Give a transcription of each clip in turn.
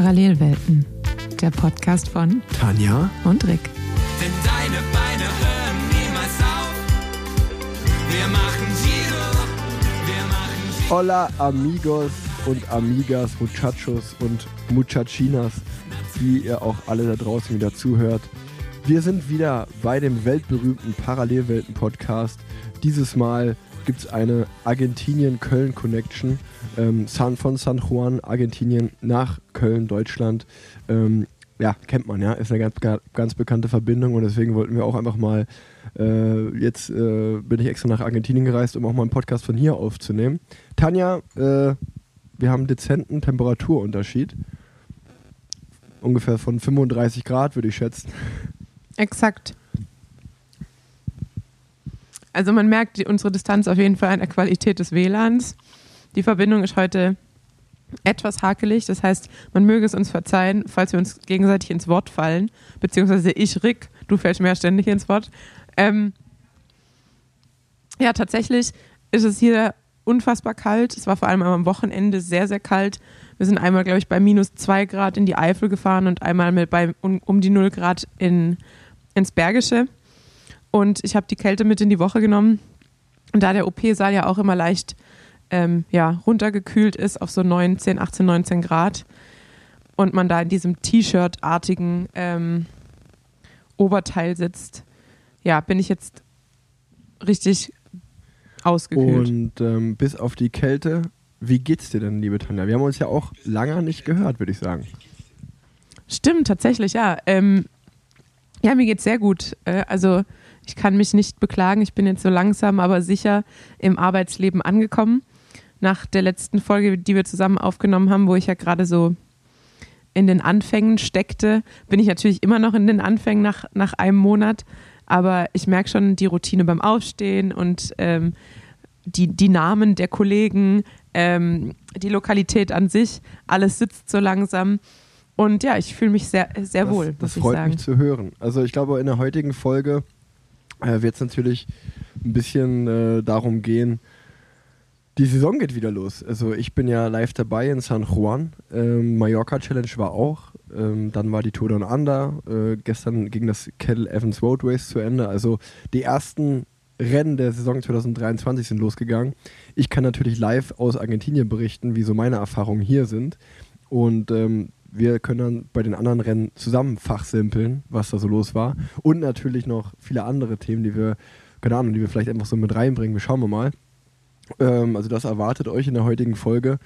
Parallelwelten, der Podcast von Tanja und Rick. Denn deine Beine hören niemals auf. Wir machen Giro, wir machen Giro. Hola amigos und amigas, muchachos und muchachinas, die ihr auch alle da draußen wieder zuhört. Wir sind wieder bei dem weltberühmten Parallelwelten-Podcast. Dieses Mal gibt es eine Argentinien-Köln-Connection ähm, San, von San Juan, Argentinien nach Köln, Deutschland. Ähm, ja, kennt man, ja, ist eine ganz, ganz bekannte Verbindung und deswegen wollten wir auch einfach mal, äh, jetzt äh, bin ich extra nach Argentinien gereist, um auch mal einen Podcast von hier aufzunehmen. Tanja, äh, wir haben einen dezenten Temperaturunterschied. Ungefähr von 35 Grad, würde ich schätzen. Exakt. Also man merkt die, unsere Distanz auf jeden Fall an der Qualität des WLANs. Die Verbindung ist heute etwas hakelig. Das heißt, man möge es uns verzeihen, falls wir uns gegenseitig ins Wort fallen. Beziehungsweise ich, Rick, du fällst mir ständig ins Wort. Ähm ja, tatsächlich ist es hier unfassbar kalt. Es war vor allem am Wochenende sehr, sehr kalt. Wir sind einmal, glaube ich, bei minus zwei Grad in die Eifel gefahren und einmal mit bei, um, um die null Grad in, ins Bergische. Und ich habe die Kälte mit in die Woche genommen. Und da der OP-Saal ja auch immer leicht ähm, ja, runtergekühlt ist auf so 19, 18, 19 Grad und man da in diesem T-Shirt-artigen ähm, Oberteil sitzt, ja, bin ich jetzt richtig ausgekühlt. Und ähm, bis auf die Kälte, wie geht's dir denn, liebe Tanja? Wir haben uns ja auch lange nicht gehört, würde ich sagen. Stimmt, tatsächlich, ja. Ähm, ja, mir geht's sehr gut. Äh, also ich kann mich nicht beklagen. Ich bin jetzt so langsam, aber sicher im Arbeitsleben angekommen. Nach der letzten Folge, die wir zusammen aufgenommen haben, wo ich ja gerade so in den Anfängen steckte, bin ich natürlich immer noch in den Anfängen nach, nach einem Monat. Aber ich merke schon die Routine beim Aufstehen und ähm, die, die Namen der Kollegen, ähm, die Lokalität an sich, alles sitzt so langsam. Und ja, ich fühle mich sehr, sehr das, wohl, das freut mich zu hören. Also ich glaube, in der heutigen Folge äh, wird es natürlich ein bisschen äh, darum gehen, die Saison geht wieder los. Also ich bin ja live dabei in San Juan. Ähm, Mallorca Challenge war auch. Ähm, dann war die Tour Down Under. Äh, gestern ging das Kettle Evans Road Race zu Ende. Also die ersten Rennen der Saison 2023 sind losgegangen. Ich kann natürlich live aus Argentinien berichten, wie so meine Erfahrungen hier sind. Und ähm, wir können dann bei den anderen Rennen zusammen fachsimpeln, was da so los war. Und natürlich noch viele andere Themen, die wir, keine Ahnung, die wir vielleicht einfach so mit reinbringen. Wir schauen wir mal. Ähm, also das erwartet euch in der heutigen Folge.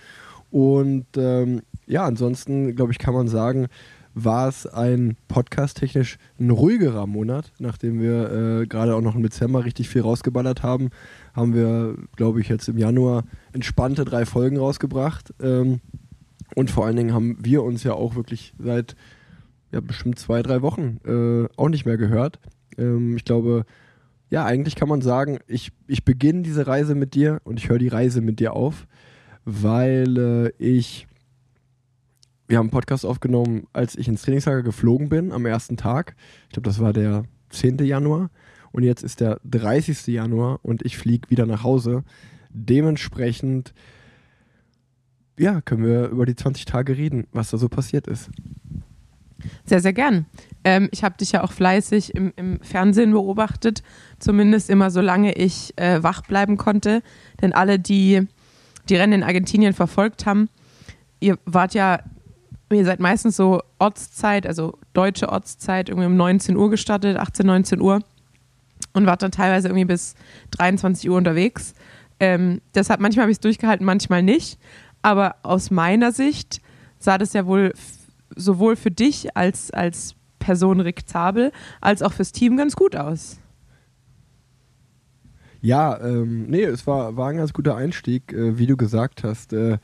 Und ähm, ja, ansonsten, glaube ich, kann man sagen, war es ein podcast-technisch ein ruhigerer Monat, nachdem wir äh, gerade auch noch im Dezember richtig viel rausgeballert haben, haben wir, glaube ich, jetzt im Januar entspannte drei Folgen rausgebracht. Ähm, und vor allen Dingen haben wir uns ja auch wirklich seit ja, bestimmt zwei, drei Wochen äh, auch nicht mehr gehört. Ähm, ich glaube, ja, eigentlich kann man sagen, ich, ich beginne diese Reise mit dir und ich höre die Reise mit dir auf, weil äh, ich, wir haben einen Podcast aufgenommen, als ich ins Trainingslager geflogen bin am ersten Tag. Ich glaube, das war der 10. Januar und jetzt ist der 30. Januar und ich fliege wieder nach Hause. Dementsprechend, ja, können wir über die 20 Tage reden, was da so passiert ist. Sehr, sehr gern. Ähm, ich habe dich ja auch fleißig im, im, Fernsehen beobachtet, zumindest immer solange ich äh, wach bleiben konnte. Denn alle, die die Rennen in Argentinien verfolgt haben, ihr wart ja, ihr seid meistens so Ortszeit, also deutsche Ortszeit, irgendwie um 19 Uhr gestartet, 18, 19 Uhr und wart dann teilweise irgendwie bis 23 Uhr unterwegs. Ähm, deshalb manchmal habe ich es durchgehalten, manchmal nicht. Aber aus meiner Sicht sah das ja wohl sowohl für dich als, als Person Rick Zabel als auch fürs Team ganz gut aus. Ja, ähm, nee, es war, war ein ganz guter Einstieg, äh, wie du gesagt hast. Äh,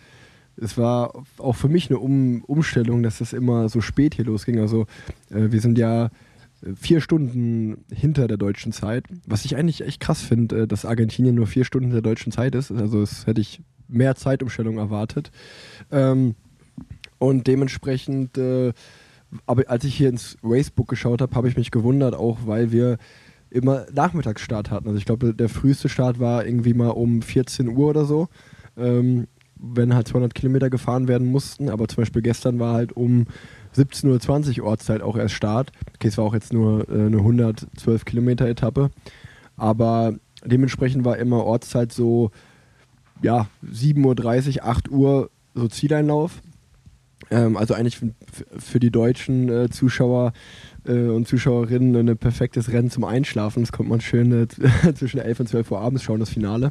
es war auch für mich eine um Umstellung, dass es immer so spät hier losging. Also äh, wir sind ja äh, vier Stunden hinter der deutschen Zeit, was ich eigentlich echt krass finde, äh, dass Argentinien nur vier Stunden der deutschen Zeit ist. Also das hätte ich mehr Zeitumstellung erwartet. Ähm, und dementsprechend, äh, aber als ich hier ins Racebook geschaut habe, habe ich mich gewundert, auch weil wir immer Nachmittagsstart hatten. Also ich glaube, der früheste Start war irgendwie mal um 14 Uhr oder so. Ähm, wenn halt 200 Kilometer gefahren werden mussten. Aber zum Beispiel gestern war halt um 17.20 Uhr Ortszeit auch erst Start. Okay, es war auch jetzt nur äh, eine 112 Kilometer Etappe. Aber dementsprechend war immer Ortszeit so, ja, 7.30 Uhr, 8 Uhr so Zieleinlauf. Ähm, also eigentlich für, für die deutschen äh, Zuschauer äh, und Zuschauerinnen ein perfektes Rennen zum Einschlafen. Das kommt man schön äh, zwischen 11 und 12 Uhr abends schauen, das Finale.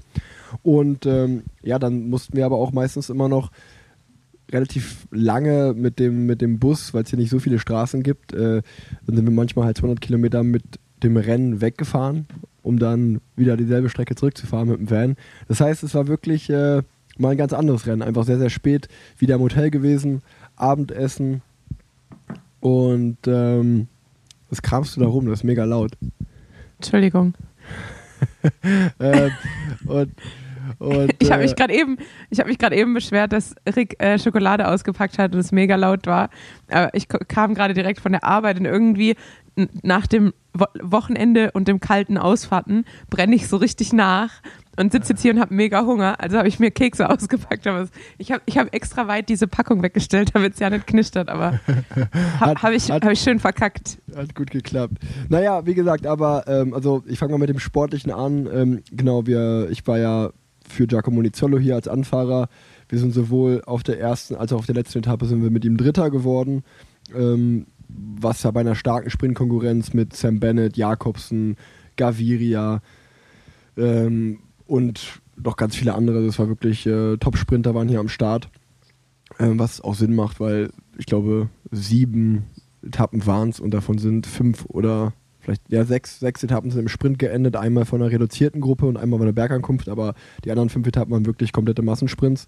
Und ähm, ja, dann mussten wir aber auch meistens immer noch relativ lange mit dem, mit dem Bus, weil es hier nicht so viele Straßen gibt, äh, dann sind wir manchmal halt 200 Kilometer mit dem Rennen weggefahren, um dann wieder dieselbe Strecke zurückzufahren mit dem Van. Das heißt, es war wirklich äh, mal ein ganz anderes Rennen. Einfach sehr, sehr spät wieder im Hotel gewesen, Abendessen und ähm, was kramst du da rum? Das ist mega laut. Entschuldigung. ähm, und, und, Ich habe äh, mich gerade eben, ich habe mich gerade eben beschwert, dass Rick äh, Schokolade ausgepackt hat und es mega laut war. Aber ich kam gerade direkt von der Arbeit und irgendwie nach dem Wo Wochenende und dem kalten Ausfahrten brenne ich so richtig nach und sitze jetzt hier und habe mega Hunger. Also habe ich mir Kekse ausgepackt. Aber ich habe ich hab extra weit diese Packung weggestellt, damit es ja nicht knistert. Aber habe hab ich, hat- hab ich schön verkackt. Hat gut geklappt. Naja, wie gesagt, aber ähm, also ich fange mal mit dem Sportlichen an. Ähm, genau, wir, ich war ja für Giacomo Nizzolo hier als Anfahrer. Wir sind sowohl auf der ersten als auch auf der letzten Etappe sind wir mit ihm Dritter geworden. Ähm, was ja bei einer starken Sprintkonkurrenz mit Sam Bennett, Jakobsen, Gaviria ähm, und noch ganz viele andere. Das war wirklich äh, Top-Sprinter waren hier am Start. Ähm, was auch Sinn macht, weil ich glaube, sieben Etappen waren es und davon sind fünf oder vielleicht ja sechs, sechs Etappen sind im Sprint geendet, einmal von einer reduzierten Gruppe und einmal von der Bergankunft, aber die anderen fünf Etappen waren wirklich komplette Massensprints.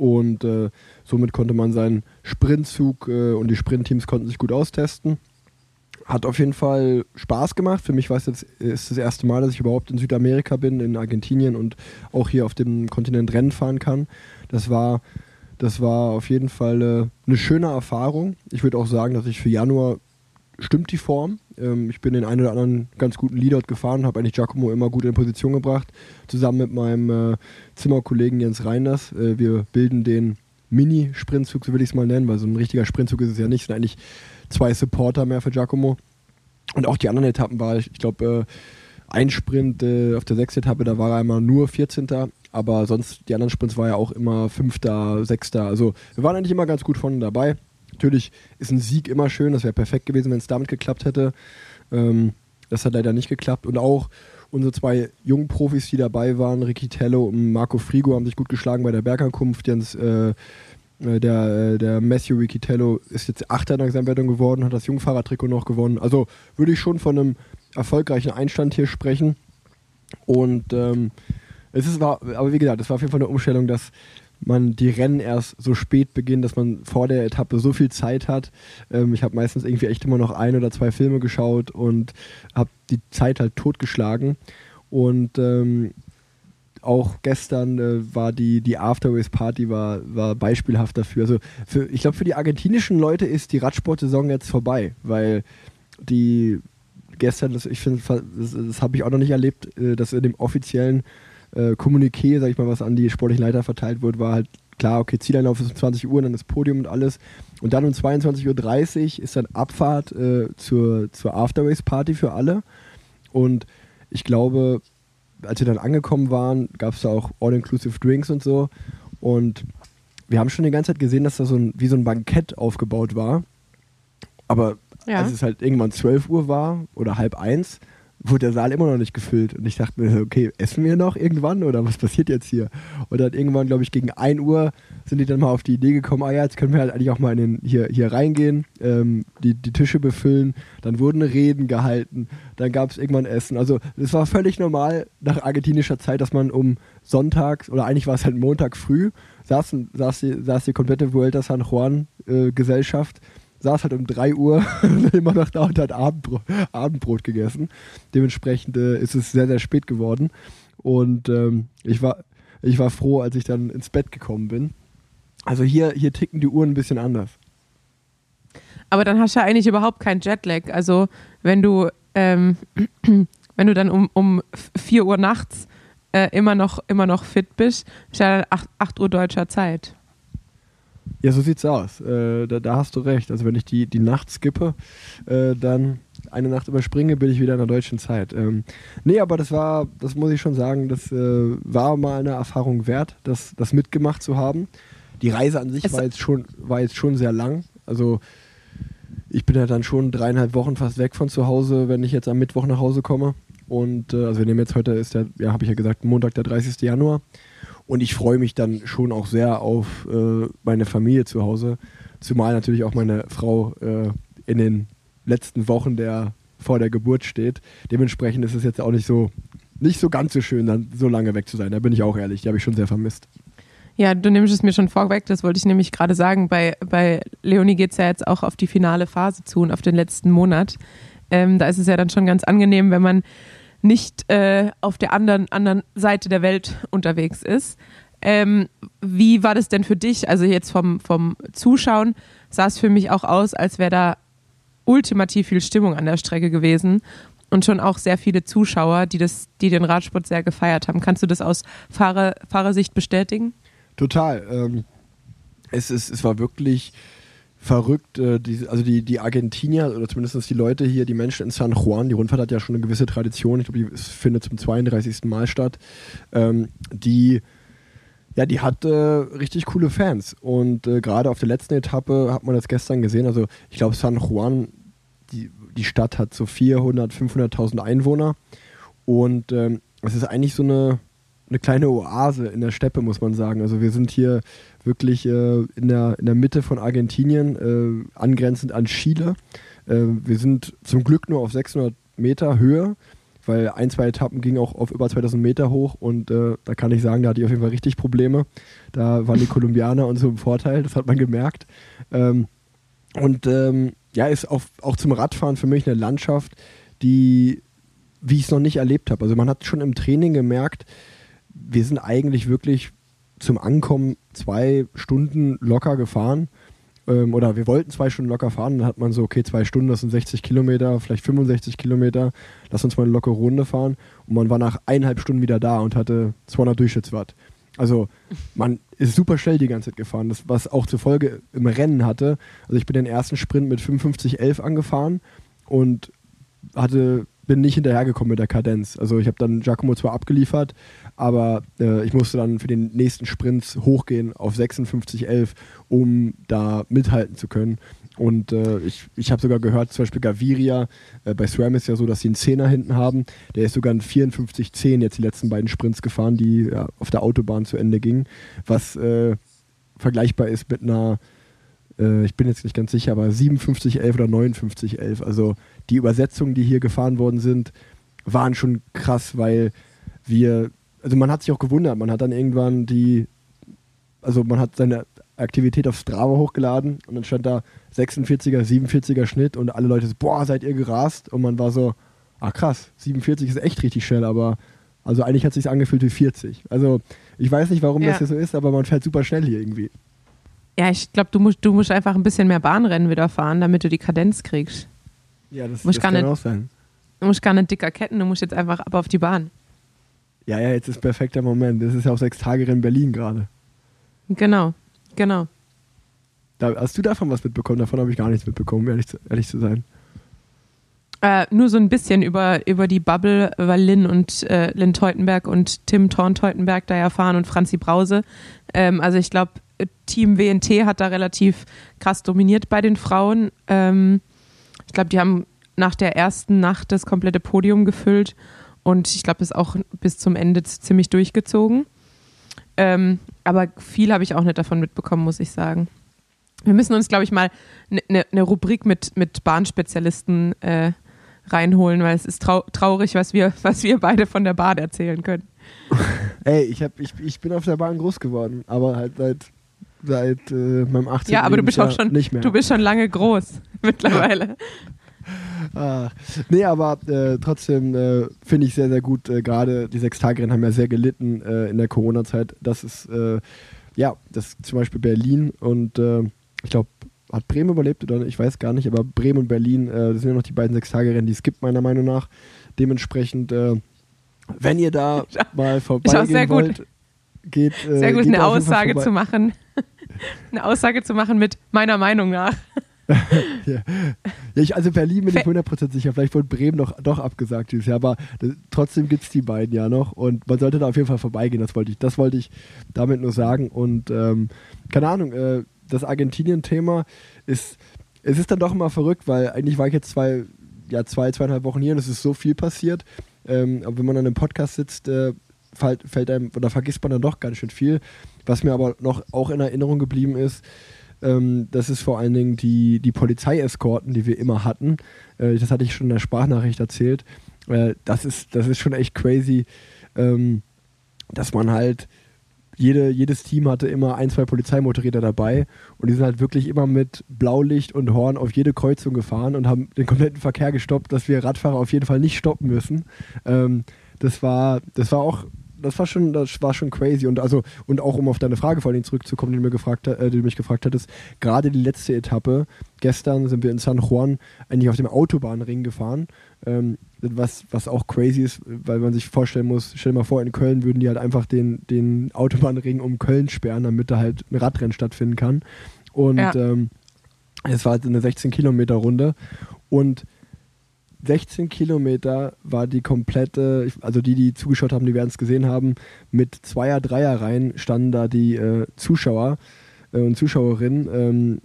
Und äh, somit konnte man seinen Sprintzug äh, und die Sprintteams konnten sich gut austesten. Hat auf jeden Fall Spaß gemacht. Für mich war es jetzt ist das erste Mal, dass ich überhaupt in Südamerika bin, in Argentinien und auch hier auf dem Kontinent Rennen fahren kann. Das war, das war auf jeden Fall äh, eine schöne Erfahrung. Ich würde auch sagen, dass ich für Januar stimmt die Form. Ähm, ich bin den einen oder anderen ganz guten Leadout gefahren, habe eigentlich Giacomo immer gut in Position gebracht, zusammen mit meinem äh, Zimmerkollegen Jens Reiners. Äh, wir bilden den Mini-Sprintzug, so will ich es mal nennen, weil so ein richtiger Sprintzug ist es ja nicht. Es sind eigentlich zwei Supporter mehr für Giacomo. Und auch die anderen Etappen war, ich, ich glaube, äh, ein Sprint äh, auf der sechsten Etappe, da war er einmal nur 14. Aber sonst, die anderen Sprints war er auch immer Fünfter, Sechster. Also wir waren eigentlich immer ganz gut vorne dabei. Natürlich ist ein Sieg immer schön, das wäre perfekt gewesen, wenn es damit geklappt hätte. Ähm, das hat leider nicht geklappt. Und auch unsere zwei jungen Profis, die dabei waren, Ricky Tello und Marco Frigo, haben sich gut geschlagen bei der Bergankunft. Jens, äh, äh, der, äh, der Matthew Riccitello ist jetzt Achter in der Gesamtwertung geworden, hat das Jungfahrertrikot noch gewonnen. Also würde ich schon von einem erfolgreichen Einstand hier sprechen. Und ähm, es ist, war, aber wie gesagt, es war auf jeden Fall eine Umstellung, dass man die Rennen erst so spät beginnt, dass man vor der Etappe so viel Zeit hat. Ähm, ich habe meistens irgendwie echt immer noch ein oder zwei Filme geschaut und habe die Zeit halt totgeschlagen. Und ähm, auch gestern äh, war die, die Afterways-Party war, war beispielhaft dafür. Also für, ich glaube, für die argentinischen Leute ist die Radsportsaison jetzt vorbei, weil die gestern, das, ich finde, das, das habe ich auch noch nicht erlebt, äh, dass in dem offiziellen äh, Kommuniqué, sag ich mal, was an die sportlichen Leiter verteilt wird, war halt klar, okay, Zieleinlauf ist um 20 Uhr, dann das Podium und alles. Und dann um 22.30 Uhr ist dann Abfahrt äh, zur, zur Afterways-Party für alle. Und ich glaube, als wir dann angekommen waren, gab es da auch All-Inclusive Drinks und so. Und wir haben schon die ganze Zeit gesehen, dass da so ein, wie so ein Bankett aufgebaut war. Aber Ja. als es halt irgendwann 12 Uhr war oder halb eins, wurde der Saal immer noch nicht gefüllt. Und ich dachte mir, okay, essen wir noch irgendwann oder was passiert jetzt hier? Und dann irgendwann, glaube ich, gegen 1 Uhr sind die dann mal auf die Idee gekommen, ah ja, jetzt können wir halt eigentlich auch mal in den, hier, hier reingehen, ähm, die, die Tische befüllen. Dann wurden Reden gehalten, dann gab es irgendwann Essen. Also es war völlig normal nach argentinischer Zeit, dass man um Sonntags oder eigentlich war es halt Montag früh, saß, saß, die, saß die komplette Vuelta San Juan äh, Gesellschaft saß halt um 3 Uhr immer noch da und hat Abendbrot, Abendbrot gegessen. Dementsprechend äh, ist es sehr, sehr spät geworden. Und ähm, ich, war, ich war froh, als ich dann ins Bett gekommen bin. Also hier, hier ticken die Uhren ein bisschen anders. Aber dann hast du ja eigentlich überhaupt keinen Jetlag. Also wenn du, ähm, wenn du dann um, um 4 Uhr nachts äh, immer, noch, immer noch fit bist. Ist ja 8, 8 Uhr deutscher Zeit. Ja, so sieht's aus. Äh, da, da hast du recht. Also wenn ich die, die Nacht skippe, äh, dann eine Nacht überspringe, bin ich wieder in der deutschen Zeit. Ähm, nee, aber das war, das muss ich schon sagen, das äh, war mal eine Erfahrung wert, das, das mitgemacht zu haben. Die Reise an sich Es- war jetzt, schon, war jetzt schon sehr lang. Also ich bin ja dann schon dreieinhalb Wochen fast weg von zu Hause, wenn ich jetzt am Mittwoch nach Hause komme. Und äh, also wir nehmen jetzt heute ist der, ja, habe ich ja gesagt, Montag, der 30. Januar. Und ich freue mich dann schon auch sehr auf äh, meine Familie zu Hause. Zumal natürlich auch meine Frau äh, in den letzten Wochen der vor der Geburt steht. Dementsprechend ist es jetzt auch nicht so nicht so ganz so schön, dann so lange weg zu sein. Da bin ich auch ehrlich. Die habe ich schon sehr vermisst. Ja, du nimmst es mir schon vorweg, das wollte ich nämlich gerade sagen. Bei, bei Leonie geht es ja jetzt auch auf die finale Phase zu und auf den letzten Monat. Ähm, da ist es ja dann schon ganz angenehm, wenn man nicht äh, auf der anderen, anderen Seite der Welt unterwegs ist. Ähm, wie war das denn für dich? Also jetzt vom, vom Zuschauen sah es für mich auch aus, als wäre da ultimativ viel Stimmung an der Strecke gewesen und schon auch sehr viele Zuschauer, die, das, die den Radsport sehr gefeiert haben. Kannst du das aus Fahrer, Fahrersicht bestätigen? Total. Ähm, es, ist, es war wirklich verrückt. Äh, die, also die, die Argentinier oder zumindest die Leute hier, die Menschen in San Juan, die Rundfahrt hat ja schon eine gewisse Tradition. Ich glaube, die findet zum 32. Mal statt. Ähm, die ja, die hat äh, richtig coole Fans. Und äh, gerade auf der letzten Etappe hat man das gestern gesehen. Also ich glaube, San Juan, die, die Stadt hat so 400, 500.000 Einwohner. Und ähm, es ist eigentlich so eine, eine kleine Oase in der Steppe, muss man sagen. Also wir sind hier wirklich äh, in, der, in der Mitte von Argentinien, äh, angrenzend an Chile. Äh, wir sind zum Glück nur auf 600 Meter Höhe, weil ein, zwei Etappen gingen auch auf über 2000 Meter hoch und äh, da kann ich sagen, da hatte ich auf jeden Fall richtig Probleme. Da waren die Kolumbianer uns so im Vorteil, das hat man gemerkt. Ähm, und ähm, ja, ist auch, auch zum Radfahren für mich eine Landschaft, die, wie ich es noch nicht erlebt habe. Also man hat schon im Training gemerkt, wir sind eigentlich wirklich zum Ankommen zwei Stunden locker gefahren. Ähm, oder wir wollten zwei Stunden locker fahren. Dann hat man so, okay, zwei Stunden, das sind 60 Kilometer, vielleicht 65 Kilometer. Lass uns mal eine lockere Runde fahren. Und man war nach eineinhalb Stunden wieder da und hatte 200 Durchschnittswatt. Also man ist super schnell die ganze Zeit gefahren, das, was auch zur Folge im Rennen hatte. Also ich bin den ersten Sprint mit 55,11 angefahren und hatte, bin nicht hinterhergekommen mit der Kadenz. Also ich habe dann Giacomo zwar abgeliefert, aber äh, ich musste dann für den nächsten Sprint hochgehen auf 56,11, um da mithalten zu können. Und äh, ich, ich habe sogar gehört, zum Beispiel Gaviria, äh, bei SRAM ist ja so, dass sie einen Zehner hinten haben. Der ist sogar ein 54,10 jetzt die letzten beiden Sprints gefahren, die ja, auf der Autobahn zu Ende gingen. Was äh, vergleichbar ist mit einer, äh, ich bin jetzt nicht ganz sicher, aber 57,11 oder 59,11. Also die Übersetzungen, die hier gefahren worden sind, waren schon krass, weil wir, also man hat sich auch gewundert, man hat dann irgendwann die, also man hat seine Aktivität auf Strava hochgeladen und dann stand da 46er, 47er Schnitt und alle Leute so, boah, seid ihr gerast? Und man war so, ah krass, 47 ist echt richtig schnell, aber also eigentlich hat es sich angefühlt wie 40. Also ich weiß nicht, warum Ja. das hier so ist, aber man fährt super schnell hier irgendwie. Ja, ich glaube, du musst, du musst einfach ein bisschen mehr Bahnrennen wieder fahren, damit du die Kadenz kriegst. Ja, das, Muss das gar kann nicht- auch sein. Du musst gar nicht dicker Ketten, du musst jetzt einfach ab auf die Bahn. Ja, ja, jetzt ist perfekter Moment. Das ist ja auch sechs Tage in Berlin gerade. Genau, genau. Da, hast du davon was mitbekommen? Davon habe ich gar nichts mitbekommen, ehrlich zu, ehrlich zu sein. Äh, nur so ein bisschen über, über die Bubble, weil Lynn und äh, Lynn Teutenberg und Tim Thorn-Teutenberg da ja fahren und Franzi Brause. Ähm, also ich glaube, Team WNT hat da relativ krass dominiert bei den Frauen. Ähm, ich glaube, die haben nach der ersten Nacht das komplette Podium gefüllt und ich glaube, das auch bis zum Ende ziemlich durchgezogen. Ähm, aber viel habe ich auch nicht davon mitbekommen, muss ich sagen. Wir müssen uns, glaube ich, mal eine ne, ne Rubrik mit, mit Bahnspezialisten äh, reinholen, weil es ist trau traurig, was wir, was wir beide von der Bahn erzählen können. Ey, ich, hab, ich, ich bin auf der Bahn groß geworden, aber halt seit, seit äh, meinem 18. Ja, aber du bist auch schon, nicht mehr. du bist schon lange groß mittlerweile. Ah, nee, aber äh, trotzdem äh, finde ich sehr, sehr gut. Äh, Gerade die Sechstagerennen haben ja sehr gelitten äh, in der Corona-Zeit. Das ist, äh, ja, das zum Beispiel Berlin und ich glaube, hat Bremen überlebt oder ich weiß gar nicht, aber Bremen und Berlin, äh, das sind ja noch die beiden Sechstagerennen, die es gibt, meiner Meinung nach. Dementsprechend äh, Wenn ihr da Schau- mal vorbeigehen sehr gut. wollt, geht äh, Sehr gut, geht eine Aussage zu machen. eine Aussage zu machen mit meiner Meinung nach. Ja, ich, also Berlin bin ich Fe- 100% sicher. Vielleicht wurde Bremen noch, doch abgesagt dieses Jahr, aber das, trotzdem gibt es die beiden ja noch und man sollte da auf jeden Fall vorbeigehen. Das wollte ich, das wollte ich damit nur sagen. Und ähm, keine Ahnung, äh, das Argentinien-Thema ist, es ist dann doch immer verrückt, weil eigentlich war ich jetzt zwei, ja, zwei, zweieinhalb Wochen hier und es ist so viel passiert. Ähm, aber wenn man an einem Podcast sitzt, äh, fällt, fällt einem oder vergisst man dann doch ganz schön viel. Was mir aber noch auch in Erinnerung geblieben ist, ähm, das ist vor allen Dingen die, die Polizeieskorten, die wir immer hatten. Äh, das hatte ich schon in der Sprachnachricht erzählt. Äh, das, ist, das ist schon echt crazy, ähm, dass man halt jede, jedes Team hatte immer ein, zwei Polizeimotorräder dabei und die sind halt wirklich immer mit Blaulicht und Horn auf jede Kreuzung gefahren und haben den kompletten Verkehr gestoppt, dass wir Radfahrer auf jeden Fall nicht stoppen müssen. Ähm, das war, das war auch, das war schon, das war schon crazy und also und auch um auf deine Frage vor allem zurückzukommen, die du, mir gefragt, äh, die du mich gefragt hattest, gerade die letzte Etappe. Gestern sind wir in San Juan eigentlich auf dem Autobahnring gefahren. Ähm, was, was auch crazy ist, weil man sich vorstellen muss, stell dir mal vor, in Köln würden die halt einfach den, den Autobahnring um Köln sperren, damit da halt ein Radrennen stattfinden kann. Und Ja. ähm, es war halt eine 16 Kilometer Runde und 16 Kilometer war die komplette, also die, die zugeschaut haben, die werden es gesehen haben, mit Zweier-, Dreier-Reihen standen da die äh, Zuschauer äh, und Zuschauerinnen ähm,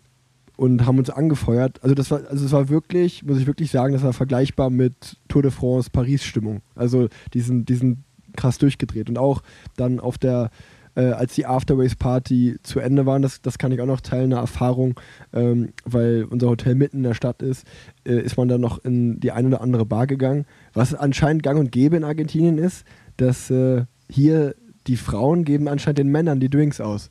und haben uns angefeuert. Also das war, also es war wirklich, muss ich wirklich sagen, das war vergleichbar mit Tour de France Paris-Stimmung. Also diesen, diesen krass durchgedreht. Und auch dann auf der, äh, als die Afterways-Party zu Ende war, das, das kann ich auch noch teilen, eine Erfahrung, ähm, weil unser Hotel mitten in der Stadt ist, äh, ist man dann noch in die eine oder andere Bar gegangen. Was anscheinend gang und gäbe in Argentinien ist, dass äh, hier die Frauen geben anscheinend den Männern die Drinks aus.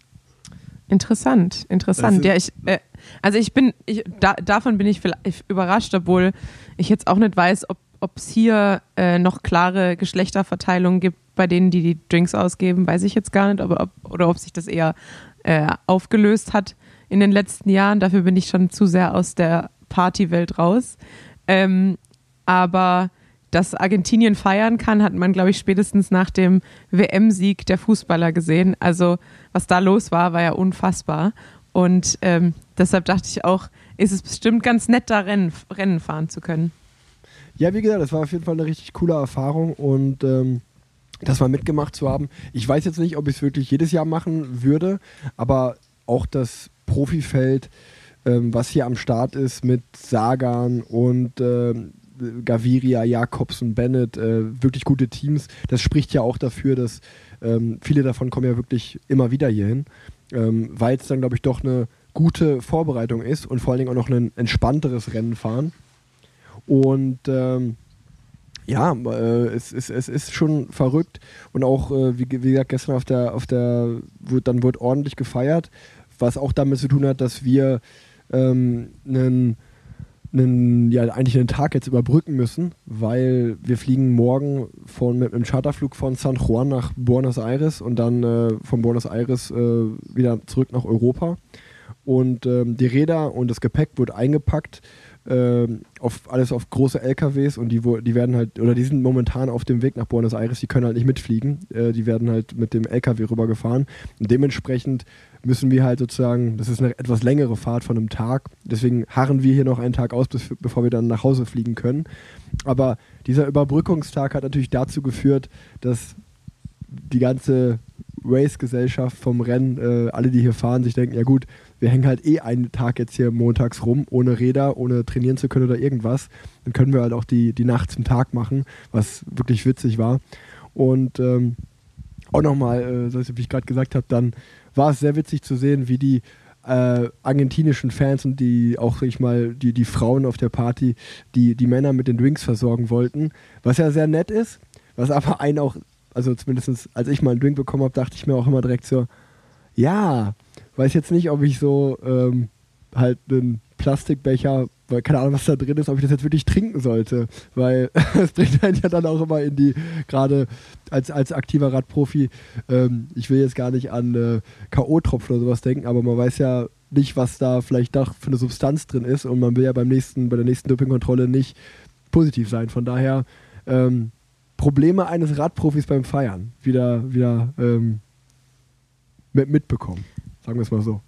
Interessant, interessant. Das Ja, ich, äh, also ich bin, ich, da, davon bin ich vielleicht überrascht, obwohl ich jetzt auch nicht weiß, ob es hier äh, noch klare Geschlechterverteilungen gibt, bei denen die die Drinks ausgeben, weiß ich jetzt gar nicht, aber ob, oder ob sich das eher äh, aufgelöst hat in den letzten Jahren. Dafür bin ich schon zu sehr aus der Partywelt raus. Ähm, aber dass Argentinien feiern kann, hat man, glaube ich, spätestens nach dem WM-Sieg der Fußballer gesehen. Also was da los war, war ja unfassbar. Und ähm, deshalb dachte ich auch, ist es bestimmt ganz nett, da Rennen, Rennen fahren zu können. Ja, wie gesagt, das war auf jeden Fall eine richtig coole Erfahrung und ähm, das mal mitgemacht zu haben. Ich weiß jetzt nicht, ob ich es wirklich jedes Jahr machen würde, aber auch das Profifeld, ähm, was hier am Start ist mit Sagan und ähm, Gaviria, Jakobsen, Bennett, äh, wirklich gute Teams. Das spricht ja auch dafür, dass ähm, viele davon kommen ja wirklich immer wieder hierhin, ähm, weil es dann, glaube ich, doch eine gute Vorbereitung ist und vor allen Dingen auch noch ein entspannteres Rennen fahren. Und ähm, ja, äh, es, es, es ist schon verrückt und auch, äh, wie, wie gesagt, gestern auf der, auf der, wurde, dann wurde ordentlich gefeiert, was auch damit zu tun hat, dass wir ähm, einen, einen, ja, eigentlich einen Tag jetzt überbrücken müssen, weil wir fliegen morgen von, mit einem Charterflug von San Juan nach Buenos Aires und dann äh, von Buenos Aires äh, wieder zurück nach Europa. Und ähm, die Räder und das Gepäck wird eingepackt ähm, auf alles auf große LKWs und die, die werden halt, oder die sind momentan auf dem Weg nach Buenos Aires, die können halt nicht mitfliegen, äh, die werden halt mit dem LKW rübergefahren. Und dementsprechend müssen wir halt sozusagen, das ist eine etwas längere Fahrt von einem Tag, deswegen harren wir hier noch einen Tag aus, bis, bevor wir dann nach Hause fliegen können. Aber dieser Überbrückungstag hat natürlich dazu geführt, dass die ganze Race-Gesellschaft vom Rennen, äh, alle, die hier fahren, sich denken, ja gut, wir hängen halt eh einen Tag jetzt hier montags rum, ohne Räder, ohne trainieren zu können oder irgendwas. Dann können wir halt auch die, die Nacht zum Tag machen, was wirklich witzig war. Und ähm, auch nochmal, äh, wie ich gerade gesagt habe, dann war es sehr witzig zu sehen, wie die äh, argentinischen Fans und die auch, sag ich mal, die, die Frauen auf der Party, die, die Männer mit den Drinks versorgen wollten, was ja sehr nett ist, was aber einen auch, also zumindest als ich mal einen Drink bekommen habe, dachte ich mir auch immer direkt so, ja, weiß jetzt nicht, ob ich so ähm, halt einen Plastikbecher, weil keine Ahnung, was da drin ist, ob ich das jetzt wirklich trinken sollte, weil es bringt einen ja dann auch immer in die, gerade als, als aktiver Radprofi, ähm, ich will jetzt gar nicht an äh, K.O.-Tropfen oder sowas denken, aber man weiß ja nicht, was da vielleicht doch für eine Substanz drin ist und man will ja beim nächsten, bei der nächsten Dopingkontrolle nicht positiv sein. Von daher ähm, Probleme eines Radprofis beim Feiern wieder, wieder ähm, mit, mitbekommen. Sagen wir es mal so.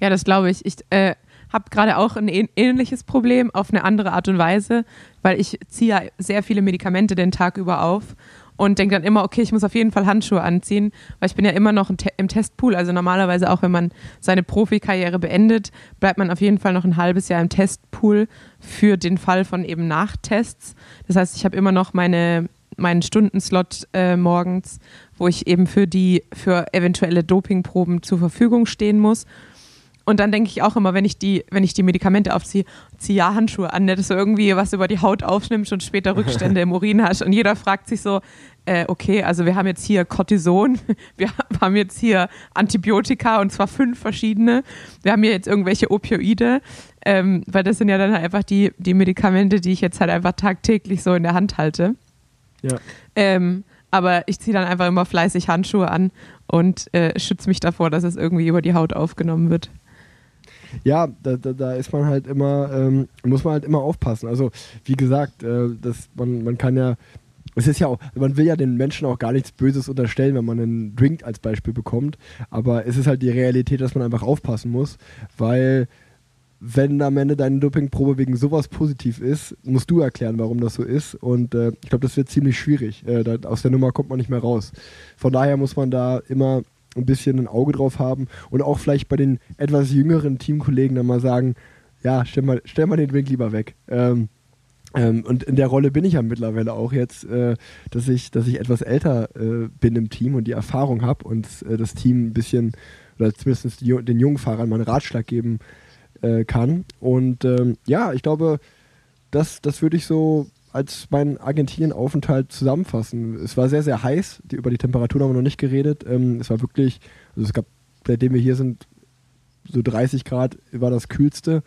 Ja, das glaube ich. Ich äh, habe gerade auch ein ähn- ähnliches Problem auf eine andere Art und Weise, weil ich ziehe ja sehr viele Medikamente den Tag über auf und denke dann immer, okay, ich muss auf jeden Fall Handschuhe anziehen, weil ich bin ja immer noch im Testpool. Also normalerweise auch, wenn man seine Profikarriere beendet, bleibt man auf jeden Fall noch ein halbes Jahr im Testpool für den Fall von eben Nachtests. Das heißt, ich habe immer noch meine meinen Stundenslot äh, morgens, wo ich eben für die für eventuelle Dopingproben zur Verfügung stehen muss. Und dann denke ich auch immer, wenn ich die, wenn ich die Medikamente aufziehe, zieh ja Handschuhe an, ne, dass du irgendwie was über die Haut aufnimmst und später Rückstände im Urin hast. Und jeder fragt sich so, äh, okay, also wir haben jetzt hier Cortison, wir haben jetzt hier Antibiotika und zwar fünf verschiedene. Wir haben hier jetzt irgendwelche Opioide, ähm, weil das sind ja dann halt einfach die, die Medikamente, die ich jetzt halt einfach tagtäglich so in der Hand halte. Ja. Ähm, aber ich ziehe dann einfach immer fleißig Handschuhe an und äh, schütze mich davor, dass es irgendwie über die Haut aufgenommen wird. Ja, da, da, da ist man halt immer, ähm, muss man halt immer aufpassen. Also, wie gesagt, äh, das, man, man kann ja, es ist ja auch, man will ja den Menschen auch gar nichts Böses unterstellen, wenn man einen Drink als Beispiel bekommt. Aber es ist halt die Realität, dass man einfach aufpassen muss, weil wenn am Ende deine Dopingprobe wegen sowas positiv ist, musst du erklären, warum das so ist. Und äh, ich glaube, das wird ziemlich schwierig. Äh, da, aus der Nummer kommt man nicht mehr raus. Von daher muss man da immer ein bisschen ein Auge drauf haben und auch vielleicht bei den etwas jüngeren Teamkollegen dann mal sagen, ja, stell mal, stell mal den Drink lieber weg. Ähm, ähm, und in der Rolle bin ich ja mittlerweile auch jetzt, äh, dass, ich, dass ich etwas älter äh, bin im Team und die Erfahrung habe und äh, das Team ein bisschen, oder zumindest den jungen Fahrern mal einen Ratschlag geben äh, kann. Und ähm, ja, ich glaube, das, das würde ich so als meinen Argentinien-Aufenthalt zusammenfassen. Es war sehr, sehr heiß. Die, über die Temperaturen haben wir noch nicht geredet. Ähm, es war wirklich, also es gab, seitdem wir hier sind, so 30 Grad war das kühlste.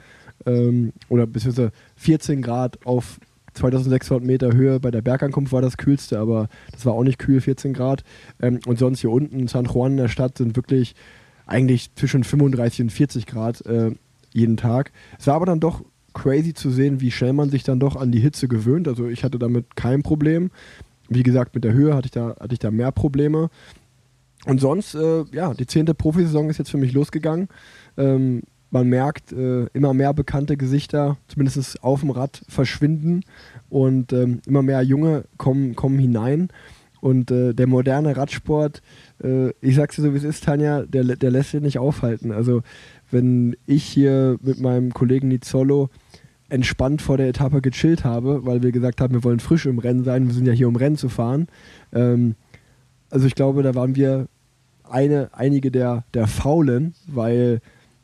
Ähm, oder beziehungsweise 14 Grad auf 2600 Meter Höhe bei der Bergankunft war das kühlste, aber das war auch nicht kühl, 14 Grad. Ähm, und sonst hier unten in San Juan in der Stadt sind wirklich eigentlich zwischen 35 und 40 Grad äh, jeden Tag. Es war aber dann doch crazy zu sehen, wie schnell man sich dann doch an die Hitze gewöhnt. Also ich hatte damit kein Problem. Wie gesagt, mit der Höhe hatte ich da, hatte ich da mehr Probleme. Und sonst, äh, ja, die zehnte Profisaison ist jetzt für mich losgegangen. Ähm, man merkt, äh, immer mehr bekannte Gesichter, zumindest auf dem Rad, verschwinden und ähm, immer mehr Junge kommen, kommen hinein. Und äh, der moderne Radsport, äh, ich sag's dir so, wie es ist, Tanja, der, der lässt sich nicht aufhalten. Also, wenn ich hier mit meinem Kollegen Nizzolo entspannt vor der Etappe gechillt habe, weil wir gesagt haben, wir wollen frisch im Rennen sein, wir sind ja hier, um Rennen zu fahren. Ähm, also, ich glaube, da waren wir eine, einige der, der Faulen, weil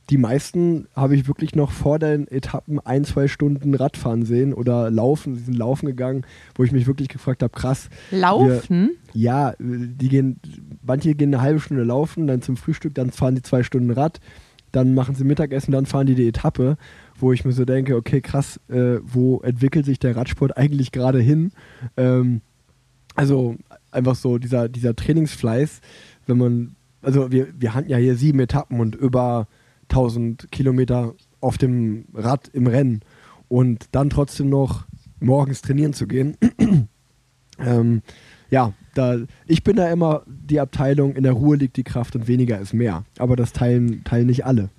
die meisten habe ich wirklich noch vor den Etappen ein, zwei Stunden Radfahren sehen oder laufen, sie sind laufen gegangen, wo ich mich wirklich gefragt habe, krass, Laufen? ja, die gehen, manche gehen eine halbe Stunde laufen, dann zum Frühstück, dann fahren die zwei Stunden Rad, dann machen sie Mittagessen, dann fahren die die Etappe, wo ich mir so denke, okay, krass, äh, wo entwickelt sich der Radsport eigentlich gerade hin? Ähm, also einfach so dieser, dieser Trainingsfleiß, wenn man, also wir, wir hatten ja hier sieben Etappen und über 1000 Kilometer auf dem Rad im Rennen und dann trotzdem noch morgens trainieren zu gehen. ähm, ja, da, ich bin da immer die Abteilung, in der Ruhe liegt die Kraft und weniger ist mehr. Aber das teilen, teilen nicht alle.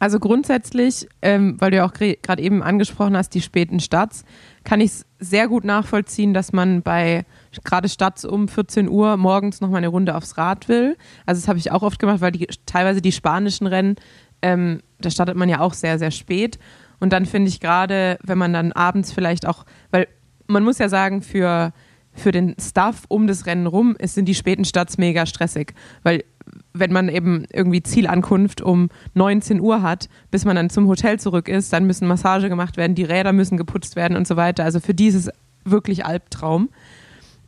Also grundsätzlich, ähm, weil du ja auch gerade eben angesprochen hast, die späten Starts, kann ich es sehr gut nachvollziehen, dass man bei gerade Starts um 14 Uhr morgens noch mal eine Runde aufs Rad will. Also das habe ich auch oft gemacht, weil die, teilweise die spanischen Rennen, ähm, da startet man ja auch sehr, sehr spät. Und dann finde ich gerade, wenn man dann abends vielleicht auch, weil man muss ja sagen, für, für den Stuff um das Rennen rum ist, sind die späten Starts mega stressig. Weil wenn man eben irgendwie Zielankunft um 19 Uhr hat, bis man dann zum Hotel zurück ist, dann müssen Massage gemacht werden, die Räder müssen geputzt werden und so weiter. Also für die ist es wirklich Albtraum.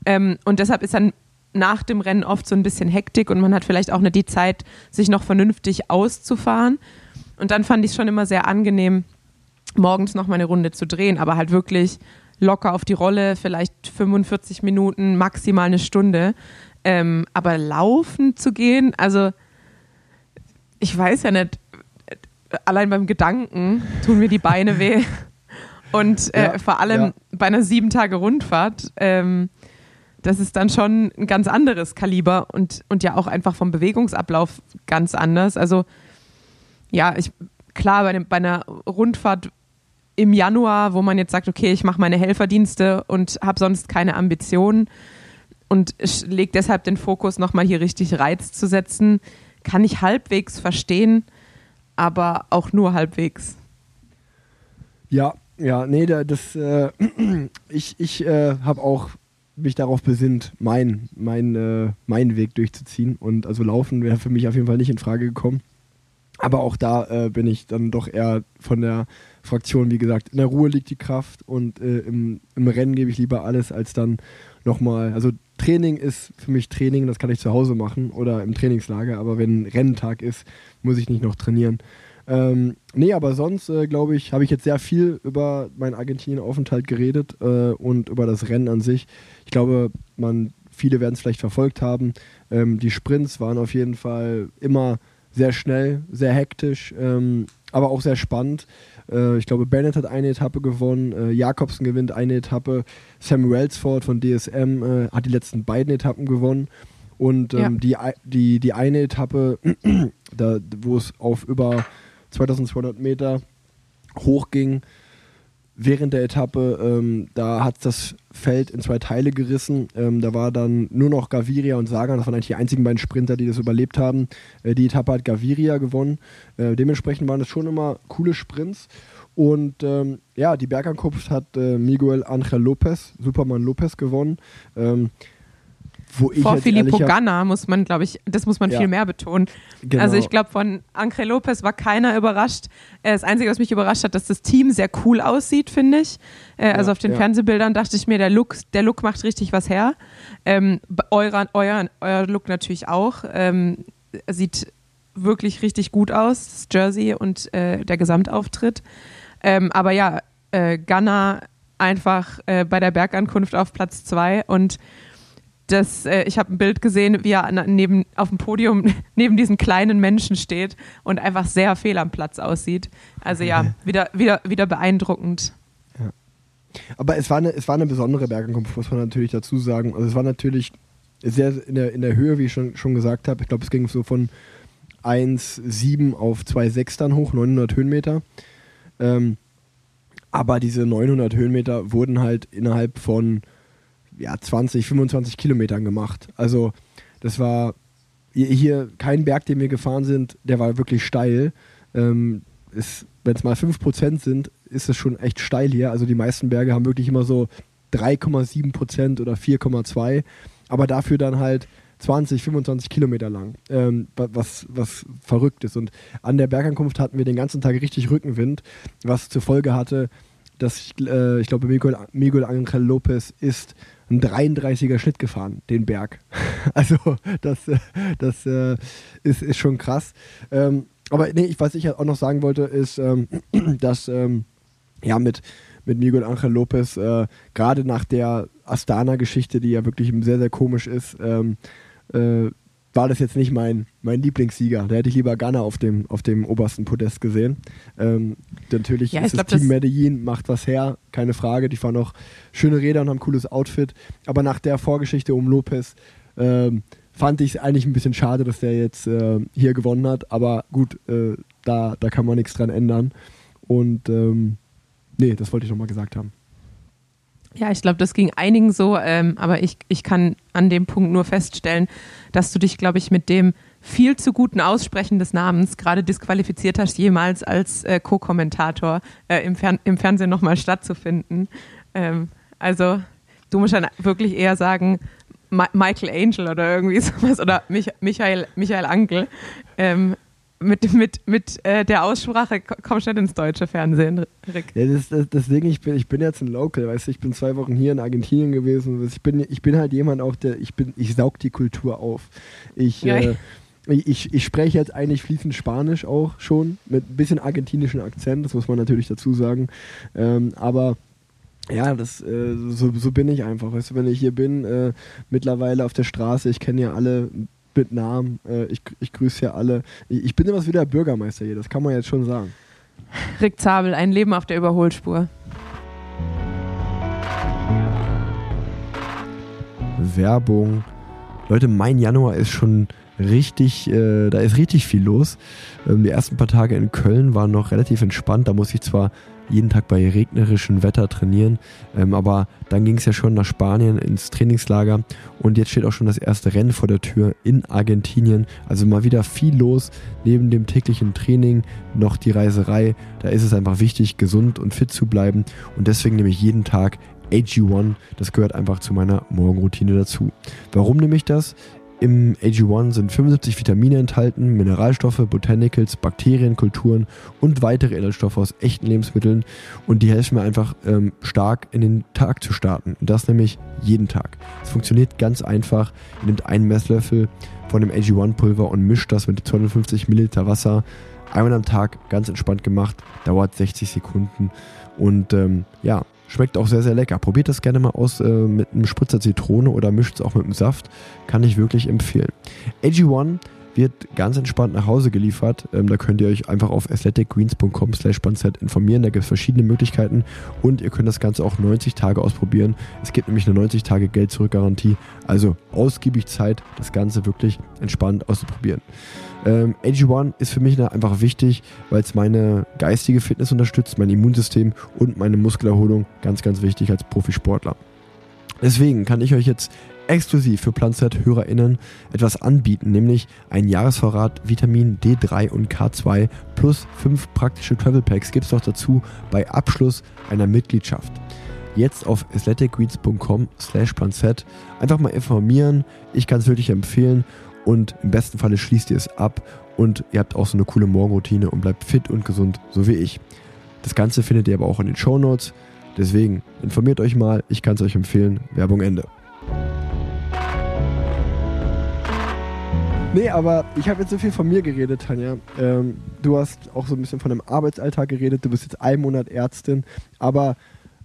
Ähm, und deshalb ist dann nach dem Rennen oft so ein bisschen Hektik und man hat vielleicht auch nicht die Zeit, sich noch vernünftig auszufahren. Und dann fand ich es schon immer sehr angenehm, morgens noch mal eine Runde zu drehen, aber halt wirklich locker auf die Rolle, vielleicht 45 Minuten, maximal eine Stunde. Ähm, aber laufen zu gehen, also ich weiß ja nicht, allein beim Gedanken tun mir die Beine weh. Und äh, Ja, vor allem ja. bei einer sieben Tage Rundfahrt, ähm, das ist dann schon ein ganz anderes Kaliber und, und ja auch einfach vom Bewegungsablauf ganz anders. Also ja, ich klar, bei, dem, bei einer Rundfahrt im Januar, wo man jetzt sagt, okay, ich mache meine Helferdienste und habe sonst keine Ambitionen und lege deshalb den Fokus nochmal hier richtig Reiz zu setzen, kann ich halbwegs verstehen, aber auch nur halbwegs. Ja, ja, nee, da, das, äh, ich, ich äh, habe auch mich darauf besinnt, mein, mein, äh, meinen Weg durchzuziehen. Und also laufen wäre für mich auf jeden Fall nicht in Frage gekommen. Aber auch da äh, bin ich dann doch eher von der Fraktion, wie gesagt, in der Ruhe liegt die Kraft und äh, im, im Rennen gebe ich lieber alles, als dann nochmal, also Training ist für mich Training, das kann ich zu Hause machen oder im Trainingslager, aber wenn Renntag ist, muss ich nicht noch trainieren. Ähm, nee, aber sonst, äh, glaube ich, habe ich jetzt sehr viel über meinen Argentinien-Aufenthalt geredet äh, und über das Rennen an sich. Ich glaube, man, viele werden es vielleicht verfolgt haben. Ähm, die Sprints waren auf jeden Fall immer sehr schnell, sehr hektisch, ähm, aber auch sehr spannend. Äh, ich glaube, Bennett hat eine Etappe gewonnen, äh, Jakobsen gewinnt eine Etappe, Sam Wellsford von DSM äh, hat die letzten beiden Etappen gewonnen. Und ähm, die, die, die eine Etappe, da, wo es auf über 2200 Meter hochging, während der Etappe, ähm, da hat das Feld in zwei Teile gerissen. Ähm, da war dann nur noch Gaviria und Sagan, das waren eigentlich die einzigen beiden Sprinter, die das überlebt haben. Äh, die Etappe hat Gaviria gewonnen. Äh, dementsprechend waren das schon immer coole Sprints. Und ähm, ja, die Bergankunft hat äh, Miguel Angel Lopez, Superman Lopez gewonnen. Wo ich Vor jetzt Filippo Ganna muss man, glaube ich, das muss man Ja. viel mehr betonen. Genau. Also ich glaube, von Angel Lopez war keiner überrascht. Das Einzige, was mich überrascht hat, dass das Team sehr cool aussieht, finde ich. Äh, Also Ja, auf den ja. Fernsehbildern dachte ich mir, der Look, der Look macht richtig was her. Ähm, euer, euer, euer Look natürlich auch. Ähm, sieht wirklich richtig gut aus, das Jersey und äh, der Gesamtauftritt. Ähm, aber ja, äh, Gunner einfach äh, bei der Bergankunft auf Platz zwei und das, äh, ich habe ein Bild gesehen, wie er neben, auf dem Podium neben diesen kleinen Menschen steht und einfach sehr fehl am Platz aussieht. Also ja, wieder, wieder, wieder beeindruckend. Aber es war, eine, es war eine besondere Bergankunft, muss man natürlich dazu sagen. Also es war natürlich sehr in der, in der Höhe, wie ich schon, schon gesagt habe. Ich glaube, es ging so von 1,7 auf 2,6 dann hoch, 900 Höhenmeter. Ähm, aber diese 900 Höhenmeter wurden halt innerhalb von ja, 20, 25 Kilometern gemacht. Also das war hier- kein Berg, den wir gefahren sind, der war wirklich steil. Ähm, Wenn es mal 5% sind, ist es schon echt steil hier. Also die meisten Berge haben wirklich immer so 3,7% oder 4,2%, aber dafür dann halt 20, 25 Kilometer lang, ähm, wa- was, was verrückt ist. Und an der Bergankunft hatten wir den ganzen Tag richtig Rückenwind, was zur Folge hatte, dass ich, äh, ich glaube, Miguel, Miguel Angel Lopez ist ein 33er Schnitt gefahren, den Berg. Also das, äh, das äh, ist, ist schon krass. Ähm, aber nee, ich, was ich halt auch noch sagen wollte, ist, ähm, dass ähm, ja mit, mit Miguel Angel Lopez, äh, gerade nach der Astana-Geschichte, die ja wirklich sehr, sehr komisch ist, ähm, äh, war das jetzt nicht mein, mein Lieblingssieger. Da hätte ich lieber Ghana auf dem, auf dem obersten Podest gesehen. Ähm, natürlich Ja, ist ich das glaub, Team Medellin, macht was her, keine Frage. Die fahren auch schöne Räder und haben ein cooles Outfit. Aber nach der Vorgeschichte um Lopez ähm, fand ich es eigentlich ein bisschen schade, dass der jetzt äh, hier gewonnen hat. Aber gut, äh, da, da kann man nichts dran ändern. Und ähm, nee, das wollte ich nochmal gesagt haben. Ja, ich glaube, das ging einigen so, ähm, aber ich, ich kann an dem Punkt nur feststellen, dass du dich, glaube ich, mit dem viel zu guten Aussprechen des Namens gerade disqualifiziert hast, jemals als äh, Co-Kommentator äh, im, Fern im Fernsehen nochmal stattzufinden. Ähm, also du musst dann wirklich eher sagen Ma Michael Angel oder irgendwie sowas oder Mich Michael, Michael Angel. Ähm, mit mit, mit äh, der Aussprache ko- kommst du nicht ins deutsche Fernsehen, Rick. Ja, das, das, Ding, ich bin, ich bin jetzt ein Local, weißt du, ich bin zwei Wochen hier in Argentinien gewesen. Ich bin, ich bin halt jemand auch, der, ich bin, ich saug die Kultur auf. Ich, Ja. äh, ich, ich, ich spreche jetzt eigentlich fließend Spanisch auch schon, mit ein bisschen argentinischen Akzent, das muss man natürlich dazu sagen. Ähm, aber ja, das, äh, so, so bin ich einfach. Weißt du, wenn ich hier bin, äh, mittlerweile auf der Straße, ich kenne ja alle mit Namen. Äh, ich, ich grüße ja alle. Ich, ich bin immer wieder Bürgermeister hier, das kann man jetzt schon sagen. Rick Zabel, ein Leben auf der Überholspur. Werbung. Leute, mein Januar ist schon richtig, äh, da ist richtig viel los. Ähm, die ersten paar Tage in Köln waren noch relativ entspannt. Da muss ich zwar jeden Tag bei regnerischem Wetter trainieren, ähm, aber dann ging es ja schon nach Spanien ins Trainingslager und jetzt steht auch schon das erste Rennen vor der Tür in Argentinien. Also mal wieder viel los. Neben dem täglichen Training noch die Reiserei. Da ist es einfach wichtig, gesund und fit zu bleiben und deswegen nehme ich jeden Tag AG1. Das gehört einfach zu meiner Morgenroutine dazu. Warum nehme ich das? Im AG1 sind 75 Vitamine enthalten, Mineralstoffe, Botanicals, Bakterien, Kulturen und weitere Inhaltsstoffe aus echten Lebensmitteln und die helfen mir einfach ähm, stark in den Tag zu starten. Und das nämlich jeden Tag. Es funktioniert ganz einfach. Ihr nehmt einen Messlöffel von dem AG1-Pulver und mischt das mit 250 Milliliter Wasser. Einmal am Tag, ganz entspannt gemacht, dauert 60 Sekunden und ähm, ja, Schmeckt auch sehr, sehr lecker. Probiert das gerne mal aus äh, mit einem Spritzer Zitrone oder mischt es auch mit einem Saft. Kann ich wirklich empfehlen. AG1 wird ganz entspannt nach Hause geliefert. Ähm, da könnt ihr euch einfach auf athleticgreens.com slash informieren. Da gibt es verschiedene Möglichkeiten und ihr könnt das Ganze auch 90 Tage ausprobieren. Es gibt nämlich eine 90 Tage Geld-Zurück-Garantie. Also ausgiebig Zeit, das Ganze wirklich entspannt auszuprobieren. Ähm, AG1 ist für mich einfach wichtig, weil es meine geistige Fitness unterstützt, mein Immunsystem und meine Muskelerholung. Ganz, ganz wichtig als Profisportler. Deswegen kann ich euch jetzt exklusiv für PlanZ-HörerInnen etwas anbieten, nämlich ein Jahresvorrat Vitamin D3 und K2 plus 5 praktische Travel Packs gibt es noch dazu bei Abschluss einer Mitgliedschaft. Jetzt auf athleticgreens.com slash planz einfach mal informieren. Ich kann es wirklich empfehlen und im besten Falle schließt ihr es ab und ihr habt auch so eine coole Morgenroutine und bleibt fit und gesund, so wie ich. Das Ganze findet ihr aber auch in den Show Notes. Deswegen informiert euch mal, ich kann es euch empfehlen. Werbung Ende. Nee, aber ich habe jetzt so viel von mir geredet, Tanja. Ähm, du hast auch so ein bisschen von deinem Arbeitsalltag geredet. Du bist jetzt ein Monat Ärztin. Aber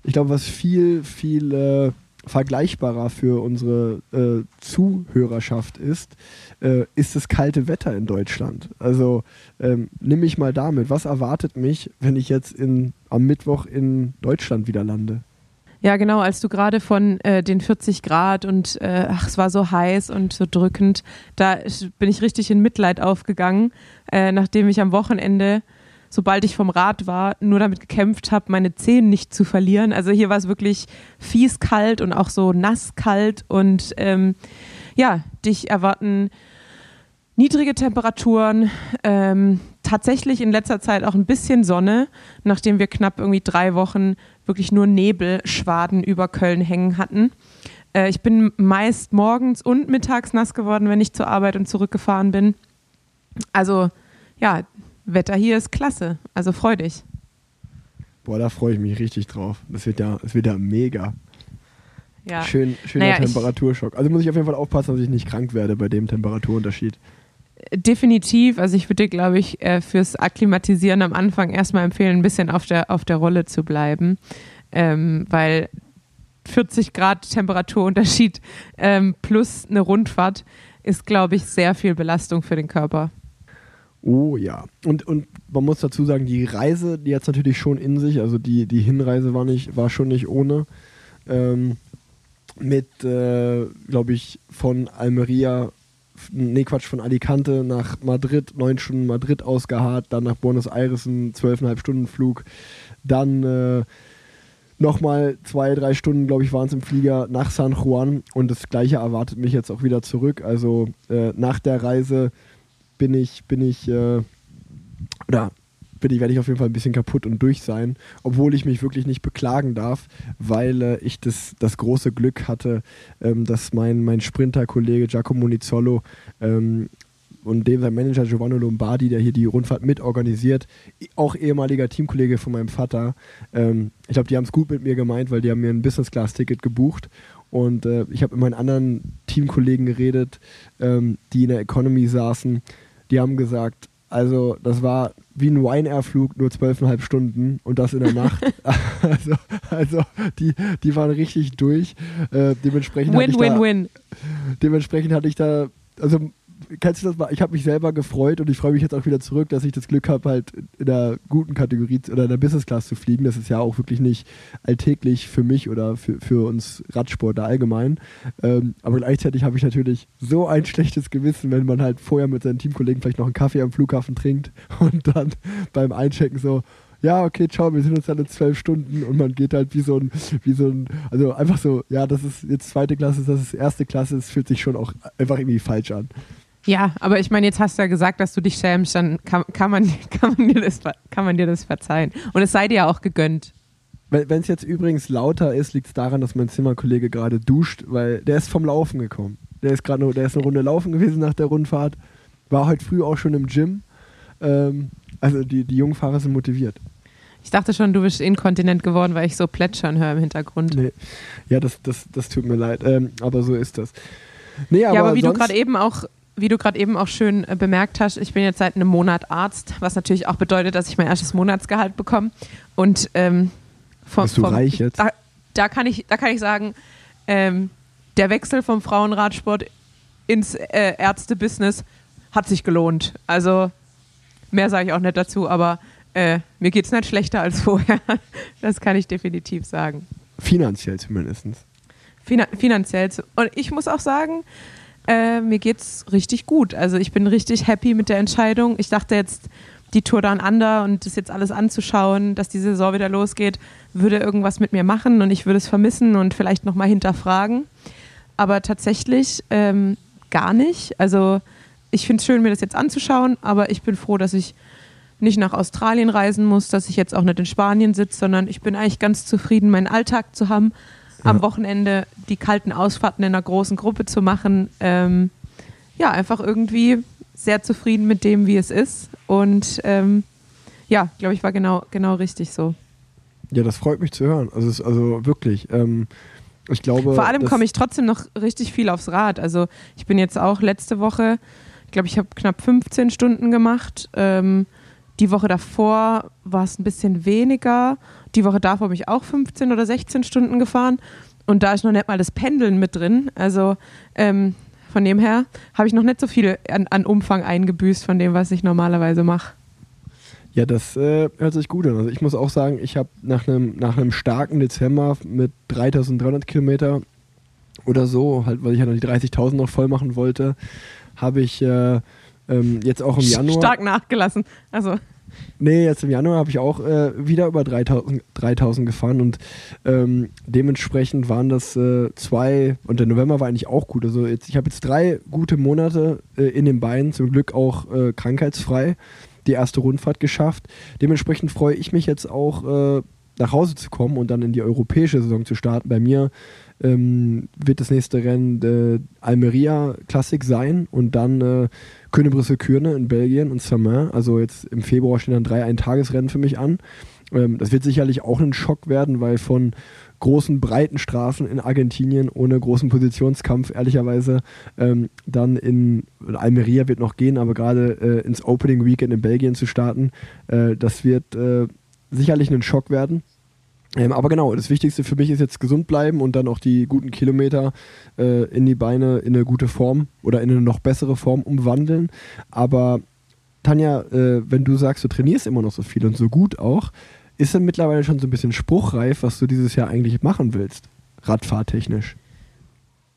ich glaube, was viel, viel äh, vergleichbarer für unsere äh, Zuhörerschaft ist, äh, ist das kalte Wetter in Deutschland. Also ähm, nimm mich mal damit. Was erwartet mich, wenn ich jetzt in, am Mittwoch in Deutschland wieder lande? Ja, genau, als du gerade von äh, den 40 Grad und äh, ach, es war so heiß und so drückend, da bin ich richtig in Mitleid aufgegangen, äh, nachdem ich am Wochenende sobald ich vom Rad war, nur damit gekämpft habe, meine Zehen nicht zu verlieren. Also hier war es wirklich fies kalt und auch so nass kalt und ähm, ja, dich erwarten niedrige Temperaturen, ähm, tatsächlich in letzter Zeit auch ein bisschen Sonne, nachdem wir knapp irgendwie drei Wochen wirklich nur Nebelschwaden über Köln hängen hatten. Äh, ich bin meist morgens und mittags nass geworden, wenn ich zur Arbeit und zurückgefahren bin. Also ja, Wetter hier ist klasse, also freu dich. Boah, da freue ich mich richtig drauf. Das wird ja, das wird ja mega. Ja. Schön, schöner Naja, Temperaturschock. Also muss ich auf jeden Fall aufpassen, dass ich nicht krank werde bei dem Temperaturunterschied. Definitiv, also ich würde dir, glaube ich, äh, fürs Akklimatisieren am Anfang erstmal empfehlen, ein bisschen auf der, auf der Rolle zu bleiben, ähm, weil 40 Grad Temperaturunterschied ähm, plus eine Rundfahrt ist, glaube ich, sehr viel Belastung für den Körper. Oh ja. Und, und man muss dazu sagen, die Reise, die hat natürlich schon in sich, also die, die Hinreise war, nicht, war schon nicht ohne. Ähm, mit, äh, glaube ich, von Almeria, nee Quatsch, von Alicante nach Madrid, neun Stunden Madrid ausgeharrt, dann nach Buenos Aires ein zwölfeinhalb Stunden Flug, dann äh, nochmal zwei, drei Stunden, glaube ich, waren es im Flieger nach San Juan und das gleiche erwartet mich jetzt auch wieder zurück. Also äh, nach der Reise bin ich, bin ich, äh, oder bin ich, werde ich auf jeden Fall ein bisschen kaputt und durch sein, obwohl ich mich wirklich nicht beklagen darf, weil äh, ich das, das große Glück hatte, ähm, dass mein, mein Sprinter-Kollege Giacomo Nizzolo ähm, und dem sein Manager Giovanni Lombardi, der hier die Rundfahrt mitorganisiert, auch ehemaliger Teamkollege von meinem Vater. Ähm, ich glaube, die haben es gut mit mir gemeint, weil die haben mir ein Business-Class-Ticket gebucht. Und äh, ich habe mit meinen anderen Teamkollegen geredet, ähm, die in der Economy saßen. Die haben gesagt, also das war wie ein Ryanair-Flug, nur zwölfeinhalb Stunden und das in der Nacht. also also die, die waren richtig durch. Äh, dementsprechend hatte Win, ich win, da, win. dementsprechend hatte ich da, also kennst du das mal? Ich habe mich selber gefreut und ich freue mich jetzt auch wieder zurück, dass ich das Glück habe, halt in der guten Kategorie oder in der Business Class zu fliegen. Das ist ja auch wirklich nicht alltäglich für mich oder für, für uns Radsportler allgemein. Ähm, aber gleichzeitig habe ich natürlich so ein schlechtes Gewissen, wenn man halt vorher mit seinen Teamkollegen vielleicht noch einen Kaffee am Flughafen trinkt und dann beim Einchecken so, ja, okay, ciao, wir sind uns dann in zwölf Stunden und man geht halt wie so ein, wie so ein, also einfach so, ja, das ist jetzt zweite Klasse, das ist erste Klasse, es fühlt sich schon auch einfach irgendwie falsch an. Ja, aber ich meine, jetzt hast du ja gesagt, dass du dich schämst, dann kann, kann, man, kann, man dir das, kann man dir das verzeihen. Und es sei dir ja auch gegönnt. Wenn es jetzt übrigens lauter ist, liegt es daran, dass mein Zimmerkollege gerade duscht, weil der ist vom Laufen gekommen. Der ist gerade der ist eine Runde laufen gewesen nach der Rundfahrt, war heute früh auch schon im Gym. Ähm, also die, die jungen Fahrer sind motiviert. Ich dachte schon, du bist inkontinent geworden, weil ich so plätschern höre im Hintergrund. Nee. Ja, das, das, das tut mir leid, ähm, aber so ist das. Nee, aber ja, aber wie du gerade eben auch wie du gerade eben auch schön äh, bemerkt hast, ich bin jetzt seit einem Monat Arzt, was natürlich auch bedeutet, dass ich mein erstes Monatsgehalt bekomme. Und ähm, vom, Bist du vom, reich jetzt? Da, da, kann ich, da kann ich sagen, ähm, der Wechsel vom Frauenradsport ins äh, Ärztebusiness hat sich gelohnt. Also mehr sage ich auch nicht dazu, aber äh, mir geht es nicht schlechter als vorher. Das kann ich definitiv sagen. Finanziell zumindest. Finan finanziell. Und ich muss auch sagen, äh, mir geht's richtig gut. Also ich bin richtig happy mit der Entscheidung. Ich dachte jetzt, die Tour Down Under und das jetzt alles anzuschauen, dass die Saison wieder losgeht, würde irgendwas mit mir machen und ich würde es vermissen und vielleicht nochmal hinterfragen. Aber tatsächlich ähm, gar nicht. Also ich finde es schön, mir das jetzt anzuschauen, aber ich bin froh, dass ich nicht nach Australien reisen muss, dass ich jetzt auch nicht in Spanien sitze, sondern ich bin eigentlich ganz zufrieden, meinen Alltag zu haben, am. Wochenende die kalten Ausfahrten in einer großen Gruppe zu machen. Ähm, ja, einfach irgendwie sehr zufrieden mit dem, wie es ist. Und ähm, ja, glaube ich, war genau, genau richtig so. Ja, das freut mich zu hören. Also, also wirklich. Ähm, ich glaube. Vor allem komme ich trotzdem noch richtig viel aufs Rad. Also ich bin jetzt auch letzte Woche, ich glaube, ich habe knapp 15 Stunden gemacht. Ähm, die Woche davor war es ein bisschen weniger. Die Woche davor bin ich auch 15 oder 16 Stunden gefahren. Und da ist noch nicht mal das Pendeln mit drin. Also ähm, von dem her habe ich noch nicht so viel an, an Umfang eingebüßt von dem, was ich normalerweise mache. Ja, das äh, hört sich gut an. Also ich muss auch sagen, ich habe nach einem nach einem starken Dezember mit 3300 Kilometer oder so, halt, weil ich ja noch die 30.000 noch voll machen wollte, habe ich äh, ähm, jetzt auch im Januar. Stark nachgelassen. Also Nee, jetzt im Januar habe ich auch äh, wieder über 3000, 3000 gefahren und ähm, dementsprechend waren das äh, zwei und der November war eigentlich auch gut. Also jetzt, ich habe jetzt drei gute Monate äh, in den Beinen, zum Glück auch äh, krankheitsfrei, die erste Rundfahrt geschafft. Dementsprechend freue ich mich jetzt auch äh, nach Hause zu kommen und dann in die europäische Saison zu starten. Bei mir ähm, wird das nächste Rennen äh, Almeria Classic sein und dann äh, Königsbrüssel-Kürne in Belgien und Saint-Main. Also jetzt im Februar stehen dann drei Eintagesrennen für mich an. Ähm, das wird sicherlich auch ein Schock werden, weil von großen, breiten Straßen in Argentinien ohne großen Positionskampf, ehrlicherweise, ähm, dann in Almeria wird noch gehen, aber gerade äh, ins Opening Weekend in Belgien zu starten, äh, das wird äh, sicherlich ein Schock werden. Ähm, aber genau, das Wichtigste für mich ist jetzt gesund bleiben und dann auch die guten Kilometer äh, in die Beine in eine gute Form oder in eine noch bessere Form umwandeln. Aber Tanja, äh, wenn du sagst, du trainierst immer noch so viel und so gut auch, ist denn mittlerweile schon so ein bisschen spruchreif, was du dieses Jahr eigentlich machen willst? Radfahrtechnisch.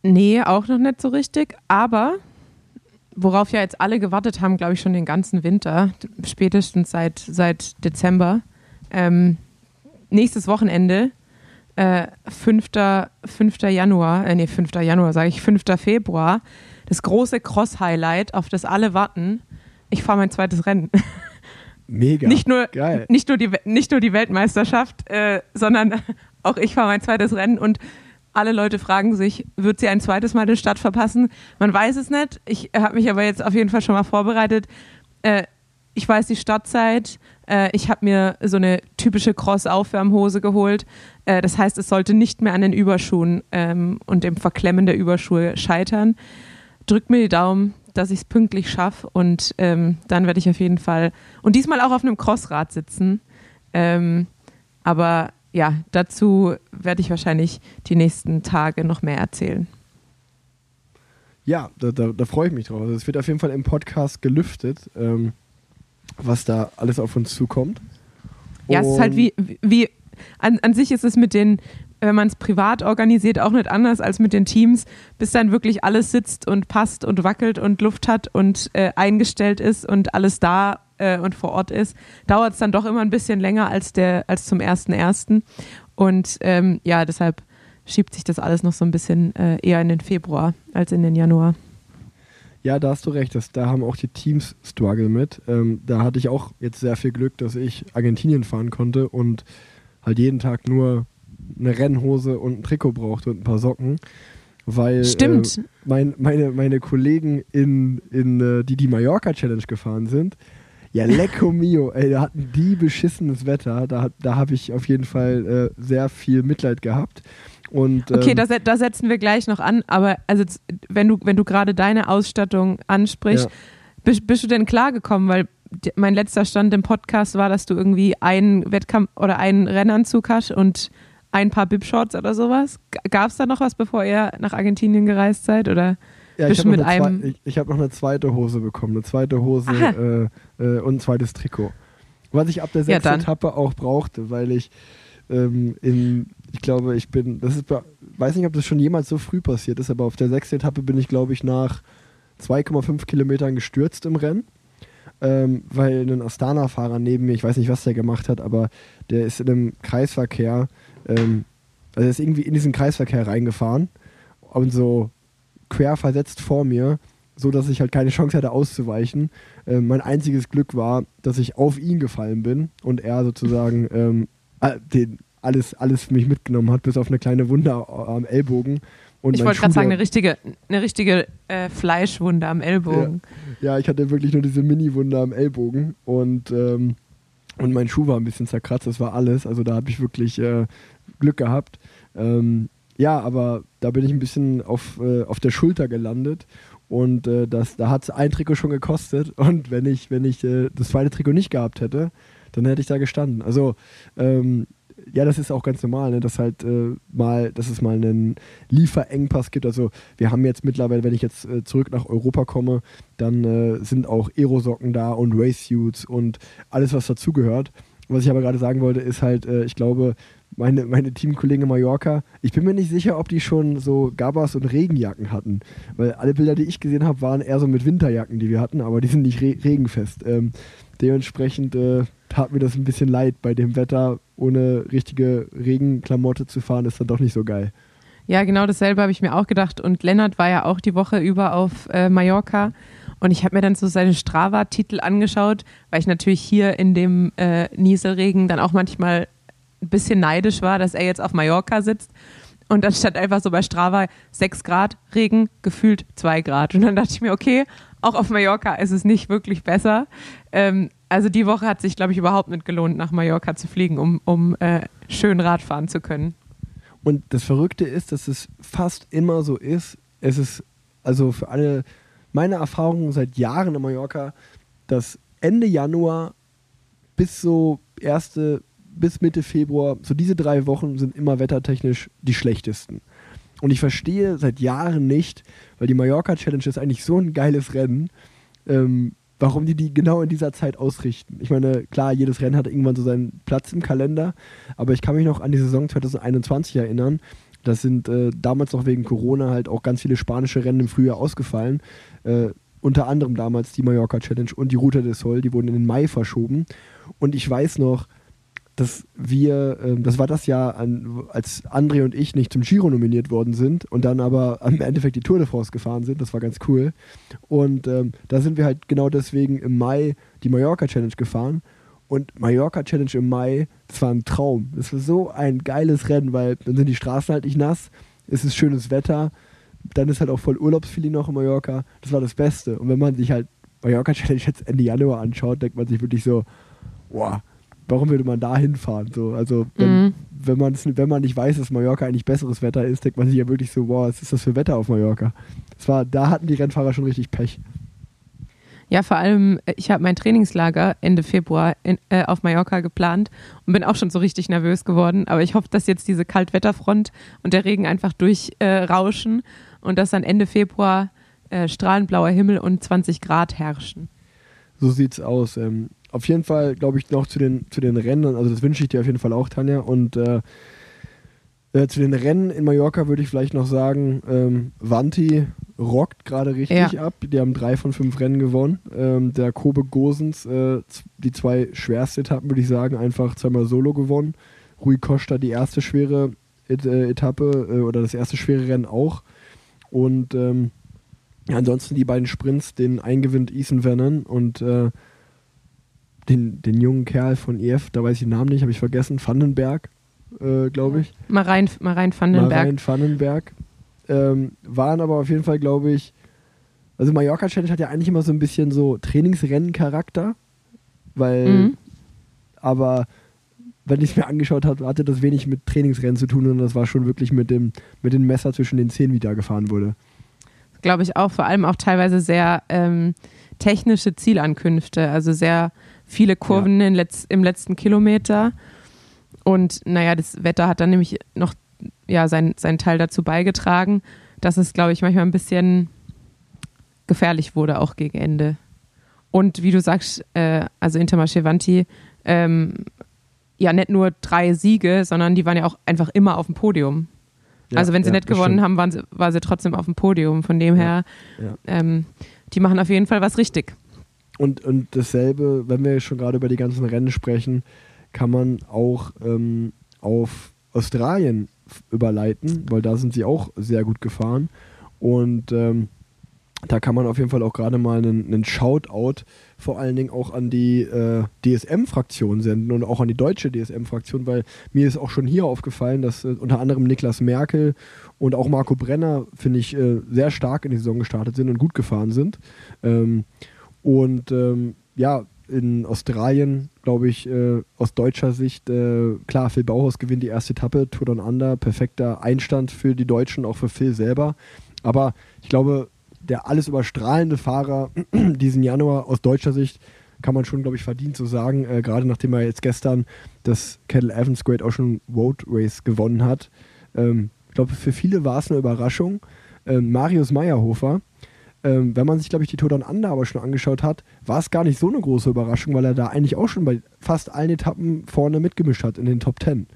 Nee, auch noch nicht so richtig. Aber worauf ja jetzt alle gewartet haben, glaube ich, schon den ganzen Winter, spätestens seit, seit Dezember. Ähm, nächstes Wochenende, äh, 5. 5. Januar, äh, nee, 5. Januar sage ich, 5. Februar, das große Cross-Highlight, auf das alle warten. Ich fahre mein zweites Rennen. Mega. Nicht nur, Geil. nicht nur, die, nicht nur die Weltmeisterschaft, äh, sondern auch ich fahre mein zweites Rennen und alle Leute fragen sich, wird sie ein zweites Mal den Start verpassen? Man weiß es nicht. Ich habe mich aber jetzt auf jeden Fall schon mal vorbereitet. Äh, ich weiß die Startzeit. Äh, ich habe mir so eine typische Cross-Aufwärmhose geholt. Äh, das heißt, es sollte nicht mehr an den Überschuhen ähm, und dem Verklemmen der Überschuhe scheitern. Drückt mir die Daumen, dass ich es pünktlich schaffe und ähm, dann werde ich auf jeden Fall und diesmal auch auf einem Crossrad sitzen. Ähm, aber ja, dazu werde ich wahrscheinlich die nächsten Tage noch mehr erzählen. Ja, da, da, da freue ich mich drauf. Also es wird auf jeden Fall im Podcast gelüftet, ähm, was da alles auf uns zukommt. Ja, es ist halt wie, wie an, an sich ist es mit den, wenn man es privat organisiert, auch nicht anders als mit den Teams, bis dann wirklich alles sitzt und passt und wackelt und Luft hat und äh, eingestellt ist und alles da äh, und vor Ort ist, dauert es dann doch immer ein bisschen länger als der als zum ersten ersten. Und ähm, ja, deshalb schiebt sich das alles noch so ein bisschen äh, eher in den Februar als in den Januar. Ja, da hast du recht. Das, da haben auch die Teams Struggle mit. Ähm, da hatte ich auch jetzt sehr viel Glück, dass ich Argentinien fahren konnte und halt jeden Tag nur eine Rennhose und ein Trikot brauchte und ein paar Socken. Weil Stimmt. Äh, mein, meine, meine Kollegen, in, in, äh, die die Mallorca Challenge gefahren sind, ja, lecco mio, ey, da hatten die beschissenes Wetter. Da, da habe ich auf jeden Fall äh, sehr viel Mitleid gehabt. Und, Okay, ähm, da, da setzen wir gleich noch an, aber also wenn du, wenn du gerade deine Ausstattung ansprichst, Ja. bist, bist du denn klargekommen? Weil mein letzter Stand im Podcast war, dass du irgendwie einen Wettkampf oder einen Rennanzug hast und ein paar Bib-Shorts oder sowas. Gab es da noch was, bevor ihr nach Argentinien gereist seid? Oder? Ja, Bist ich habe mit noch, eine zwei, ich, ich hab noch eine zweite Hose bekommen. Eine zweite Hose äh, äh, und ein zweites Trikot. Was ich ab der Ja, sechsten dann. Etappe auch brauchte, weil ich ähm, in, ich glaube, ich bin, das ist, weiß nicht, ob das schon jemals so früh passiert ist, aber auf der sechsten Etappe bin ich, glaube ich, nach 2,5 Kilometern gestürzt im Rennen. Ähm, weil ein Astana-Fahrer neben mir, ich weiß nicht, was der gemacht hat, aber der ist in einem Kreisverkehr, ähm, also er ist irgendwie in diesen Kreisverkehr reingefahren und so quer versetzt vor mir, so dass ich halt keine Chance hatte auszuweichen. Ähm, mein einziges Glück war, dass ich auf ihn gefallen bin und er sozusagen ähm, a- den, alles, alles für mich mitgenommen hat, bis auf eine kleine Wunde am Ellbogen. Und ich wollte gerade sagen, eine richtige, eine richtige äh, Fleischwunde am Ellbogen. Ja, ich hatte wirklich nur diese Mini-Wunde am Ellbogen und, ähm, und mein Schuh war ein bisschen zerkratzt, das war alles. Also da habe ich wirklich äh, Glück gehabt. Ähm, ja, aber da bin ich ein bisschen auf, äh, auf der Schulter gelandet und äh, das, da hat ein Trikot schon gekostet und wenn ich, wenn ich äh, das zweite Trikot nicht gehabt hätte, dann hätte ich da gestanden. Also ähm, ja, das ist auch ganz normal, ne? dass halt äh, mal, dass es mal einen Lieferengpass gibt. Also wir haben jetzt mittlerweile, wenn ich jetzt äh, zurück nach Europa komme, dann äh, sind auch Aerosocken da und Race-Suits und alles, was dazugehört. Was ich aber gerade sagen wollte, ist halt, äh, ich glaube, meine, meine Teamkollegen in Mallorca, ich bin mir nicht sicher, ob die schon so Gabas und Regenjacken hatten. Weil alle Bilder, die ich gesehen habe, waren eher so mit Winterjacken, die wir hatten, aber die sind nicht re regenfest. Ähm, dementsprechend äh, tat mir das ein bisschen leid bei dem Wetter. Ohne richtige Regenklamotte zu fahren, ist dann doch nicht so geil. Ja, genau dasselbe habe ich mir auch gedacht. Und Lennart war ja auch die Woche über auf äh, Mallorca. Und ich habe mir dann so seine Strava-Titel angeschaut, weil ich natürlich hier in dem äh, Nieselregen dann auch manchmal ein bisschen neidisch war, dass er jetzt auf Mallorca sitzt. Und dann stand einfach so bei Strava 6 Grad, Regen, gefühlt 2 Grad. Und dann dachte ich mir, okay, auch auf Mallorca ist es nicht wirklich besser. Ähm, also die Woche hat sich, glaube ich, überhaupt nicht gelohnt, nach Mallorca zu fliegen, um, um äh, schön Radfahren zu können. Und das Verrückte ist, dass es fast immer so ist. Es ist, also für alle meine Erfahrungen seit Jahren in Mallorca, dass Ende Januar bis so erste, bis Mitte Februar, so diese drei Wochen sind immer wettertechnisch die schlechtesten. Und ich verstehe seit Jahren nicht, weil die Mallorca Challenge ist eigentlich so ein geiles Rennen, ähm, warum die die genau in dieser Zeit ausrichten. Ich meine, klar, jedes Rennen hat irgendwann so seinen Platz im Kalender, aber ich kann mich noch an die Saison 2021 erinnern. Das sind äh, damals noch wegen Corona halt auch ganz viele spanische Rennen im Frühjahr ausgefallen. Äh, unter anderem damals die Mallorca Challenge und die Ruta del Sol, die wurden in den Mai verschoben. Und ich weiß noch, dass wir, ähm, das war das Jahr, an, als André und ich nicht zum Giro nominiert worden sind und dann aber im Endeffekt die Tour de France gefahren sind. Das war ganz cool. Und ähm, da sind wir halt genau deswegen im Mai die Mallorca Challenge gefahren. Und Mallorca Challenge im Mai, das war ein Traum. Das war so ein geiles Rennen, weil dann sind die Straßen halt nicht nass, es ist schönes Wetter, dann ist halt auch voll Urlaubsfeeling noch in Mallorca. Das war das Beste. Und wenn man sich halt Mallorca Challenge jetzt Ende Januar anschaut, denkt man sich wirklich so, boah, warum würde man da hinfahren? So, also wenn, Mhm. wenn, man's- wenn man nicht weiß, dass Mallorca eigentlich besseres Wetter ist, denkt man sich ja wirklich so, boah, was ist das für Wetter auf Mallorca? Das war, da hatten die Rennfahrer schon richtig Pech. Ja, vor allem, äh, ich habe mein Trainingslager Ende Februar in, äh, auf Mallorca geplant und bin auch schon so richtig nervös geworden. Aber ich hoffe, dass jetzt diese Kaltwetterfront und der Regen einfach durchrauschen äh, und dass dann Ende Februar äh, strahlend blauer Himmel und 20 Grad herrschen. So sieht's aus. Ähm, auf jeden Fall, glaube ich, noch zu den, zu den Rennen, also das wünsche ich dir auf jeden Fall auch, Tanja. Und äh, äh, zu den Rennen in Mallorca würde ich vielleicht noch sagen, ähm, Vanti rockt gerade richtig Ja. ab. Die haben drei von fünf Rennen gewonnen. Ähm, der Kobe Gosens, äh, die zwei schwersten Etappen, würde ich sagen, einfach zweimal solo gewonnen. Rui Costa die erste schwere äh, Etappe äh, oder das erste schwere Rennen auch. Und ähm, ansonsten die beiden Sprints, den eingewinnt Ethan Vernon und äh, den, den jungen Kerl von EF, da weiß ich den Namen nicht, habe ich vergessen, Vandenberg, äh, glaube ich. Marein, Marein van den Berg. Marijn Vandenberg. Ähm, waren aber auf jeden Fall, glaube ich, also Mallorca Challenge hat ja eigentlich immer so ein bisschen so Trainingsrennen-Charakter, weil, Mhm. aber wenn ich es mir angeschaut habe, hatte das wenig mit Trainingsrennen zu tun und das war schon wirklich mit dem, mit dem Messer zwischen den Zähnen, wie da gefahren wurde. glaube ich auch, vor allem auch teilweise sehr ähm, technische Zielankünfte, also sehr viele Kurven in letz im letzten Kilometer. Und naja, das Wetter hat dann nämlich noch ja, sein, seinen Teil dazu beigetragen, dass es, glaube ich, manchmal ein bisschen gefährlich wurde, auch gegen Ende. Und wie du sagst, äh, also Intermarché Vanti, ähm, ja, nicht nur drei Siege, sondern die waren ja auch einfach immer auf dem Podium. Ja, also wenn sie ja, nicht gewonnen stimmt. haben, waren sie, war sie trotzdem auf dem Podium. Von dem Ja, her, ja. Ähm, die machen auf jeden Fall was richtig. Und, und dasselbe, wenn wir schon gerade über die ganzen Rennen sprechen, kann man auch ähm, auf Australien überleiten, weil da sind sie auch sehr gut gefahren. Und ähm, da kann man auf jeden Fall auch gerade mal einen, einen Shoutout vor allen Dingen auch an die äh, DSM-Fraktion senden und auch an die deutsche DSM-Fraktion, weil mir ist auch schon hier aufgefallen, dass äh, unter anderem Niklas Merkel und auch Marco Brenner, finde ich, äh, sehr stark in die Saison gestartet sind und gut gefahren sind. Ähm, und ähm, ja, in Australien, glaube ich, äh, aus deutscher Sicht, äh, klar, Phil Bauhaus gewinnt die erste Etappe, Tour Down Under, perfekter Einstand für die Deutschen, auch für Phil selber. Aber ich glaube, der alles überstrahlende Fahrer diesen Januar aus deutscher Sicht kann man schon, glaube ich, verdient so sagen, äh, gerade nachdem er jetzt gestern das Kettle Evans Great Ocean Road Race gewonnen hat. Ähm, ich glaube, für viele war es eine Überraschung. Ähm, Marius Meyerhofer, ähm, wenn man sich, glaube ich, die Tour Down Under aber schon angeschaut hat, war es gar nicht so eine große Überraschung, weil er da eigentlich auch schon bei fast allen Etappen vorne mitgemischt hat in den Top Ten.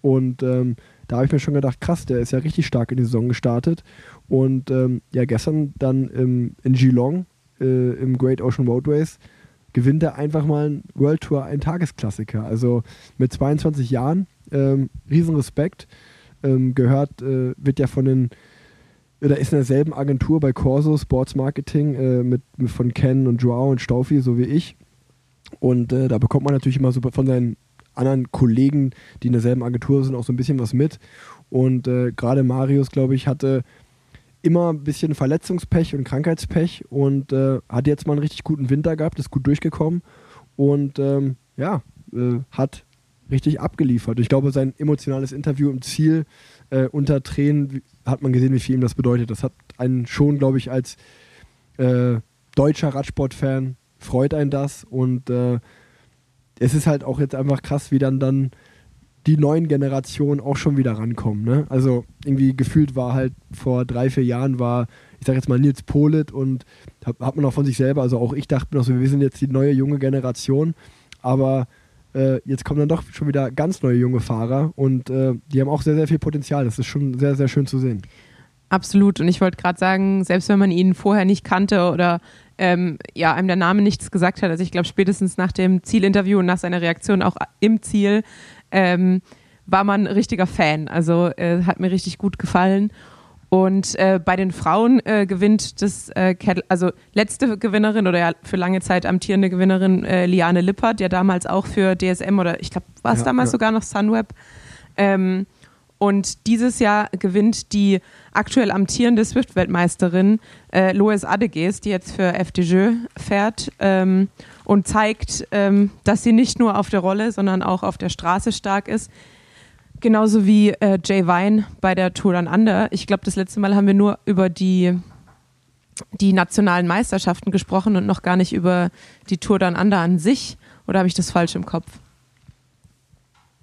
Und ähm, da habe ich mir schon gedacht, krass, der ist ja richtig stark in die Saison gestartet. Und ähm, ja, gestern dann im, in Geelong äh, im Great Ocean Road Race gewinnt er einfach mal ein World Tour ein Tagesklassiker. Also mit 22 Jahren, ähm, riesen Respekt. Ähm, gehört, äh, wird ja von den oder ist in derselben Agentur bei Corso Sports Marketing äh, mit, mit von Ken und Joao und Staufi, so wie ich. Und äh, da bekommt man natürlich immer so von seinen anderen Kollegen, die in derselben Agentur sind, auch so ein bisschen was mit. Und äh, gerade Marius, glaube ich, hatte immer ein bisschen Verletzungspech und Krankheitspech und äh, hat jetzt mal einen richtig guten Winter gehabt, ist gut durchgekommen und ähm, ja, äh, hat richtig abgeliefert. Ich glaube, sein emotionales Interview im Ziel äh, unter Tränen hat man gesehen, wie viel ihm das bedeutet. Das hat einen schon, glaube ich, als äh, deutscher Radsportfan freut einen das und äh, es ist halt auch jetzt einfach krass, wie dann dann die neuen Generationen auch schon wieder rankommen. Ne? Also irgendwie gefühlt war halt vor drei, vier Jahren war, ich sag jetzt mal Nils Polit und hat, hat man auch von sich selber, also auch ich dachte noch so, wir sind jetzt die neue junge Generation, aber äh, jetzt kommen dann doch schon wieder ganz neue junge Fahrer und äh, die haben auch sehr, sehr viel Potenzial. Das ist schon sehr, sehr schön zu sehen. Absolut. Und ich wollte gerade sagen, selbst wenn man ihn vorher nicht kannte oder ähm, ja, einem der Name nichts gesagt hat, also ich glaube spätestens nach dem Zielinterview und nach seiner Reaktion auch im Ziel, ähm, war man ein richtiger Fan. Also äh, hat mir richtig gut gefallen. Und äh, bei den Frauen äh, gewinnt das, äh, also letzte Gewinnerin oder ja für lange Zeit amtierende Gewinnerin äh, Liane Lippert, ja damals auch für DSM oder ich glaube, war es Ja, damals ja. sogar noch Sunweb. Ähm, und dieses Jahr gewinnt die aktuell amtierende Swift-Weltmeisterin äh, Loes Adeges, die jetzt für FDJ fährt ähm, und zeigt, ähm, dass sie nicht nur auf der Rolle, sondern auch auf der Straße stark ist. Genauso wie äh, Jay Vine bei der Tour Down Under. Ich glaube, das letzte Mal haben wir nur über die, die nationalen Meisterschaften gesprochen und noch gar nicht über die Tour Down Under an sich. Oder habe ich das falsch im Kopf?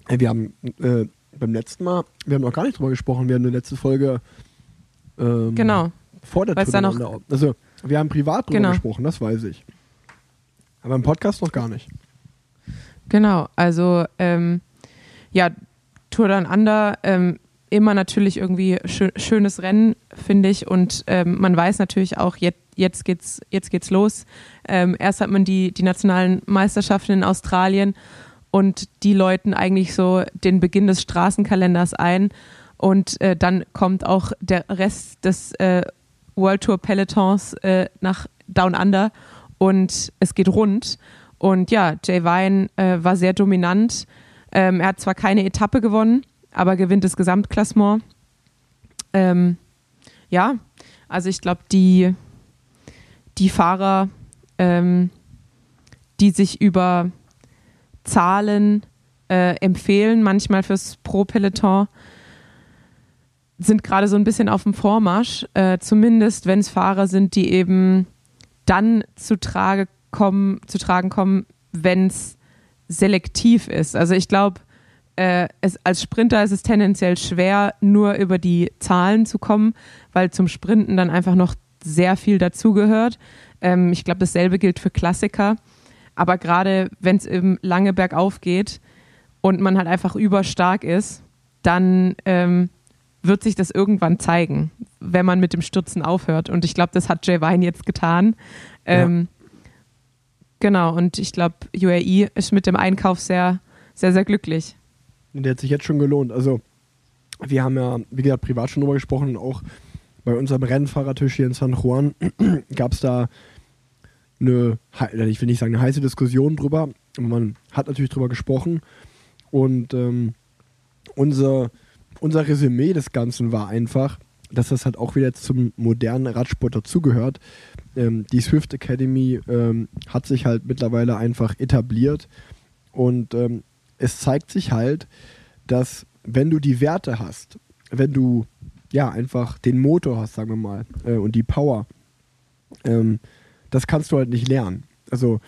Ey, wir haben äh, beim letzten Mal, wir haben noch gar nicht drüber gesprochen, wir haben eine letzte Folge ähm, Genau. vor der Weil's Tour. noch- auch- also, wir haben privat drüber Genau. gesprochen, das weiß ich. Aber im Podcast noch gar nicht. Genau, also ähm, ja, Tour Down Under, ähm, immer natürlich irgendwie schö schönes Rennen, finde ich. Und ähm, man weiß natürlich auch, jetzt, jetzt, geht's, jetzt geht's los. Ähm, erst hat man die, die nationalen Meisterschaften in Australien und die läuten eigentlich so den Beginn des Straßenkalenders ein. Und äh, dann kommt auch der Rest des äh, World Tour Pelotons äh, nach Down Under und es geht rund. Und ja, Jay Vine äh, war sehr dominant. Ähm, er hat zwar keine Etappe gewonnen, aber gewinnt das Gesamtklassement. Ähm, ja, also ich glaube, die, die Fahrer, ähm, die sich über Zahlen äh, empfehlen, manchmal fürs Pro-Peloton, sind gerade so ein bisschen auf dem Vormarsch. Äh, zumindest, wenn es Fahrer sind, die eben dann zu, Trage kommen, zu tragen kommen, wenn es selektiv ist. Also ich glaube, äh, es, als Sprinter ist es tendenziell schwer, nur über die Zahlen zu kommen, weil zum Sprinten dann einfach noch sehr viel dazugehört. Ähm, ich glaube, dasselbe gilt für Klassiker. Aber gerade wenn es eben lange bergauf geht und man halt einfach überstark ist, dann ähm, wird sich das irgendwann zeigen, wenn man mit dem Stürzen aufhört. Und ich glaube, das hat Jay Vine jetzt getan. Ähm, Genau, und ich glaube, UAE ist mit dem Einkauf sehr, sehr, sehr glücklich. Der hat sich jetzt schon gelohnt. Also, wir haben ja, wie gesagt, privat schon drüber gesprochen und auch bei unserem Rennfahrertisch hier in San Juan gab es da eine, ich will nicht sagen eine heiße Diskussion drüber, man hat natürlich drüber gesprochen und ähm, unser, unser Resümee des Ganzen war einfach, dass das halt auch wieder zum modernen Radsport dazugehört. Ähm, die Swift Academy ähm, hat sich halt mittlerweile einfach etabliert und ähm, es zeigt sich halt, dass wenn du die Werte hast, wenn du ja einfach den Motor hast, sagen wir mal, äh, und die Power, ähm, das kannst du halt nicht lernen. Also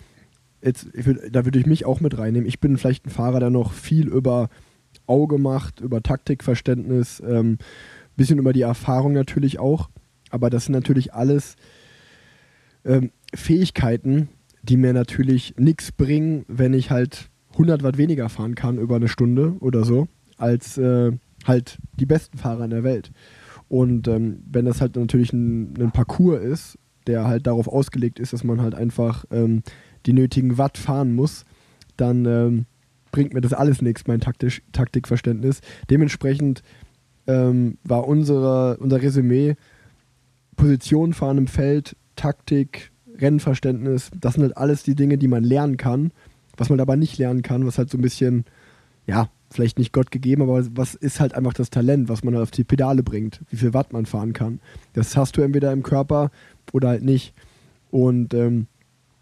jetzt, würd, da würde ich mich auch mit reinnehmen. Ich bin vielleicht ein Fahrer, der noch viel über Auge macht, über Taktikverständnis, ähm, bisschen über die Erfahrung natürlich auch. Aber das sind natürlich alles ähm, Fähigkeiten, die mir natürlich nichts bringen, wenn ich halt 100 Watt weniger fahren kann über eine Stunde oder so, als äh, halt die besten Fahrer in der Welt. Und ähm, wenn das halt natürlich ein, ein Parcours ist, der halt darauf ausgelegt ist, dass man halt einfach ähm, die nötigen Watt fahren muss, dann ähm, bringt mir das alles nichts, mein Taktisch, Taktikverständnis. Dementsprechend ähm, war unsere, unser Resümee Position fahren im Feld, Taktik, Rennverständnis, das sind halt alles die Dinge, die man lernen kann, was man aber nicht lernen kann, was halt so ein bisschen, ja, vielleicht nicht Gott gegeben, aber was ist halt einfach das Talent, was man halt auf die Pedale bringt, wie viel Watt man fahren kann. Das hast du entweder im Körper oder halt nicht. Und ähm,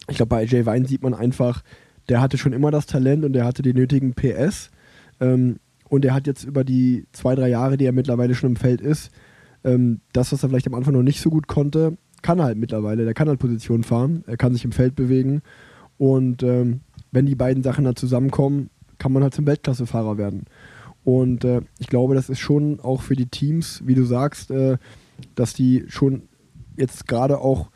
ich glaube, bei Jay Vine sieht man einfach, der hatte schon immer das Talent und der hatte die nötigen PS. Ähm, und er hat jetzt über die zwei, drei Jahre, die er mittlerweile schon im Feld ist, ähm, das, was er vielleicht am Anfang noch nicht so gut konnte, kann halt mittlerweile. Der kann halt Position fahren, er kann sich im Feld bewegen. Und ähm, wenn die beiden Sachen dann zusammenkommen, kann man halt zum Weltklassefahrer werden. Und äh, ich glaube, das ist schon auch für die Teams, wie du sagst, äh, dass die schon jetzt gerade auch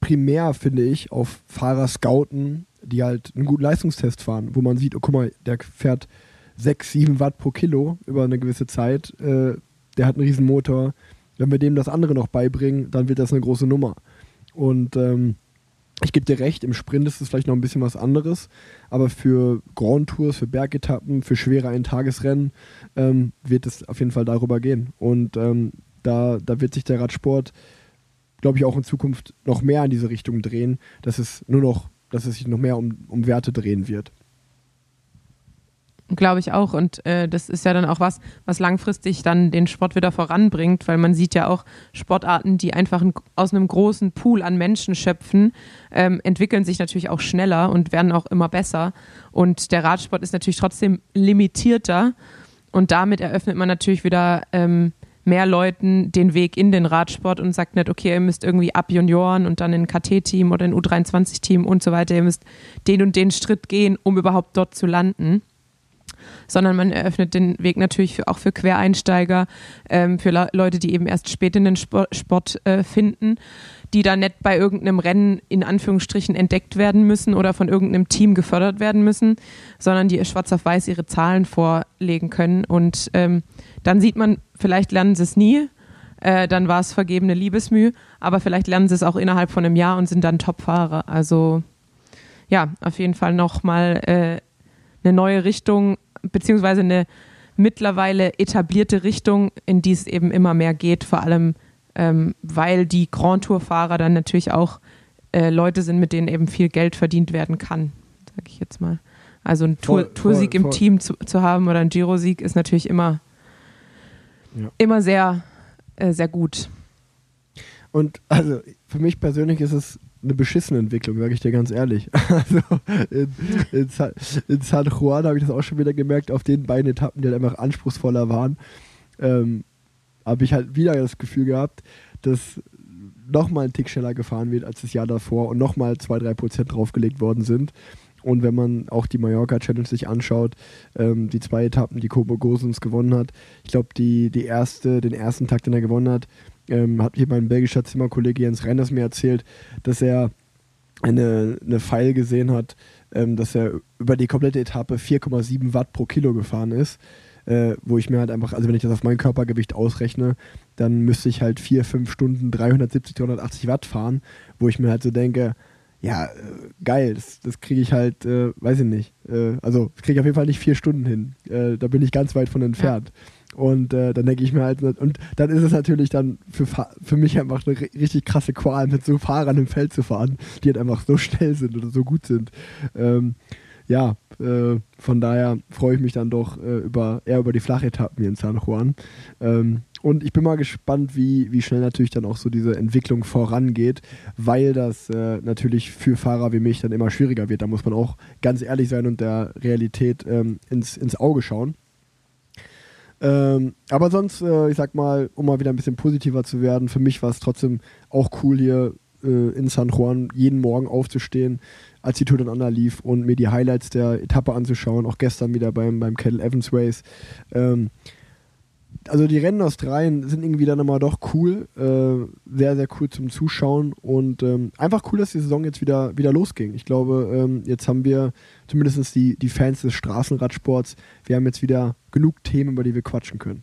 primär, finde ich, auf Fahrer scouten, die halt einen guten Leistungstest fahren, wo man sieht, oh guck mal, der fährt 6, 7 Watt pro Kilo über eine gewisse Zeit, äh, der hat einen riesen Motor. Wenn wir dem das andere noch beibringen, dann wird das eine große Nummer. Und ähm, ich gebe dir recht, im Sprint ist es vielleicht noch ein bisschen was anderes, aber für Grand Tours, für Bergetappen, für schwere Eintagesrennen ähm, wird es auf jeden Fall darüber gehen. Und ähm, da, da wird sich der Radsport, glaube ich, auch in Zukunft noch mehr in diese Richtung drehen, dass es nur noch, dass es sich noch mehr um, um Werte drehen wird. Glaube ich auch. Und äh, das ist ja dann auch was, was langfristig dann den Sport wieder voranbringt, weil man sieht ja auch Sportarten, die einfach ein, aus einem großen Pool an Menschen schöpfen, ähm, entwickeln sich natürlich auch schneller und werden auch immer besser. Und der Radsport ist natürlich trotzdem limitierter. Und damit eröffnet man natürlich wieder ähm, mehr Leuten den Weg in den Radsport und sagt nicht, okay, ihr müsst irgendwie ab Junioren und dann in KT-Team oder in ein U23-Team und so weiter, ihr müsst den und den Schritt gehen, um überhaupt dort zu landen. Sondern man eröffnet den Weg natürlich für, auch für Quereinsteiger, ähm, für Le Leute, die eben erst spät in den Sport, Sport äh, finden, die da nicht bei irgendeinem Rennen in Anführungsstrichen entdeckt werden müssen oder von irgendeinem Team gefördert werden müssen, sondern die schwarz auf weiß ihre Zahlen vorlegen können. Und ähm, dann sieht man, vielleicht lernen sie es nie, äh, dann war es vergebene Liebesmüh, aber vielleicht lernen sie es auch innerhalb von einem Jahr und sind dann Topfahrer. Also ja, auf jeden Fall nochmal äh, eine neue Richtung, beziehungsweise eine mittlerweile etablierte Richtung, in die es eben immer mehr geht, vor allem ähm, weil die Grand Tour-Fahrer dann natürlich auch äh, Leute sind, mit denen eben viel Geld verdient werden kann, sage ich jetzt mal. Also ein Tour, Toursieg im. Team zu, zu haben oder ein Giro-Sieg ist natürlich immer, Ja. immer sehr, äh, sehr gut. Und also für mich persönlich ist es eine beschissene Entwicklung, sage ich dir ganz ehrlich. Also in, in, Sa- in San Juan habe ich das auch schon wieder gemerkt, auf den beiden Etappen, die halt einfach anspruchsvoller waren, ähm, habe ich halt wieder das Gefühl gehabt, dass nochmal ein Tick schneller gefahren wird als das Jahr davor und nochmal 2-3 Prozent draufgelegt worden sind. Und wenn man auch die Mallorca Challenge sich anschaut, ähm, die zwei Etappen, die Kobo Gosens gewonnen hat, ich glaube, die, die erste, den ersten Tag, den er gewonnen hat, ähm, hat hier mein belgischer Zimmerkollege Jens Reinders mir erzählt, dass er eine, eine Pfeil gesehen hat, ähm, dass er über die komplette Etappe 4,7 Watt pro Kilo gefahren ist. Äh, wo ich mir halt einfach, also wenn ich das auf mein Körpergewicht ausrechne, dann müsste ich halt 4, 5 Stunden 370, 380 Watt fahren, wo ich mir halt so denke, ja, äh, geil, das, das kriege ich halt, äh, weiß ich nicht. Äh, also, das kriege ich auf jeden Fall nicht vier Stunden hin. Äh, da bin ich ganz weit von entfernt. Und äh, dann denke ich mir halt, und dann ist es natürlich dann für, für mich einfach eine ri- richtig krasse Qual, mit so Fahrern im Feld zu fahren, die halt einfach so schnell sind oder so gut sind. Ähm, ja, äh, von daher freue ich mich dann doch äh, über, eher über die Flachetappen hier in San Juan. Ähm, und ich bin mal gespannt, wie, wie schnell natürlich dann auch so diese Entwicklung vorangeht, weil das äh, natürlich für Fahrer wie mich dann immer schwieriger wird. Da muss man auch ganz ehrlich sein und der Realität ähm, ins, ins Auge schauen. Ähm, aber sonst, äh, ich sag mal, um mal wieder ein bisschen positiver zu werden, für mich war es trotzdem auch cool hier äh, in San Juan jeden Morgen aufzustehen, als die Tour dann an lief und mir die Highlights der Etappe anzuschauen, auch gestern wieder beim, beim Kettle Evans Race. Ähm, also die Rennen aus Dreien sind irgendwie dann immer doch cool, äh, sehr, sehr cool zum Zuschauen und ähm, einfach cool, dass die Saison jetzt wieder, wieder losging. Ich glaube, ähm, jetzt haben wir zumindest die, die Fans des Straßenradsports, wir haben jetzt wieder genug Themen, über die wir quatschen können.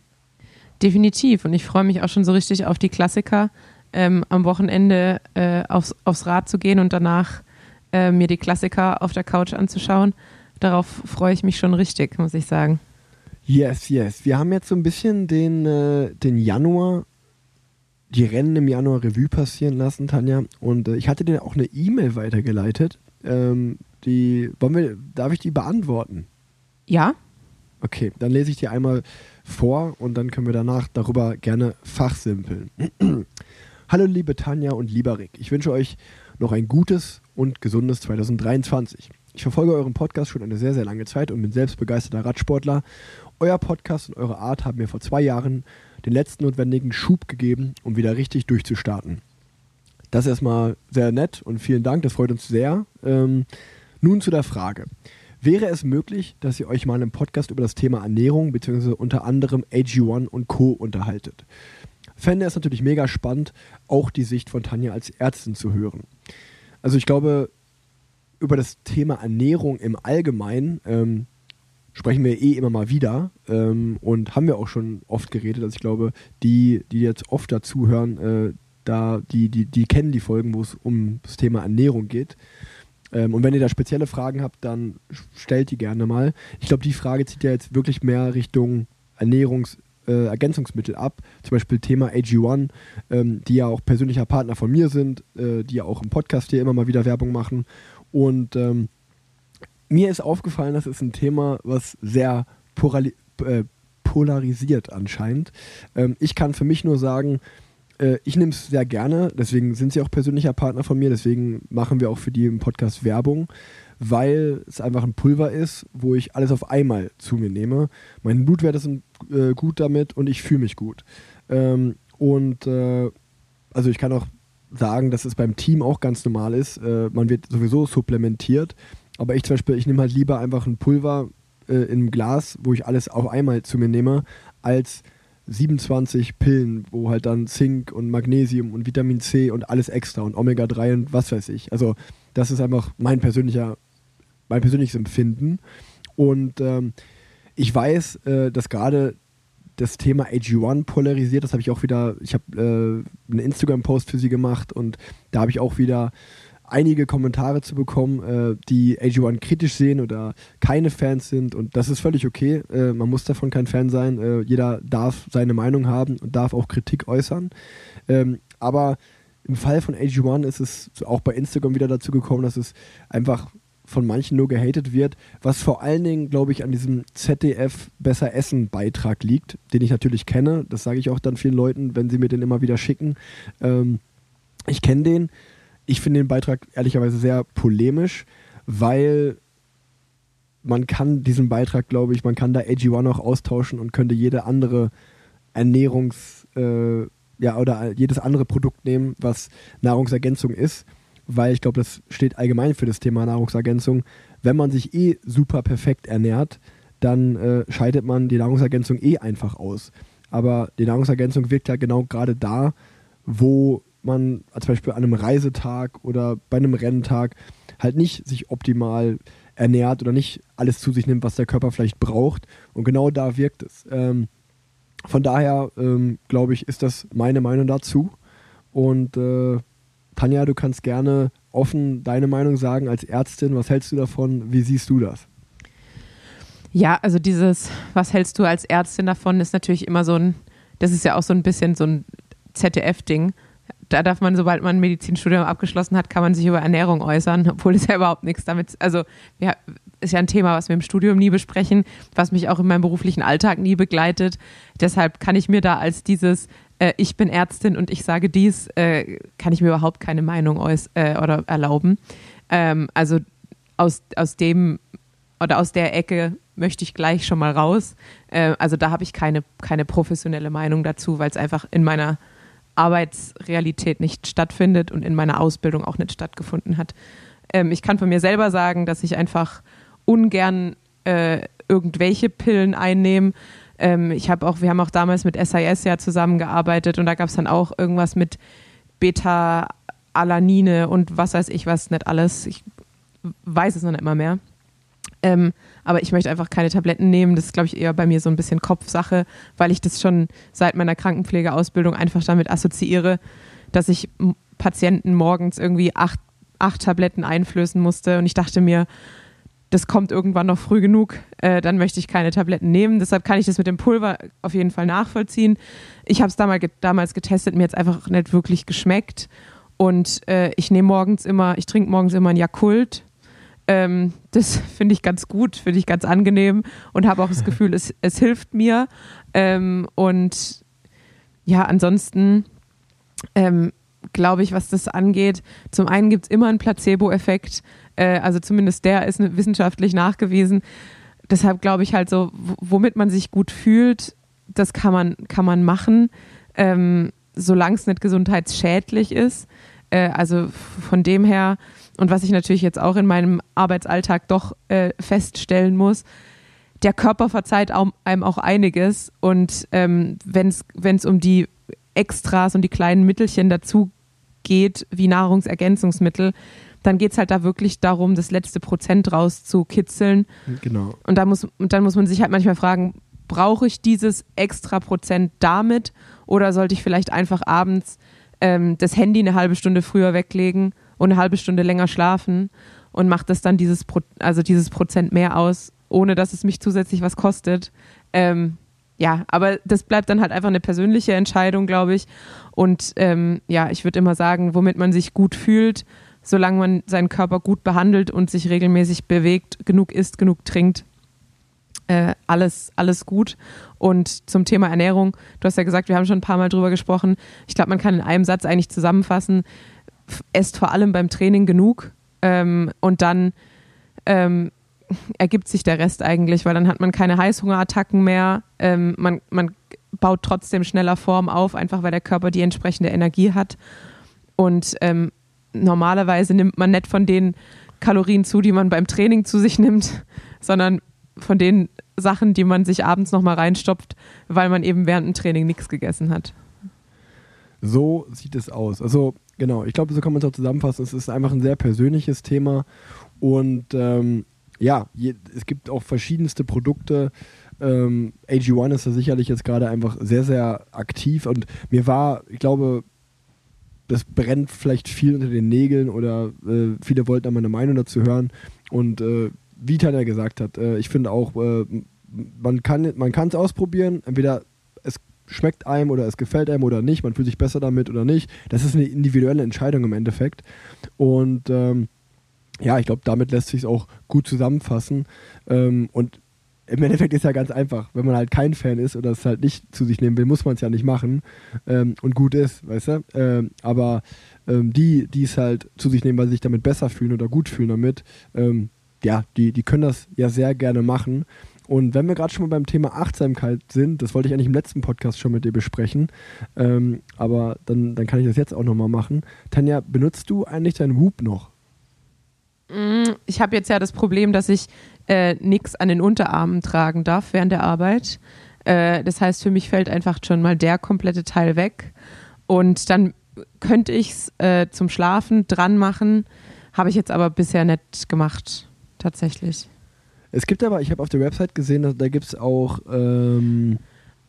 Definitiv. Und ich freue mich auch schon so richtig auf die Klassiker, ähm, am Wochenende äh, aufs, aufs Rad zu gehen und danach äh, mir die Klassiker auf der Couch anzuschauen. Darauf freue ich mich schon richtig, muss ich sagen. Yes, yes. Wir haben jetzt so ein bisschen den, äh, den Januar, die Rennen im Januar Revue passieren lassen, Tanja. Und äh, ich hatte dir auch eine E-Mail weitergeleitet. Ähm, die, wollen wir, darf ich die beantworten? Ja, Okay, dann lese ich dir einmal vor und dann können wir danach darüber gerne fachsimpeln. Hallo liebe Tanja und lieber Rick, ich wünsche euch noch ein gutes und gesundes 2023. Ich verfolge euren Podcast schon eine sehr, sehr lange Zeit und bin selbst begeisterter Radsportler. Euer Podcast und eure Art haben mir vor zwei Jahren den letzten notwendigen Schub gegeben, um wieder richtig durchzustarten. Das ist erstmal sehr nett und vielen Dank, das freut uns sehr. Ähm, nun zu der Frage. Wäre es möglich, dass ihr euch mal im Podcast über das Thema Ernährung bzw. unter anderem AG1 und Co. unterhaltet? Fände es natürlich mega spannend, auch die Sicht von Tanja als Ärztin zu hören. Also ich glaube, über das Thema Ernährung im Allgemeinen ähm, sprechen wir eh immer mal wieder ähm, und haben wir auch schon oft geredet. Also ich glaube, die, die jetzt oft dazuhören, äh, da, die, die, die kennen die Folgen, wo es um das Thema Ernährung geht. Ähm, und wenn ihr da spezielle Fragen habt, dann stellt die gerne mal. Ich glaube, die Frage zieht ja jetzt wirklich mehr Richtung Ernährungs- äh, Ergänzungsmittel ab, zum Beispiel Thema AG1, ähm, die ja auch persönlicher Partner von mir sind, äh, die ja auch im Podcast hier immer mal wieder Werbung machen. Und ähm, mir ist aufgefallen, das ist ein Thema, was sehr äh, polarisiert anscheinend. Ähm, ich kann für mich nur sagen, äh, ich nehme es sehr gerne, deswegen sind sie auch persönlicher Partner von mir, deswegen machen wir auch für die im Podcast Werbung, weil es einfach ein Pulver ist, wo ich alles auf einmal zu mir nehme. Meine Blutwerte sind äh, gut damit und ich fühle mich gut. Ähm, und äh, also ich kann auch sagen, dass es beim Team auch ganz normal ist. Äh, man wird sowieso supplementiert, aber ich zum Beispiel, ich nehme halt lieber einfach ein Pulver äh, im Glas, wo ich alles auf einmal zu mir nehme, als 27 Pillen, wo halt dann Zink und Magnesium und Vitamin C und alles extra und Omega-3 und was weiß ich. Also das ist einfach mein persönlicher, mein persönliches Empfinden. Und ähm, ich weiß, äh, dass gerade das Thema AG1 polarisiert. Das habe ich auch wieder, ich habe äh, einen Instagram-Post für sie gemacht und da habe ich auch wieder einige Kommentare zu bekommen, äh, die AG1 kritisch sehen oder keine Fans sind und das ist völlig okay. Äh, man muss davon kein Fan sein. Äh, jeder darf seine Meinung haben und darf auch Kritik äußern. Ähm, aber im Fall von AG1 ist es auch bei Instagram wieder dazu gekommen, dass es einfach von manchen nur gehatet wird, was vor allen Dingen, glaube ich, an diesem ZDF Besser Essen Beitrag liegt, den ich natürlich kenne. Das sage ich auch dann vielen Leuten, wenn sie mir den immer wieder schicken. Ähm, ich kenne den. Ich finde den Beitrag ehrlicherweise sehr polemisch, weil man kann diesen Beitrag, glaube ich, man kann da AG1 auch austauschen und könnte jede andere Ernährungs- äh, ja, oder jedes andere Produkt nehmen, was Nahrungsergänzung ist weil ich glaube, das steht allgemein für das Thema Nahrungsergänzung. Wenn man sich eh super perfekt ernährt, dann äh, scheidet man die Nahrungsergänzung eh einfach aus. Aber die Nahrungsergänzung wirkt ja genau gerade da, wo man zum Beispiel an einem Reisetag oder bei einem Renntag halt nicht sich optimal ernährt oder nicht alles zu sich nimmt, was der Körper vielleicht braucht. Und genau da wirkt es. Ähm, von daher ähm, glaube ich, ist das meine Meinung dazu. Und äh, Tanja, du kannst gerne offen deine Meinung sagen als Ärztin. Was hältst du davon? Wie siehst du das? Ja, also dieses, was hältst du als Ärztin davon, ist natürlich immer so ein, das ist ja auch so ein bisschen so ein ZDF-Ding. Da darf man, sobald man ein Medizinstudium abgeschlossen hat, kann man sich über Ernährung äußern, obwohl es ja überhaupt nichts damit, also ja, ist ja ein Thema, was wir im Studium nie besprechen, was mich auch in meinem beruflichen Alltag nie begleitet. Deshalb kann ich mir da als dieses äh, ich bin Ärztin und ich sage dies, äh, kann ich mir überhaupt keine Meinung äuß äh, oder erlauben. Ähm, also aus, aus dem oder aus der Ecke möchte ich gleich schon mal raus. Äh, also da habe ich keine, keine professionelle Meinung dazu, weil es einfach in meiner Arbeitsrealität nicht stattfindet und in meiner Ausbildung auch nicht stattgefunden hat. Ähm, ich kann von mir selber sagen, dass ich einfach ungern äh, irgendwelche Pillen einnehme ähm, ich habe auch, wir haben auch damals mit SIS ja zusammengearbeitet und da gab es dann auch irgendwas mit Beta-Alanine und was weiß ich was, nicht alles. Ich weiß es noch nicht mal mehr. Ähm, aber ich möchte einfach keine Tabletten nehmen. Das ist, glaube ich, eher bei mir so ein bisschen Kopfsache, weil ich das schon seit meiner Krankenpflegeausbildung einfach damit assoziiere, dass ich Patienten morgens irgendwie acht, acht Tabletten einflößen musste. Und ich dachte mir, das kommt irgendwann noch früh genug, äh, dann möchte ich keine Tabletten nehmen. Deshalb kann ich das mit dem Pulver auf jeden Fall nachvollziehen. Ich habe es damals, damals getestet, mir jetzt einfach nicht wirklich geschmeckt. Und äh, ich nehme morgens immer, ich trinke morgens immer ein Jakult. Ähm, das finde ich ganz gut, finde ich ganz angenehm und habe auch das Gefühl, es, es hilft mir. Ähm, und ja, ansonsten ähm, glaube ich, was das angeht, zum einen gibt es immer einen Placebo-Effekt äh, also zumindest der ist wissenschaftlich nachgewiesen. Deshalb glaube ich halt so, womit man sich gut fühlt, das kann man, kann man machen, ähm, solange es nicht gesundheitsschädlich ist. Äh, also von dem her, und was ich natürlich jetzt auch in meinem Arbeitsalltag doch äh, feststellen muss, der Körper verzeiht einem auch einiges. Und ähm, wenn es um die Extras und die kleinen Mittelchen dazu geht, wie Nahrungsergänzungsmittel, dann geht es halt da wirklich darum, das letzte Prozent rauszukitzeln. Genau. Und, da muss, und dann muss man sich halt manchmal fragen, brauche ich dieses extra Prozent damit oder sollte ich vielleicht einfach abends ähm, das Handy eine halbe Stunde früher weglegen und eine halbe Stunde länger schlafen und macht das dann dieses, Pro also dieses Prozent mehr aus, ohne dass es mich zusätzlich was kostet. Ähm, ja, aber das bleibt dann halt einfach eine persönliche Entscheidung, glaube ich. Und ähm, ja, ich würde immer sagen, womit man sich gut fühlt, solange man seinen Körper gut behandelt und sich regelmäßig bewegt, genug isst, genug trinkt, äh, alles, alles gut. Und zum Thema Ernährung, du hast ja gesagt, wir haben schon ein paar Mal drüber gesprochen. Ich glaube, man kann in einem Satz eigentlich zusammenfassen, esst vor allem beim Training genug ähm, und dann ähm, ergibt sich der Rest eigentlich, weil dann hat man keine Heißhungerattacken mehr. Ähm, man, man baut trotzdem schneller Form auf, einfach weil der Körper die entsprechende Energie hat. Und ähm, normalerweise nimmt man nicht von den Kalorien zu, die man beim Training zu sich nimmt, sondern von den Sachen, die man sich abends nochmal reinstopft, weil man eben während dem Training nichts gegessen hat. So sieht es aus. Also genau, ich glaube, so kann man es auch zusammenfassen. Es ist einfach ein sehr persönliches Thema und ähm, ja, je, es gibt auch verschiedenste Produkte. Ähm, AG1 ist da sicherlich jetzt gerade einfach sehr, sehr aktiv und mir war, ich glaube, das brennt vielleicht viel unter den Nägeln oder äh, viele wollten da meine Meinung dazu hören und äh, wie Tanja gesagt hat, äh, ich finde auch, äh, man kann es ausprobieren, entweder es schmeckt einem oder es gefällt einem oder nicht, man fühlt sich besser damit oder nicht. Das ist eine individuelle Entscheidung im Endeffekt. Und ähm, ja, ich glaube, damit lässt sich es auch gut zusammenfassen. Ähm, und im Endeffekt ist ja ganz einfach. Wenn man halt kein Fan ist oder es halt nicht zu sich nehmen will, muss man es ja nicht machen. Ähm, und gut ist, weißt du? Ähm, aber ähm, die, die es halt zu sich nehmen, weil sie sich damit besser fühlen oder gut fühlen damit, ähm, ja, die, die können das ja sehr gerne machen. Und wenn wir gerade schon mal beim Thema Achtsamkeit sind, das wollte ich eigentlich im letzten Podcast schon mit dir besprechen, ähm, aber dann, dann kann ich das jetzt auch nochmal machen. Tanja, benutzt du eigentlich deinen Whoop noch? Mm, Ich habe jetzt ja das Problem, dass ich äh, nichts an den Unterarmen tragen darf während der Arbeit. Äh, das heißt, für mich fällt einfach schon mal der komplette Teil weg. Und dann könnte ich es äh, zum Schlafen dran machen. Habe ich jetzt aber bisher nicht gemacht, tatsächlich. Es gibt aber, ich habe auf der Website gesehen, da gibt es auch, ähm,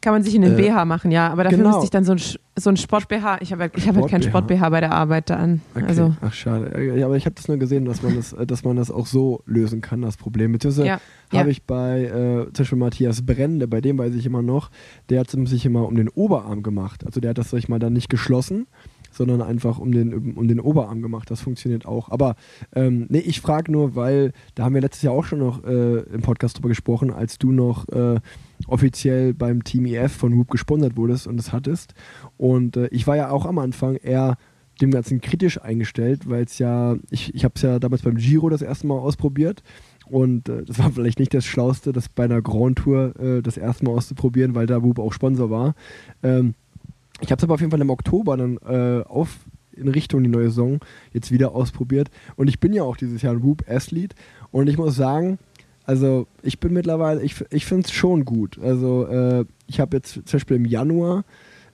Kann man sich in den Äh, BH machen, ja. Aber dafür genau. müsste ich dann so ein, so ein Sport-BH. Ich habe halt, ich hab halt keinen Sport-BH. Bei der Arbeit da an. okay. Also, ach schade. Ja, aber ich habe das nur gesehen, dass man das, dass man das auch so lösen kann, das Problem. Beziehungsweise ja. habe ja. ich bei äh, zum Beispiel Matthias Brende, bei dem weiß ich immer noch, der hat es sich immer um den Oberarm gemacht. Also der hat das, sag ich mal, dann nicht geschlossen, sondern einfach um den, um den Oberarm gemacht. Das funktioniert auch. Aber ähm, nee, ich frage nur, weil da haben wir letztes Jahr auch schon noch äh, im Podcast drüber gesprochen, als du noch äh, offiziell beim Team EF von Whoop gesponsert wurdest und es hattest. Und äh, ich war ja auch am Anfang eher dem Ganzen kritisch eingestellt, weil es ja, ich, ich habe es ja damals beim Giro das erste Mal ausprobiert und äh, das war vielleicht nicht das Schlauste, das bei einer Grand Tour äh, das erste Mal auszuprobieren, weil da Whoop auch Sponsor war. Ähm, ich habe es aber auf jeden Fall im Oktober dann äh, auf in Richtung die neue Saison jetzt wieder ausprobiert und ich bin ja auch dieses Jahr ein Whoop Athlete und ich muss sagen, also ich bin mittlerweile, ich, ich finde es schon gut. Also äh, ich habe jetzt zum Beispiel im Januar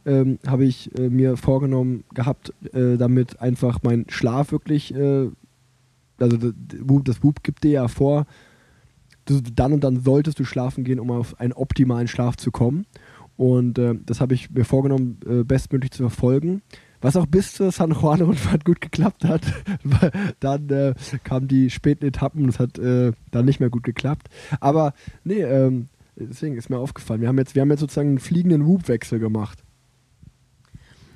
ähm, habe ich äh, mir vorgenommen gehabt, äh, damit einfach mein Schlaf wirklich, äh, also das Whoop, gibt dir ja vor, du, dann und dann solltest du schlafen gehen, um auf einen optimalen Schlaf zu kommen. Und äh, das habe ich mir vorgenommen, äh, bestmöglich zu verfolgen. Was auch bis zur San Juan-Rundfahrt gut geklappt hat. Dann äh, kamen die späten Etappen und es hat äh, dann nicht mehr gut geklappt. Aber nee, ähm, deswegen ist mir aufgefallen. Wir haben jetzt, wir haben jetzt sozusagen einen fliegenden Whoop-Wechsel gemacht.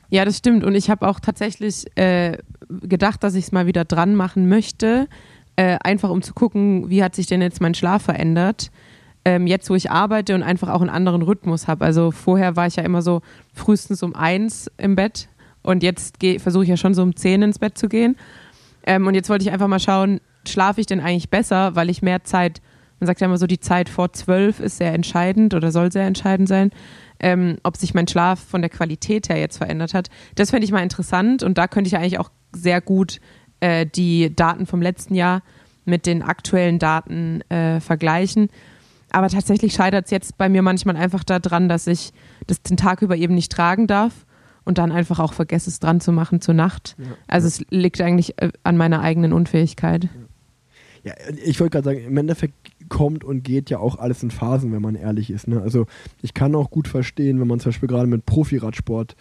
Ja, das stimmt. Und ich habe auch tatsächlich äh, gedacht, dass ich es mal wieder dran machen möchte, äh, einfach um zu gucken, wie hat sich denn jetzt mein Schlaf verändert. Ähm, jetzt, wo ich arbeite und einfach auch einen anderen Rhythmus habe. Also vorher war ich ja immer so frühestens um eins im Bett und jetzt versuche ich ja schon so um zehn ins Bett zu gehen. Ähm, und jetzt wollte ich einfach mal schauen, schlafe ich denn eigentlich besser, weil ich mehr Zeit, man sagt ja immer so, die Zeit vor zwölf ist sehr entscheidend oder soll sehr entscheidend sein ähm, ob sich mein Schlaf von der Qualität her jetzt verändert hat. Das fände ich mal interessant und da könnte ich eigentlich auch sehr gut äh, die Daten vom letzten Jahr mit den aktuellen Daten äh, vergleichen. Aber tatsächlich scheitert es jetzt bei mir manchmal einfach daran, dass ich das den Tag über eben nicht tragen darf und dann einfach auch vergesse, es dran zu machen zur Nacht. Ja. Also es liegt eigentlich äh, an meiner eigenen Unfähigkeit. Ja, ich wollte gerade sagen, im Endeffekt kommt und geht ja auch alles in Phasen, wenn man ehrlich ist. Ne? Also ich kann auch gut verstehen, wenn man zum Beispiel gerade mit Profiradsport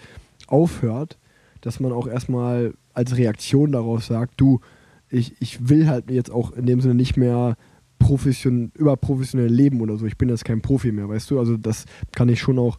aufhört, dass man auch erstmal als Reaktion darauf sagt, du, ich, ich will halt jetzt auch in dem Sinne nicht mehr profession überprofessionell leben oder so. Ich bin jetzt kein Profi mehr, weißt du? Also das kann ich schon auch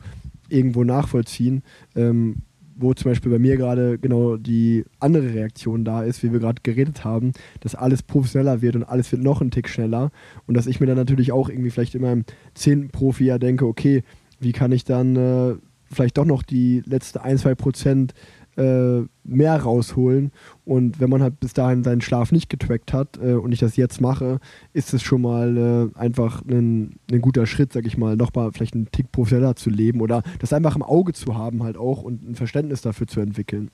irgendwo nachvollziehen. Ähm, wo zum Beispiel bei mir gerade genau die andere Reaktion da ist, wie wir gerade geredet haben, dass alles professioneller wird und alles wird noch ein Tick schneller und dass ich mir dann natürlich auch irgendwie vielleicht in meinem zehnten Profi-Jahr denke, okay, wie kann ich dann äh, vielleicht doch noch die letzte ein, zwei Prozent äh, mehr rausholen und wenn man halt bis dahin seinen Schlaf nicht getrackt hat äh, und ich das jetzt mache, ist es schon mal äh, einfach ein, ein guter Schritt, sag ich mal, nochmal vielleicht einen Tick professioneller zu leben oder das einfach im Auge zu haben halt auch und ein Verständnis dafür zu entwickeln.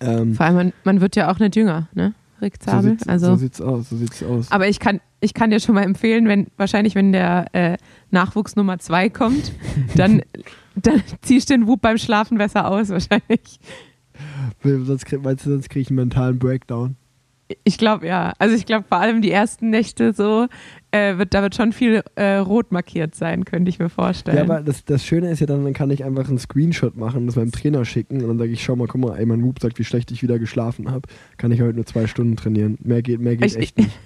Ähm, Vor allem, man, man wird ja auch nicht jünger, ne? Rick so, Zabel. sieht's, also, so sieht's aus, so sieht's aus. Aber ich kann, ich kann dir schon mal empfehlen, wenn wahrscheinlich, wenn der äh, Nachwuchs Nummer zwei kommt, dann, dann ziehst du den Wub beim Schlafen besser aus, wahrscheinlich. Sonst, krieg- meinst du, sonst kriege ich einen mentalen Breakdown? Ich glaube, ja. Also ich glaube, vor allem die ersten Nächte so, äh, wird, da wird schon viel äh, rot markiert sein, könnte ich mir vorstellen. Ja, aber das, das Schöne ist ja dann, dann kann ich einfach einen Screenshot machen, das meinem Trainer schicken und dann sage ich, schau mal, guck mal, ey, mein Whoop sagt, wie schlecht ich wieder geschlafen habe. Kann ich heute nur zwei Stunden trainieren. Mehr geht, mehr geht Ich- echt nicht.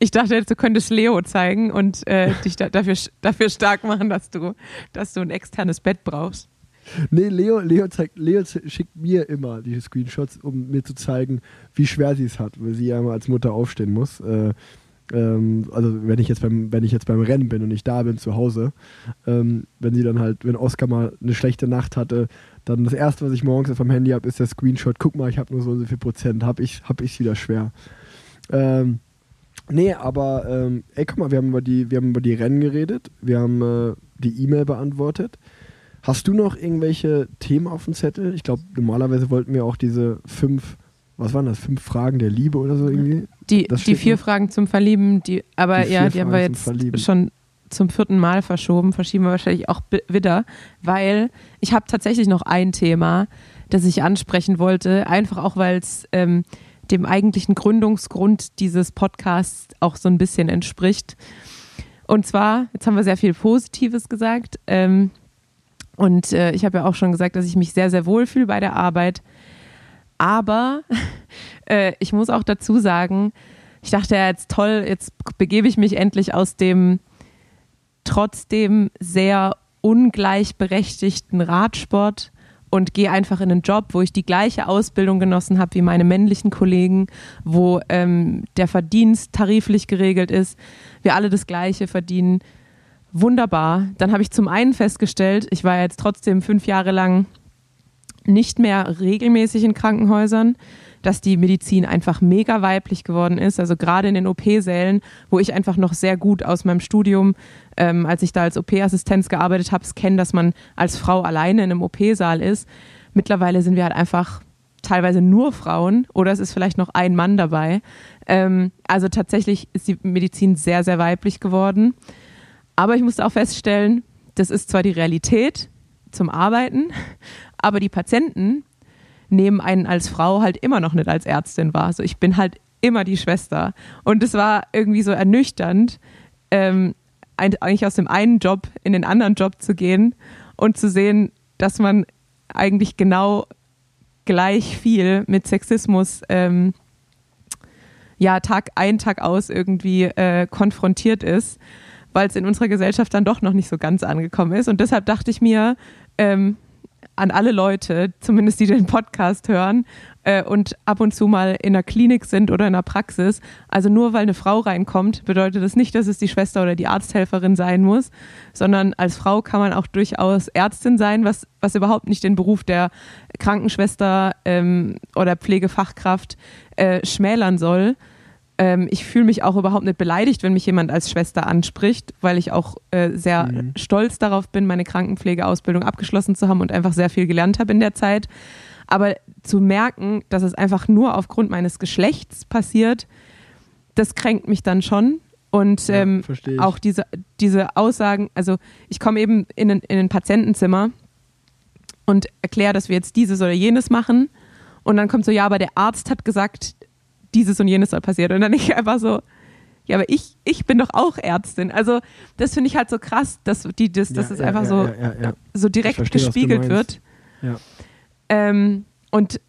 Ich dachte jetzt, du könntest Leo zeigen und äh, dich da, dafür, dafür stark machen, dass du, dass du ein externes Bett brauchst. Nee, Leo, Leo, zeigt, Leo schickt mir immer die Screenshots, um mir zu zeigen, wie schwer sie es hat, weil sie ja immer als Mutter aufstehen muss. Äh, ähm, also wenn ich jetzt beim, wenn ich jetzt beim Rennen bin und nicht da bin zu Hause, ähm, wenn sie dann halt, wenn Oscar mal eine schlechte Nacht hatte, dann das erste, was ich morgens auf dem Handy habe, ist der Screenshot. Guck mal, ich habe nur so und so viel Prozent, habe ich, hab ich wieder schwer. Ähm, nee, aber ähm, ey, guck mal, wir haben über die, wir haben über die Rennen geredet, wir haben äh, die E-Mail beantwortet. Hast du noch irgendwelche Themen auf dem Zettel? Ich glaube, normalerweise wollten wir auch diese fünf, was waren das, fünf Fragen der Liebe oder so irgendwie? Die, die vier noch. Fragen zum Verlieben, die, aber Die ja, die haben wir Fragen zum Verlieben. jetzt schon zum vierten Mal verschoben, verschieben wir wahrscheinlich auch wieder, weil ich habe tatsächlich noch ein Thema, das ich ansprechen wollte, einfach auch, weil es ähm, dem eigentlichen Gründungsgrund dieses Podcasts auch so ein bisschen entspricht. Und zwar, jetzt haben wir sehr viel Positives gesagt, ähm, und äh, ich habe ja auch schon gesagt, dass ich mich sehr, sehr wohl fühle bei der Arbeit. Aber äh, ich muss auch dazu sagen, ich dachte ja jetzt toll, jetzt begebe ich mich endlich aus dem trotzdem sehr ungleichberechtigten Radsport und gehe einfach in einen Job, wo ich die gleiche Ausbildung genossen habe wie meine männlichen Kollegen, wo ähm, der Verdienst tariflich geregelt ist, wir alle das Gleiche verdienen. Wunderbar. Dann habe ich zum einen festgestellt, ich war jetzt trotzdem fünf Jahre lang nicht mehr regelmäßig in Krankenhäusern, dass die Medizin einfach mega weiblich geworden ist. Also gerade in den OP-Sälen, wo ich einfach noch sehr gut aus meinem Studium, ähm, als ich da als OP-Assistenz gearbeitet habe, kenne, dass man als Frau alleine in einem OP-Saal ist. Mittlerweile sind wir halt einfach teilweise nur Frauen oder es ist vielleicht noch ein Mann dabei. Ähm, also tatsächlich ist die Medizin sehr, sehr weiblich geworden. Aber ich musste auch feststellen, das ist zwar die Realität zum Arbeiten, aber die Patienten nehmen einen als Frau halt immer noch nicht als Ärztin wahr. Also ich bin halt immer die Schwester. Und es war irgendwie so ernüchternd, ähm, eigentlich aus dem einen Job in den anderen Job zu gehen und zu sehen, dass man eigentlich genau gleich viel mit Sexismus ähm, ja Tag ein, Tag aus irgendwie äh, konfrontiert ist, weil es in unserer Gesellschaft dann doch noch nicht so ganz angekommen ist. Und deshalb dachte ich mir, ähm, an alle Leute, zumindest die den Podcast hören äh, und ab und zu mal in der Klinik sind oder in der Praxis. Also nur weil eine Frau reinkommt, bedeutet das nicht, dass es die Schwester oder die Arzthelferin sein muss, sondern als Frau kann man auch durchaus Ärztin sein, was, was überhaupt nicht den Beruf der Krankenschwester ähm, oder Pflegefachkraft äh, schmälern soll. Ähm, ich fühle mich auch überhaupt nicht beleidigt, wenn mich jemand als Schwester anspricht, weil ich auch äh, sehr Mhm. stolz darauf bin, meine Krankenpflegeausbildung abgeschlossen zu haben und einfach sehr viel gelernt habe in der Zeit. Aber zu merken, dass es einfach nur aufgrund meines Geschlechts passiert, das kränkt mich dann schon. Und Ja, ähm, ich. auch diese, diese Aussagen, also ich komme eben in ein, in ein Patientenzimmer und erkläre, dass wir jetzt dieses oder jenes machen. Und dann kommt so, ja, aber der Arzt hat gesagt, dieses und jenes soll passieren. Und dann ich einfach so, ja, aber ich, ich bin doch auch Ärztin. Also das finde ich halt so krass, dass die, das, dass Ja, es ja, einfach ja, so, so direkt verstehe, gespiegelt wird. Ja. Ähm, und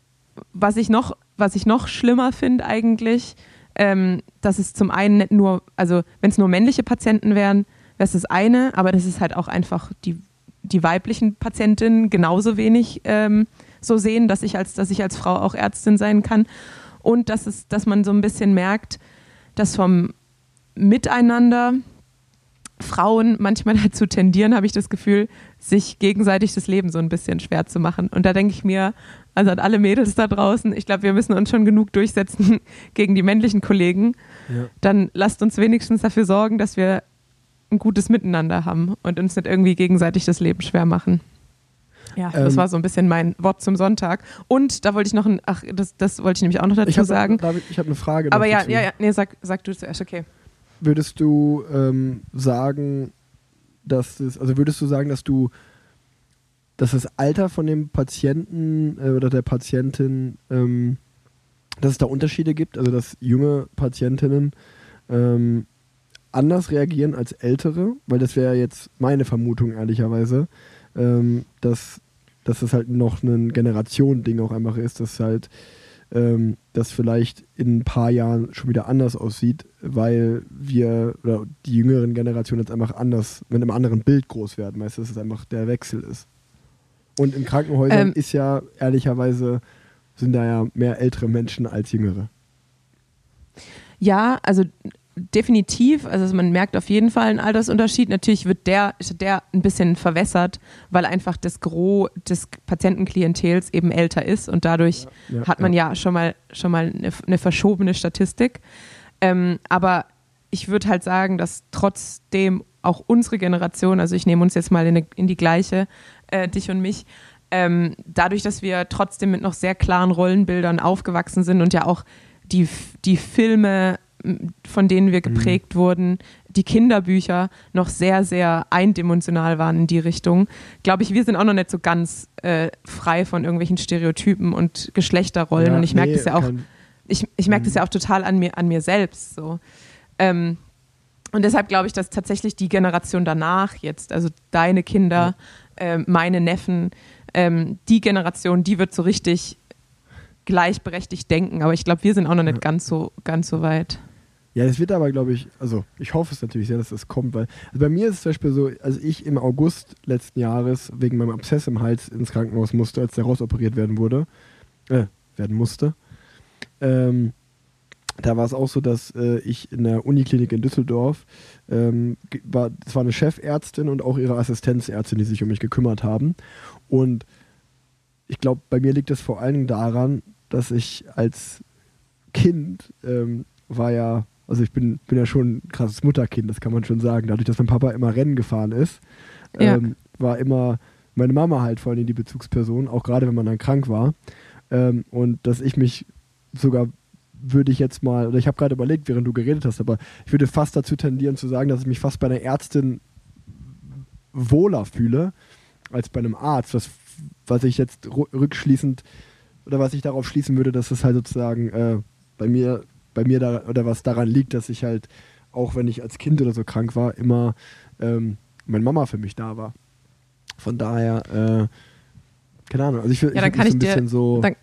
was ich noch, was ich noch schlimmer finde eigentlich, ähm, dass es zum einen nicht nur, also wenn es nur männliche Patienten wären, wäre es das eine, aber das ist halt auch einfach die, die weiblichen Patientinnen genauso wenig ähm, so sehen, dass ich als, dass ich als Frau auch Ärztin sein kann. Und dass es, dass man so ein bisschen merkt, dass vom Miteinander Frauen manchmal dazu tendieren, habe ich das Gefühl, sich gegenseitig das Leben so ein bisschen schwer zu machen. Und da denke ich mir, also an alle Mädels da draußen, ich glaube, wir müssen uns schon genug durchsetzen gegen die männlichen Kollegen. Ja. Dann lasst uns wenigstens dafür sorgen, dass wir ein gutes Miteinander haben und uns nicht irgendwie gegenseitig das Leben schwer machen. Ja, das Ähm, war so ein bisschen mein Wort zum Sonntag. Und da wollte ich noch ein, ach, das, das wollte ich nämlich auch noch dazu Ich habe sagen. David, ich habe eine Frage. Aber ja, dazu. ja, ja, nee, sag, sag du zuerst, okay. würdest du ähm, sagen, dass es, also würdest du sagen, dass du, dass das Alter von dem Patienten äh, oder der Patientin, ähm, dass es da Unterschiede gibt, also dass junge Patientinnen ähm, anders reagieren als ältere, weil das wäre jetzt meine Vermutung ehrlicherweise, ähm, dass, dass das halt noch ein Generation-Ding auch einfach ist, dass halt ähm, das vielleicht in ein paar Jahren schon wieder anders aussieht, weil wir oder die jüngeren Generationen jetzt einfach anders, mit einem anderen Bild groß werden, weißt du, dass es einfach der Wechsel ist. Und in Krankenhäusern Ähm. ist ja ehrlicherweise sind da ja mehr ältere Menschen als jüngere. Ja, also definitiv. Also man merkt auf jeden Fall einen Altersunterschied. Natürlich wird der, der ein bisschen verwässert, weil einfach das Gros des Patientenklientels eben älter ist und dadurch Ja, hat man ja, schon mal schon mal eine, eine verschobene Statistik. Ähm, aber ich würde halt sagen, dass trotzdem auch unsere Generation, also ich nehme uns jetzt mal in, eine, in die gleiche, äh, dich und mich, ähm, dadurch, dass wir trotzdem mit noch sehr klaren Rollenbildern aufgewachsen sind und ja auch die, die Filme, von denen wir geprägt wurden, die Kinderbücher noch sehr, sehr eindimensional waren in die Richtung, glaube ich, wir sind auch noch nicht so ganz äh, frei von irgendwelchen Stereotypen und Geschlechterrollen. Ja, und ich merke nee, das ja auch, ich, ich merke Mhm. das ja auch total an mir, an mir selbst. So. Ähm, und deshalb glaube ich, dass tatsächlich die Generation danach jetzt, also deine Kinder, ähm, meine Neffen, ähm, die Generation, die wird so richtig gleichberechtigt denken. Aber ich glaube, wir sind auch noch nicht Ja. ganz so, ganz so weit. Ja, das wird aber, glaube ich, also ich hoffe es natürlich sehr, dass das kommt, weil also bei mir ist es zum Beispiel so, als ich im August letzten Jahres wegen meinem Abszess im Hals ins Krankenhaus musste, als der rausoperiert werden wurde, äh, werden musste, ähm, da war es auch so, dass äh, ich in der Uniklinik in Düsseldorf, ähm, war, das war eine Chefärztin und auch ihre Assistenzärztin, die sich um mich gekümmert haben. Und ich glaube, bei mir liegt es vor allen Dingen daran, dass ich als Kind ähm, war ja, also ich bin, bin ja schon ein krasses Mutterkind, das kann man schon sagen. Dadurch, dass mein Papa immer Rennen gefahren ist, Ja. ähm, war immer meine Mama halt vor allem die Bezugsperson, auch gerade wenn man dann krank war. Ähm, und dass ich mich sogar würde ich jetzt mal, oder ich habe gerade überlegt, während du geredet hast, aber ich würde fast dazu tendieren zu sagen, dass ich mich fast bei einer Ärztin wohler fühle als bei einem Arzt, was, was ich jetzt rückschließend oder was ich darauf schließen würde, dass es halt sozusagen äh, bei mir, bei mir da, oder was daran liegt, dass ich halt, auch wenn ich als Kind oder so krank war, immer ähm, meine Mama für mich da war. Von daher, äh, keine Ahnung, also ich, Ja, dann ich kann würd ich mich so ein dir- bisschen so Dann,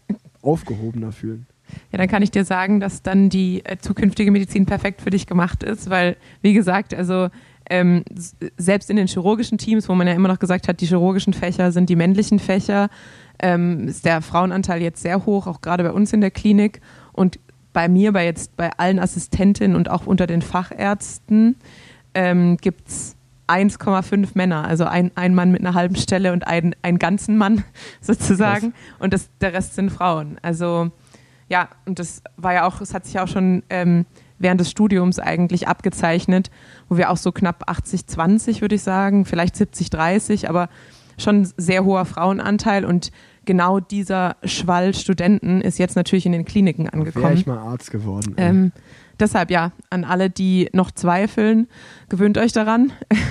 aufgehobener fühlen. ja, dann kann ich dir sagen, dass dann die äh, zukünftige Medizin perfekt für dich gemacht ist, weil, wie gesagt, also ähm, selbst in den chirurgischen Teams, wo man ja immer noch gesagt hat, die chirurgischen Fächer sind die männlichen Fächer, ähm, ist der Frauenanteil jetzt sehr hoch, auch gerade bei uns in der Klinik. Und bei mir, bei jetzt bei allen Assistentinnen und auch unter den Fachärzten ähm, gibt es 1,5 Männer, also ein, ein Mann mit einer halben Stelle und ein, einen ganzen Mann sozusagen. Und das, der Rest sind Frauen. Also ja, und das war ja auch, es hat sich auch schon ähm, während des Studiums eigentlich abgezeichnet, wo wir auch so knapp 80, 20, würde ich sagen, vielleicht 70, 30, aber schon sehr hoher Frauenanteil und genau dieser Schwall Studenten ist jetzt natürlich in den Kliniken Wäre angekommen. ich mal Arzt geworden. Ähm, deshalb ja, an alle, die noch zweifeln, gewöhnt euch daran.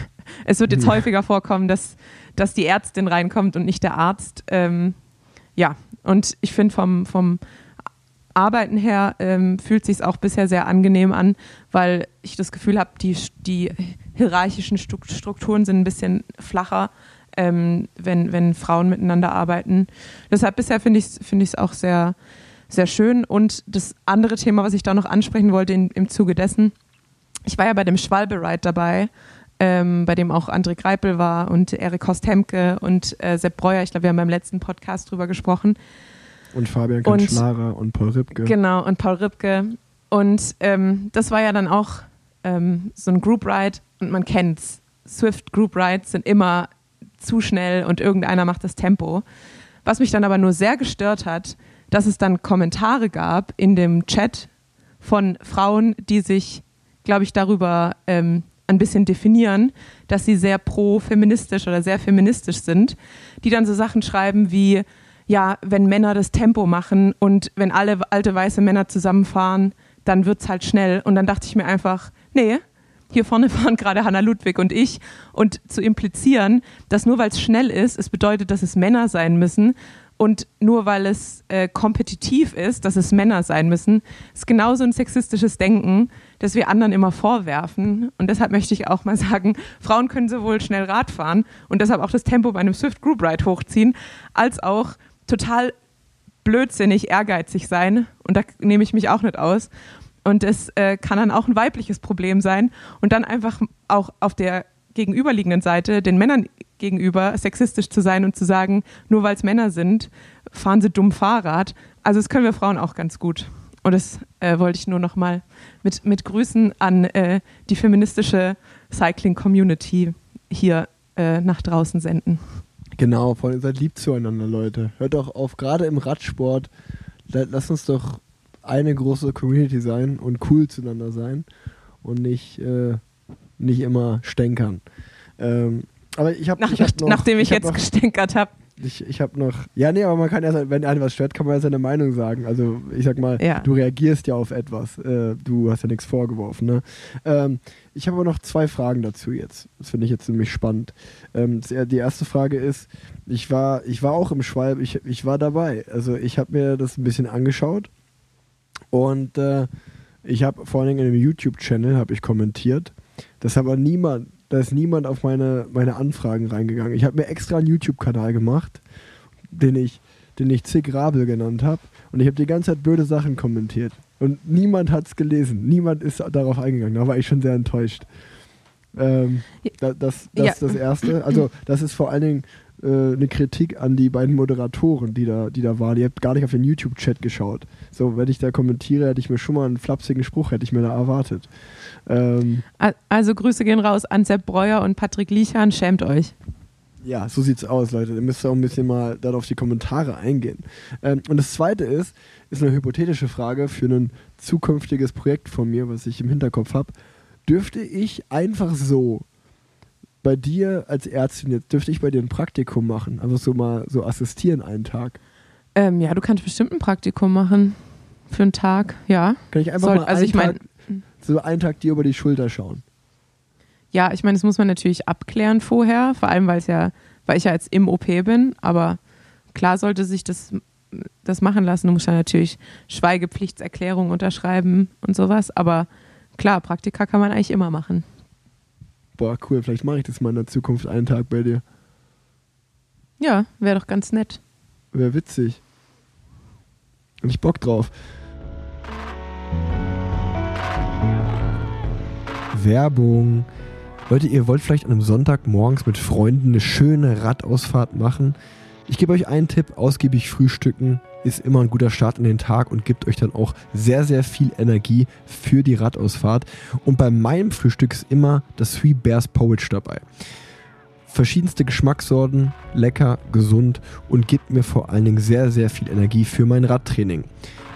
Es wird jetzt Ja. häufiger vorkommen, dass, dass die Ärztin reinkommt und nicht der Arzt. Ähm, ja, und ich finde vom, vom Arbeiten her ähm, fühlt sich auch bisher sehr angenehm an, weil ich das Gefühl habe, die, die hierarchischen Stru- Strukturen sind ein bisschen flacher, ähm, wenn, wenn Frauen miteinander arbeiten. Deshalb bisher finde ich es find ich's auch sehr, sehr schön. Und das andere Thema, was ich da noch ansprechen wollte in, im Zuge dessen, ich war ja bei dem Schwalbe-Ride dabei, ähm, bei dem auch André Greipel war und Erik Horst-Hemke und äh, Sepp Breuer. Ich glaube, wir haben beim letzten Podcast drüber gesprochen. Und Fabian und- Kanschlara und Paul Ripke. Genau, und Paul Ripke. Und ähm, das war ja dann auch ähm, so ein Group Ride und man kennt's. Swift Group Rides sind immer zu schnell und irgendeiner macht das Tempo. Was mich dann aber nur sehr gestört hat, dass es dann Kommentare gab in dem Chat von Frauen, die sich, glaube ich, darüber ähm, ein bisschen definieren, dass sie sehr pro-feministisch oder sehr feministisch sind, die dann so Sachen schreiben wie, ja, wenn Männer das Tempo machen und wenn alle alte weiße Männer zusammenfahren, dann wird's halt schnell. Und dann dachte ich mir einfach, nee, hier vorne fahren gerade Hanna Ludwig und ich und zu implizieren, dass nur weil es schnell ist, es bedeutet, dass es Männer sein müssen und nur weil es äh, kompetitiv ist, dass es Männer sein müssen, ist genauso ein sexistisches Denken, das wir anderen immer vorwerfen. Und deshalb möchte ich auch mal sagen, Frauen können sowohl schnell Rad fahren und deshalb auch das Tempo bei einem Swift Group Ride hochziehen, als auch total blödsinnig, ehrgeizig sein. Und da nehme ich mich auch nicht aus. Und es äh, kann dann auch ein weibliches Problem sein. Und dann einfach auch auf der gegenüberliegenden Seite den Männern gegenüber sexistisch zu sein und zu sagen, nur weil es Männer sind, fahren sie dumm Fahrrad. Also das können wir Frauen auch ganz gut. Und das äh, wollte ich nur noch mal mit, mit Grüßen an äh, die feministische Cycling-Community hier äh, nach draußen senden. Genau, vor allem seid lieb zueinander, Leute. Hört doch auf, gerade im Radsport, la- lasst uns doch eine große Community sein und cool zueinander sein und nicht, äh, nicht immer stänkern. Ähm, aber ich habe Nach, ich hab nachdem ich, hab jetzt noch, gestänkert habe. ich, ich habe noch, ja nee, aber man kann ja, wenn einen was stört, kann man ja seine Meinung sagen. Also ich sag mal, Ja. du reagierst ja auf etwas, äh, du hast ja nichts vorgeworfen. Ne? Ähm, ich habe aber noch zwei Fragen dazu jetzt. Das finde ich jetzt ziemlich spannend. Ähm, die erste Frage ist, ich war, ich war auch im Schwalb, ich, ich war dabei. Also ich habe mir das ein bisschen angeschaut und äh, ich habe vor allen Dingen in einem YouTube-Channel habe ich kommentiert. Das aber niemand, da ist niemand auf meine, meine Anfragen reingegangen. Ich habe mir extra einen YouTube-Kanal gemacht, den ich, den ich Zig Rabel genannt habe. Und ich habe die ganze Zeit blöde Sachen kommentiert. Und niemand hat es gelesen. Niemand ist darauf eingegangen. Da war ich schon sehr enttäuscht. Ähm, da, das das Ja. ist das Erste. Also, das ist vor allen Dingen äh, eine Kritik an die beiden Moderatoren, die da, die da waren. Ihr habt gar nicht auf den YouTube-Chat geschaut. So, wenn ich da kommentiere, hätte ich mir schon mal einen flapsigen Spruch, hätte ich mir da erwartet. Ähm, Al- Also Grüße gehen raus an Sepp Breuer und Patrick Liechan. Schämt euch. Ja, so sieht's aus, Leute. Ihr müsst auch ein bisschen mal dann auf die Kommentare eingehen. Ähm, und das zweite ist, ist eine hypothetische Frage für ein zukünftiges Projekt von mir, was ich im Hinterkopf habe. Dürfte ich einfach so bei dir als Ärztin jetzt, dürfte ich bei dir ein Praktikum machen? Einfach so mal so assistieren einen Tag? Ähm, ja, du kannst bestimmt ein Praktikum machen. Für einen Tag, ja. Kann ich einfach Soll- mal also ich mein- Tag, so einen Tag dir über die Schulter schauen? Ja, ich meine, das muss man natürlich abklären vorher, vor allem weil es ja, weil ich ja jetzt im OP bin, aber klar sollte sich das, das machen lassen. Du musst ja natürlich Schweigepflichtserklärung unterschreiben und sowas, aber klar, Praktika kann man eigentlich immer machen. Boah, cool, vielleicht mache ich das mal in der Zukunft einen Tag bei dir. Ja, wäre doch ganz nett. Wäre witzig. Und ich Bock drauf. Werbung. Leute, ihr wollt vielleicht an einem Sonntag morgens mit Freunden eine schöne Radausfahrt machen. Ich gebe euch einen Tipp, ausgiebig frühstücken ist immer ein guter Start in den Tag und gibt euch dann auch sehr, sehr viel Energie für die Radausfahrt. Und bei meinem Frühstück ist immer das Three Bears Porridge dabei. Verschiedenste Geschmackssorten, lecker, gesund und gibt mir vor allen Dingen sehr, sehr viel Energie für mein Radtraining.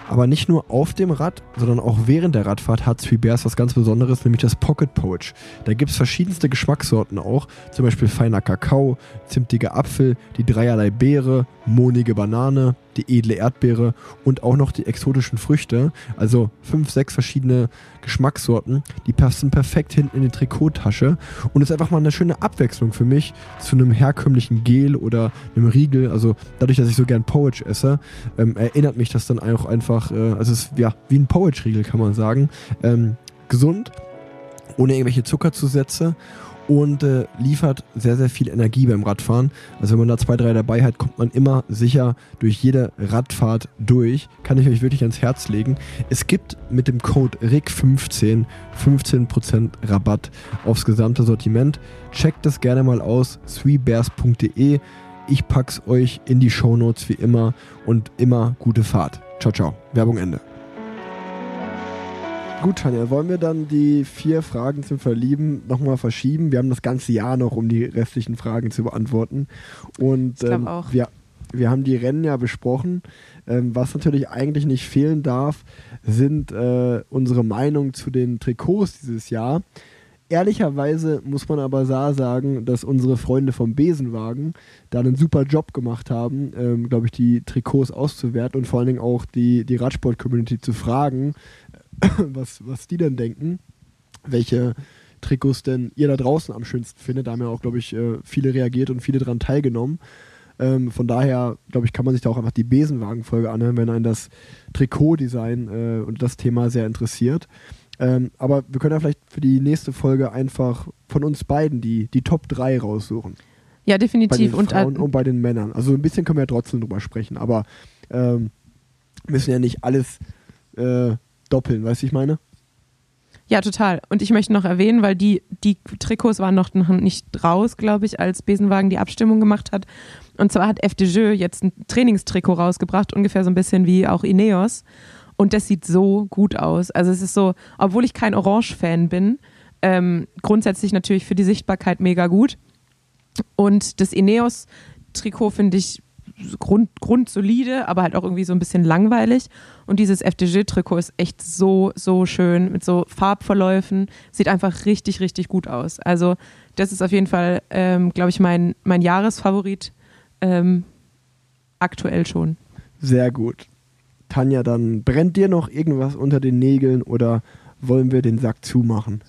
Aber nicht nur auf dem Rad, sondern auch während der Radfahrt hat Three Bears was ganz Besonderes, nämlich das Pocket Porridge. Da gibt es verschiedenste Geschmackssorten auch, zum Beispiel feiner Kakao, zimtiger Apfel, die dreierlei Beere, mohnige Banane, die edle Erdbeere und auch noch die exotischen Früchte. Also fünf, sechs verschiedene Geschmackssorten, die passen perfekt hinten in die Trikottasche und ist einfach mal eine schöne Abwechslung für mich zu einem herkömmlichen Gel oder einem Riegel. Also dadurch, dass ich so gern Porridge esse, ähm, erinnert mich das dann auch einfach, äh, also es ist ja wie ein Porridge-Riegel, kann man sagen. Ähm, gesund, ohne irgendwelche Zuckerzusätze und äh, liefert sehr, sehr viel Energie beim Radfahren. Also wenn man da zwei, drei dabei hat, kommt man immer sicher durch jede Radfahrt durch. Kann ich euch wirklich ans Herz legen. Es gibt mit dem Code RIC15 15% Rabatt aufs gesamte Sortiment. Checkt das gerne mal aus, sweebears.de. Ich pack's euch in die Shownotes wie immer und immer gute Fahrt. Ciao, ciao. Werbung Ende. Gut, Tanja, wollen wir dann die vier Fragen zum Verlieben nochmal verschieben? Wir haben das ganze Jahr noch, um die restlichen Fragen zu beantworten. Und Ich ähm, auch. Wir, wir haben die Rennen ja besprochen. Ähm, was natürlich eigentlich nicht fehlen darf, sind äh, unsere Meinungen zu den Trikots dieses Jahr. Ehrlicherweise muss man aber sa- sagen, dass unsere Freunde vom Besenwagen da einen super Job gemacht haben, ähm, glaube ich, die Trikots auszuwerten und vor allen Dingen auch die, die Radsport-Community zu fragen, was, was die denn denken, welche Trikots denn ihr da draußen am schönsten findet. Da haben ja auch, glaube ich, äh, viele reagiert und viele daran teilgenommen. Ähm, von daher, glaube ich, kann man sich da auch einfach die Besenwagen-Folge anhören, wenn einen das Trikotdesign äh, und das Thema sehr interessiert. Ähm, aber wir können ja vielleicht für die nächste Folge einfach von uns beiden die, die Top 3 raussuchen. Ja, Bei den definitiv. Und äh, und bei den Männern. Also ein bisschen können wir ja trotzdem drüber sprechen, aber ähm, müssen ja nicht alles äh, doppeln, weißt du, ich meine? Ja, total. Und ich möchte noch erwähnen, weil die, die Trikots waren noch nicht raus, glaube ich, als Besenwagen die Abstimmung gemacht hat. Und zwar hat FDJ jetzt ein Trainingstrikot rausgebracht, ungefähr so ein bisschen wie auch Ineos. Und das sieht so gut aus. Also es ist so, obwohl ich kein Orange-Fan bin, ähm, grundsätzlich natürlich für die Sichtbarkeit mega gut. Und das Ineos-Trikot finde ich grund, grundsolide, aber halt auch irgendwie so ein bisschen langweilig. Und dieses FDG-Trikot ist echt so, so schön mit so Farbverläufen. Sieht einfach richtig, richtig gut aus. Also, das ist auf jeden Fall, ähm, glaube ich, mein, mein Jahresfavorit ähm, aktuell schon. Sehr gut. Tanja, dann brennt dir noch irgendwas unter den Nägeln oder wollen wir den Sack zumachen?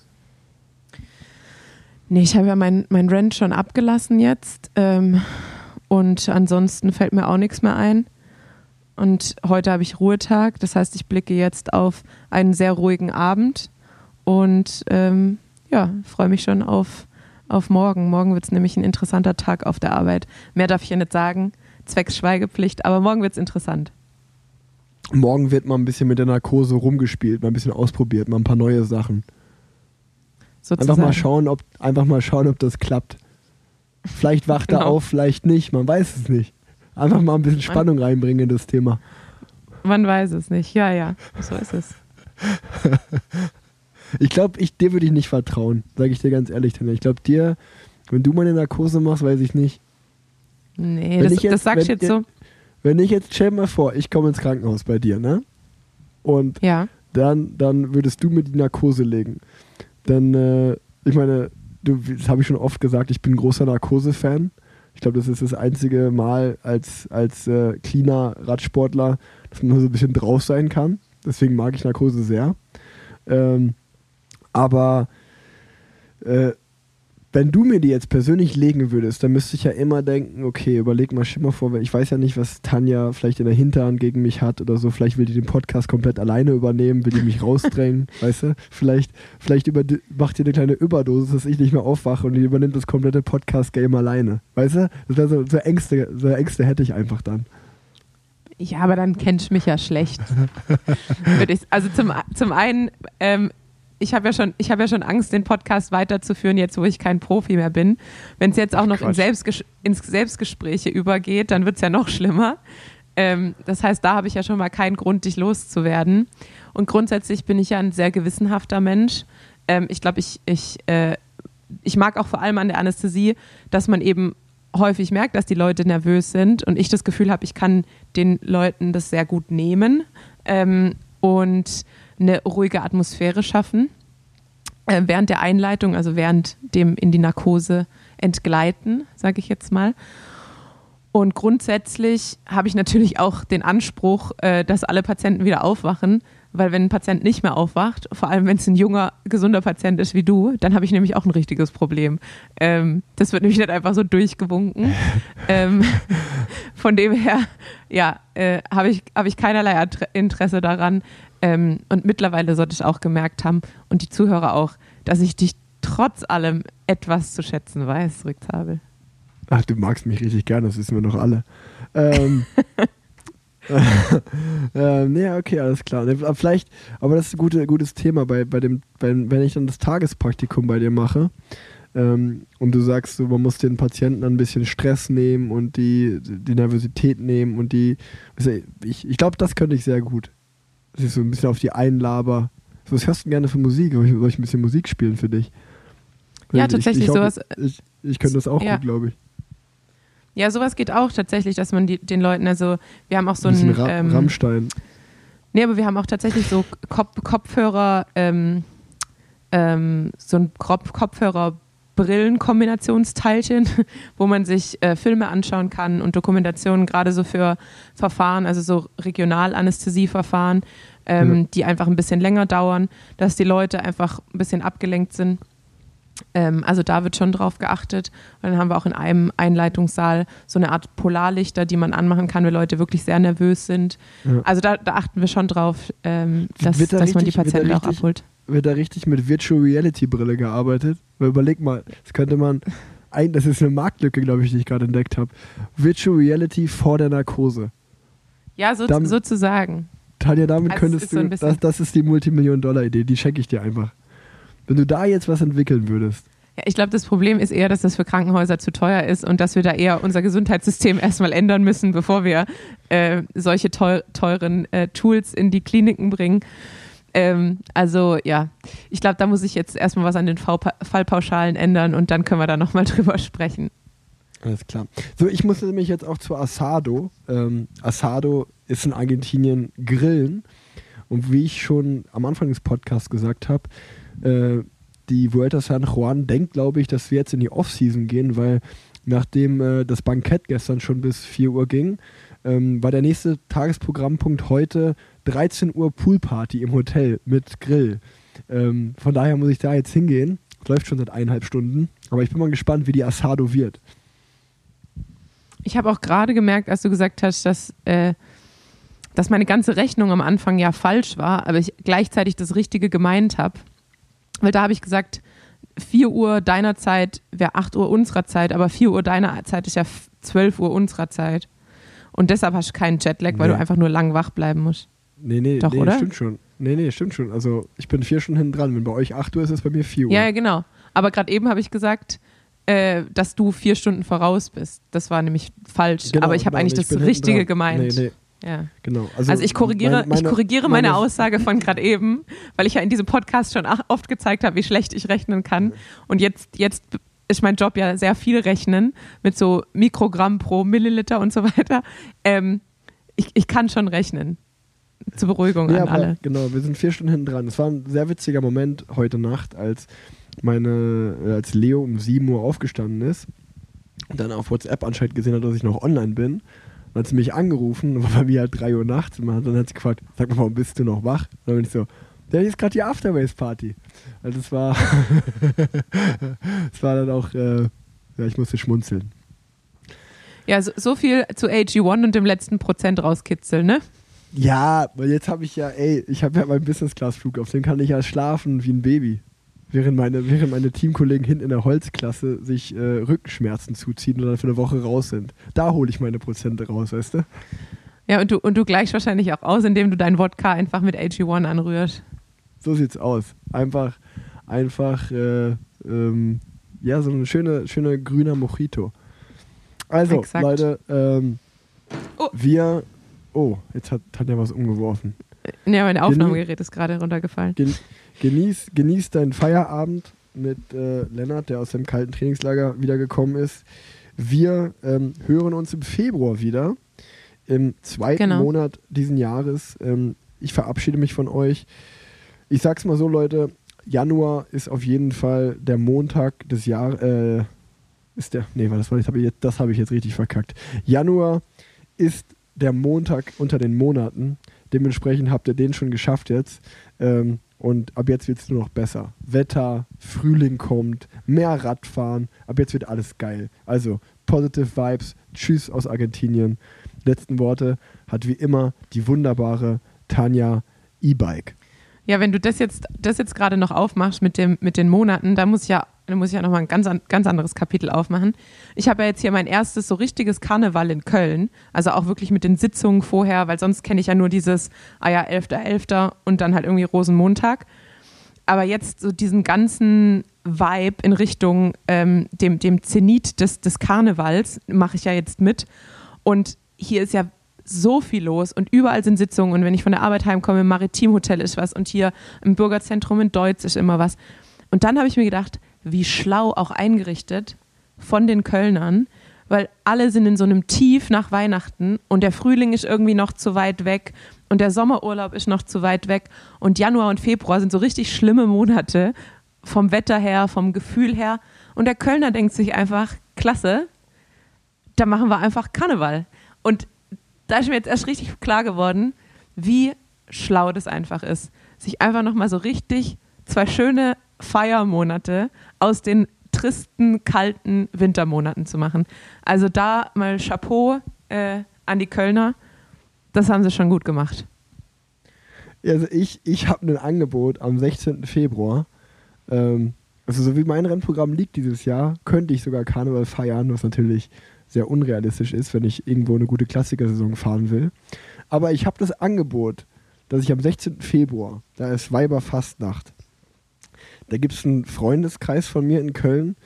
Nee, ich habe ja mein, mein Rent schon abgelassen jetzt. Ähm, und ansonsten fällt mir auch nichts mehr ein. Und heute habe ich Ruhetag. Das heißt, ich blicke jetzt auf einen sehr ruhigen Abend und ähm, ja, freue mich schon auf, auf morgen. Morgen wird es nämlich ein interessanter Tag auf der Arbeit. Mehr darf ich ja nicht sagen, zwecks Schweigepflicht, aber morgen wird es interessant. Morgen wird mal ein bisschen mit der Narkose rumgespielt, mal ein bisschen ausprobiert, mal ein paar neue Sachen. Sozusagen. Einfach mal schauen, ob einfach mal schauen, ob das klappt. Vielleicht wacht er Genau. auf, vielleicht nicht, man weiß es nicht. Einfach mal ein bisschen Spannung reinbringen in das Thema. Man weiß es nicht. Ja, ja, so ist es. Ich glaube, ich, dir würde ich nicht vertrauen, sage ich dir ganz ehrlich, Tanja. Ich glaube, dir, wenn du mal eine Narkose machst, weiß ich nicht. Nee, Wenn das, ich jetzt- das sagst du wenn jetzt so. Wenn ich jetzt, stell mal vor, ich komme ins Krankenhaus bei dir, ne? Und Ja. dann, dann würdest du mir die Narkose legen. Dann, äh, ich meine, das habe ich schon oft gesagt, ich bin großer Narkose-Fan. Ich glaube, das ist das einzige Mal als, als äh, cleaner Radsportler, dass man so ein bisschen drauf sein kann. Deswegen mag ich Narkose sehr. Ähm, aber äh, wenn du mir die jetzt persönlich legen würdest, dann müsste ich ja immer denken, okay, überleg mal, stell mal vor, weil ich weiß ja nicht, was Tanja vielleicht in der Hinterhand gegen mich hat oder so. Vielleicht will die den Podcast komplett alleine übernehmen, will die mich rausdrängen, weißt du? Vielleicht, vielleicht über, macht die eine kleine Überdosis, dass ich nicht mehr aufwache und die übernimmt das komplette Podcast-Game alleine, weißt du? Das wäre so, so Ängste, so Ängste hätte ich einfach dann. Ja, aber dann kennst du mich ja schlecht. Also zum, zum einen, ähm, ich habe ja, schon- ich hab ja schon Angst, den Podcast weiterzuführen, jetzt wo ich kein Profi mehr bin. Wenn es jetzt auch noch in. Selbstges ins Selbstgespräche übergeht, dann wird es ja noch schlimmer. Ähm, das heißt, da habe ich ja schon mal keinen Grund, dich loszuwerden. Und grundsätzlich bin ich ja ein sehr gewissenhafter Mensch. Ähm, ich glaube, ich, ich, äh, ich mag auch vor allem an der Anästhesie, dass man eben häufig merkt, dass die Leute nervös sind und ich das Gefühl habe, ich kann den Leuten das sehr gut nehmen ähm, und eine ruhige Atmosphäre schaffen äh, während der Einleitung, also während dem in die Narkose entgleiten, sage ich jetzt mal. Und grundsätzlich habe ich natürlich auch den Anspruch, äh, dass alle Patienten wieder aufwachen, weil wenn ein Patient nicht mehr aufwacht, vor allem wenn es ein junger, gesunder Patient ist wie du, dann habe ich nämlich auch ein richtiges Problem. Ähm, das wird nämlich nicht einfach so durchgewunken. ähm, von dem her, ja, äh, habe ich, hab ich keinerlei Interesse daran. Ähm, und mittlerweile sollte ich auch gemerkt haben und die Zuhörer auch, dass ich dich trotz allem etwas zu schätzen weiß, Rücktabel. Ach, du magst mich richtig gern, das wissen wir doch alle. Ähm, ähm, nee, okay, alles klar. Vielleicht, aber das ist ein gute, gutes Thema, bei, bei dem, bei, wenn ich dann das Tagespraktikum bei dir mache ähm, und du sagst, so, man muss den Patienten ein bisschen Stress nehmen und die, die Nervosität nehmen und die, ich, ich glaube, das könnte ich sehr gut. Ist so ein bisschen auf die Einlaber. So, was hörst du gerne für Musik? Soll ich, ich ein bisschen Musik spielen für dich? Ja, Ich- tatsächlich ich, glaub, sowas- Ich, ich könnte das auch Ja. gut, glaube ich. Ja, sowas geht auch tatsächlich, dass man die, den Leuten, also wir haben auch so ein bisschen ein, Ra ähm, Rammstein. nee, aber wir haben auch tatsächlich so Kop Kopfhörer, ähm, ähm, so ein Kopf Kopfhörer Brillenkombinationsteilchen, wo man sich äh, Filme anschauen kann und Dokumentationen gerade so für Verfahren, also so Regionalanästhesieverfahren, ähm, Ja. die einfach ein bisschen länger dauern, dass die Leute einfach ein bisschen abgelenkt sind. Ähm, also da wird schon drauf geachtet. Und dann haben wir auch in einem Einleitungssaal so eine Art Polarlichter, die man anmachen kann, wenn Leute wirklich sehr nervös sind. Ja. Also da, da achten wir schon drauf, ähm, dass, da dass man die richtig- wird da Patienten auch abholt. Wird da richtig mit Virtual Reality Brille gearbeitet? Weil überleg mal, das könnte man, ein, das ist eine Marktlücke, glaube ich, die ich gerade entdeckt habe. Virtual Reality vor der Narkose. Ja, so, Dann- sozusagen. Tanja, damit Also es könntest so du, bisschen- das, das ist die Multimillion-Dollar-Idee, die schenke ich dir einfach. Wenn du da jetzt was entwickeln würdest, Ja, ich glaube, das Problem ist eher, dass das für Krankenhäuser zu teuer ist und dass wir da eher unser Gesundheitssystem erstmal ändern müssen, bevor wir äh, solche teu teuren äh, Tools in die Kliniken bringen. Ähm, also ja, ich glaube, da muss ich jetzt erstmal was an den Fallpauschalen ändern und dann können wir da nochmal drüber sprechen. Alles klar. So, ich muss nämlich jetzt auch zu Asado. Ähm, Asado ist in Argentinien Grillen. Und wie ich schon am Anfang des Podcasts gesagt habe, äh, die Vuelta San Juan denkt, glaube ich, dass wir jetzt in die Offseason gehen, weil nachdem äh, das Bankett gestern schon bis 4 Uhr ging, ähm, war der nächste Tagesprogrammpunkt heute 13 Uhr Poolparty im Hotel mit Grill. Ähm, von daher muss ich da jetzt hingehen. Läuft schon seit eineinhalb Stunden. Aber ich bin mal gespannt, wie die Asado wird. Ich habe auch gerade gemerkt, als du gesagt hast, dass, äh, dass meine ganze Rechnung am Anfang ja falsch war, aber ich gleichzeitig das Richtige gemeint habe. Weil da habe ich gesagt, 4 Uhr deiner Zeit wäre 8 Uhr unserer Zeit, aber 4 Uhr deiner Zeit ist ja f- 12 Uhr unserer Zeit. Und deshalb hast du keinen Jetlag, weil Nee. du einfach nur lang wach bleiben musst. Nee, nee, Doch, nee, oder? stimmt schon. Nee, nee, stimmt schon. Also ich bin vier Stunden hinten dran. Wenn bei euch 8 Uhr ist, ist es bei mir 4 Uhr. Ja, ja, genau. Aber gerade eben habe ich gesagt, äh, dass du vier Stunden voraus bist. Das war nämlich falsch. Genau, aber ich habe eigentlich ich das Richtige gemeint. Nee, nee, Ja. genau. Also, ich korrigiere, mein- ich korrigiere meine, Aussage von gerade eben, weil ich ja in diesem Podcast schon oft gezeigt habe, wie schlecht ich rechnen kann. Und jetzt, jetzt ist mein Job ja sehr viel rechnen mit so Mikrogramm pro Milliliter und so weiter. Ähm, ich, ich kann schon rechnen. Zur Beruhigung Ja, an aber alle. genau, wir sind vier Stunden hinten dran. Es war ein sehr witziger Moment heute Nacht, als meine, äh, als Leo um 7 Uhr aufgestanden ist und dann auf WhatsApp anscheinend gesehen hat, dass ich noch online bin. Dann hat sie mich angerufen, war bei mir halt 3 Uhr nachts und dann hat sie gefragt, sag mal, warum bist du noch wach? Und dann bin ich so, ja, hier ist gerade die Afterways-Party. Also es war, es war dann auch, äh, ja, ich musste schmunzeln. Ja, so, so viel zu AG1 und dem letzten Prozent rauskitzeln, ne? Ja, weil jetzt habe ich ja, ey, ich habe ja meinen Business-Class-Flug, auf dem kann ich ja schlafen wie ein Baby. Während meine, während meine Teamkollegen hinten in der Holzklasse sich äh, Rückenschmerzen zuziehen und dann für eine Woche raus sind. Da hole ich meine Prozente raus, weißt du? Ja, und du, und du gleichst wahrscheinlich auch aus, indem du deinen Wodka einfach mit AG1 anrührst. So sieht's aus. Einfach, einfach, äh, ähm, ja, so eine schöne, schöne grüner Mojito. Also, Exakt. Leute, ähm, Oh. wir, oh, jetzt hat, hat ja was umgeworfen. Ja, mein Aufnahmegerät ist gerade runtergefallen. Gen genieß, genieß deinen Feierabend mit äh, Lennart, der aus dem kalten Trainingslager wiedergekommen ist. Wir ähm, hören uns im Februar wieder, im zweiten Genau. Monat diesen Jahres. Ähm, ich verabschiede mich von euch. Ich sag's mal so, Leute, Januar ist auf jeden Fall der Montag des Jahres. Äh, ist der. Nee, das, war- das habe ich, jetzt- das hab ich jetzt richtig verkackt. Januar ist der Montag unter den Monaten. Dementsprechend habt ihr den schon geschafft jetzt. Ähm, und ab jetzt wird es nur noch besser. Wetter, Frühling kommt, mehr Radfahren. Ab jetzt wird alles geil. Also, positive Vibes. Tschüss aus Argentinien. Letzten Worte hat wie immer die wunderbare Tanja E-Bike. Ja, wenn du das jetzt, das jetzt gerade noch aufmachst mit, dem, mit den Monaten, da muss ich ja, da muss ich ja nochmal ein ganz, an- ganz anderes Kapitel aufmachen. Ich habe ja jetzt hier mein erstes so richtiges Karneval in Köln. Also auch wirklich mit den Sitzungen vorher, weil sonst kenne ich ja nur dieses, ah ja, 11.11. und dann halt irgendwie Rosenmontag. Aber jetzt so diesen ganzen Vibe in Richtung ähm, dem, dem Zenit des, des Karnevals mache ich ja jetzt mit. Und hier ist ja so viel los und überall sind Sitzungen. Und wenn ich von der Arbeit heimkomme, im Maritimhotel ist was und hier im Bürgerzentrum in Deutz ist immer was. Und dann habe ich mir gedacht, wie schlau auch eingerichtet von den Kölnern, weil alle sind in so einem Tief nach Weihnachten und der Frühling ist irgendwie noch zu weit weg und der Sommerurlaub ist noch zu weit weg und Januar und Februar sind so richtig schlimme Monate vom Wetter her, vom Gefühl her. Und der Kölner denkt sich einfach, klasse, da machen wir einfach Karneval. Und da ist mir jetzt erst richtig klar geworden, wie schlau das einfach ist. Sich einfach nochmal so richtig zwei schöne Feiermonate aus den tristen, kalten Wintermonaten zu machen. Also da mal Chapeau äh, an die Kölner. Das haben sie schon gut gemacht. Also ich, ich habe ein Angebot am 16. Februar. Ähm, also so wie mein Rennprogramm liegt dieses Jahr, könnte ich sogar Karneval feiern, was natürlich sehr unrealistisch ist, wenn ich irgendwo eine gute Klassikersaison fahren will. Aber ich habe das Angebot, dass ich am 16. Februar, da ist Weiberfastnacht, da gibt es einen Freundeskreis von mir in Köln,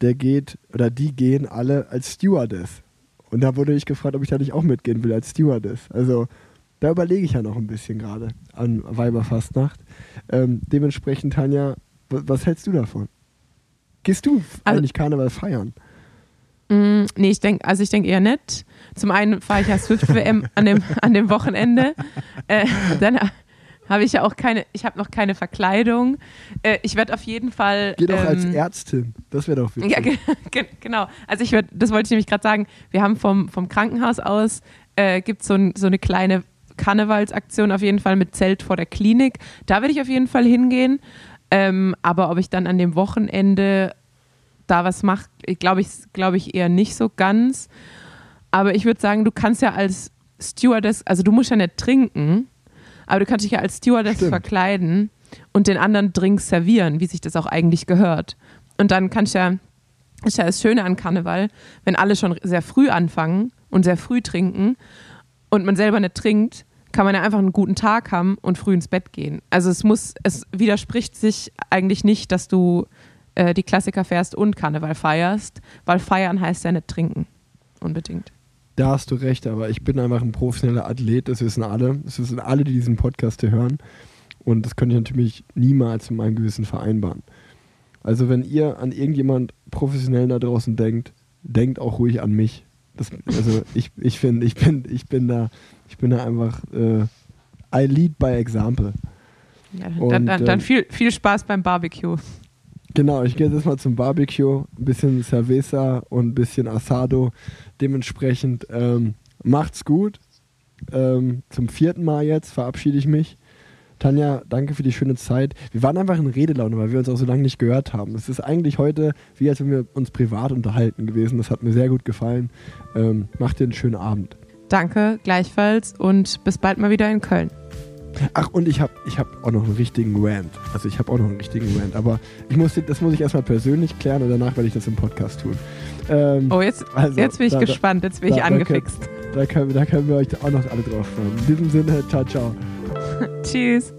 der geht, oder die gehen alle als Stewardess. Und da wurde ich gefragt, ob ich da nicht auch mitgehen will als Stewardess. Also da überlege ich ja noch ein bisschen gerade an Weiberfastnacht. Ähm, dementsprechend, Tanja, was hältst du davon? Gehst du Also- eigentlich Karneval feiern? Mm, nee, ich denke, also ich denke eher nicht. Zum einen fahre ich ja Swift WM an dem, an dem Wochenende. Äh, dann habe ich ja auch keine, ich habe noch keine Verkleidung. Äh, ich werde auf jeden Fall. Geh doch als ähm, Ärztin. Das wäre doch witzig. Ja, ge ge genau. Also ich würd, das wollte ich nämlich gerade sagen. Wir haben vom, vom Krankenhaus aus äh, gibt so, ein, so eine kleine Karnevalsaktion auf jeden Fall mit Zelt vor der Klinik. Da würde ich auf jeden Fall hingehen. Ähm, aber ob ich dann an dem Wochenende da was mache, glaube ich, glaube ich eher nicht so ganz. Aber ich würde sagen, du kannst ja als Stewardess, also du musst ja nicht trinken, aber du kannst dich ja als Stewardess Stimmt. verkleiden und den anderen Drinks servieren, wie sich das auch eigentlich gehört. Und dann kannst du ja, ist ja das Schöne an Karneval, wenn alle schon sehr früh anfangen und sehr früh trinken und man selber nicht trinkt, kann man ja einfach einen guten Tag haben und früh ins Bett gehen. Also es muss, es widerspricht sich eigentlich nicht, dass du äh, die Klassiker fährst und Karneval feierst, weil feiern heißt ja nicht trinken. Unbedingt. Da hast du recht, aber ich bin einfach ein professioneller Athlet, das wissen alle. Das wissen alle, die diesen Podcast hören. Und das könnte ich natürlich niemals mit meinem Gewissen vereinbaren. Also wenn ihr an irgendjemand professionell da draußen denkt, denkt auch ruhig an mich. Das, also ich, ich finde, ich bin, ich bin da, ich bin da einfach äh, I lead by example. Ja, Und, dann, dann, dann ähm, viel, viel Spaß beim Barbecue. Genau, ich gehe jetzt mal zum Barbecue, ein bisschen Cerveza und ein bisschen Asado. Dementsprechend ähm, macht's gut. Ähm, zum vierten Mal jetzt verabschiede ich mich. Tanja, danke für die schöne Zeit. Wir waren einfach in Redelaune, weil wir uns auch so lange nicht gehört haben. Es ist eigentlich heute wie als wenn wir uns privat unterhalten gewesen. Das hat mir sehr gut gefallen. Ähm, macht dir einen schönen Abend. Danke, gleichfalls und bis bald mal wieder in Köln. Ach, und ich habe ich hab auch noch einen richtigen Rant. Also ich habe auch noch einen richtigen Rant. Aber ich muss, das muss ich erstmal persönlich klären und danach werde ich das im Podcast tun. Ähm, Oh, jetzt, Also, jetzt bin ich da- da- gespannt, jetzt bin ich da- da angefixt. Da können, da können wir euch auch noch alle drauf freuen. In diesem Sinne, ciao, ciao. Tschüss.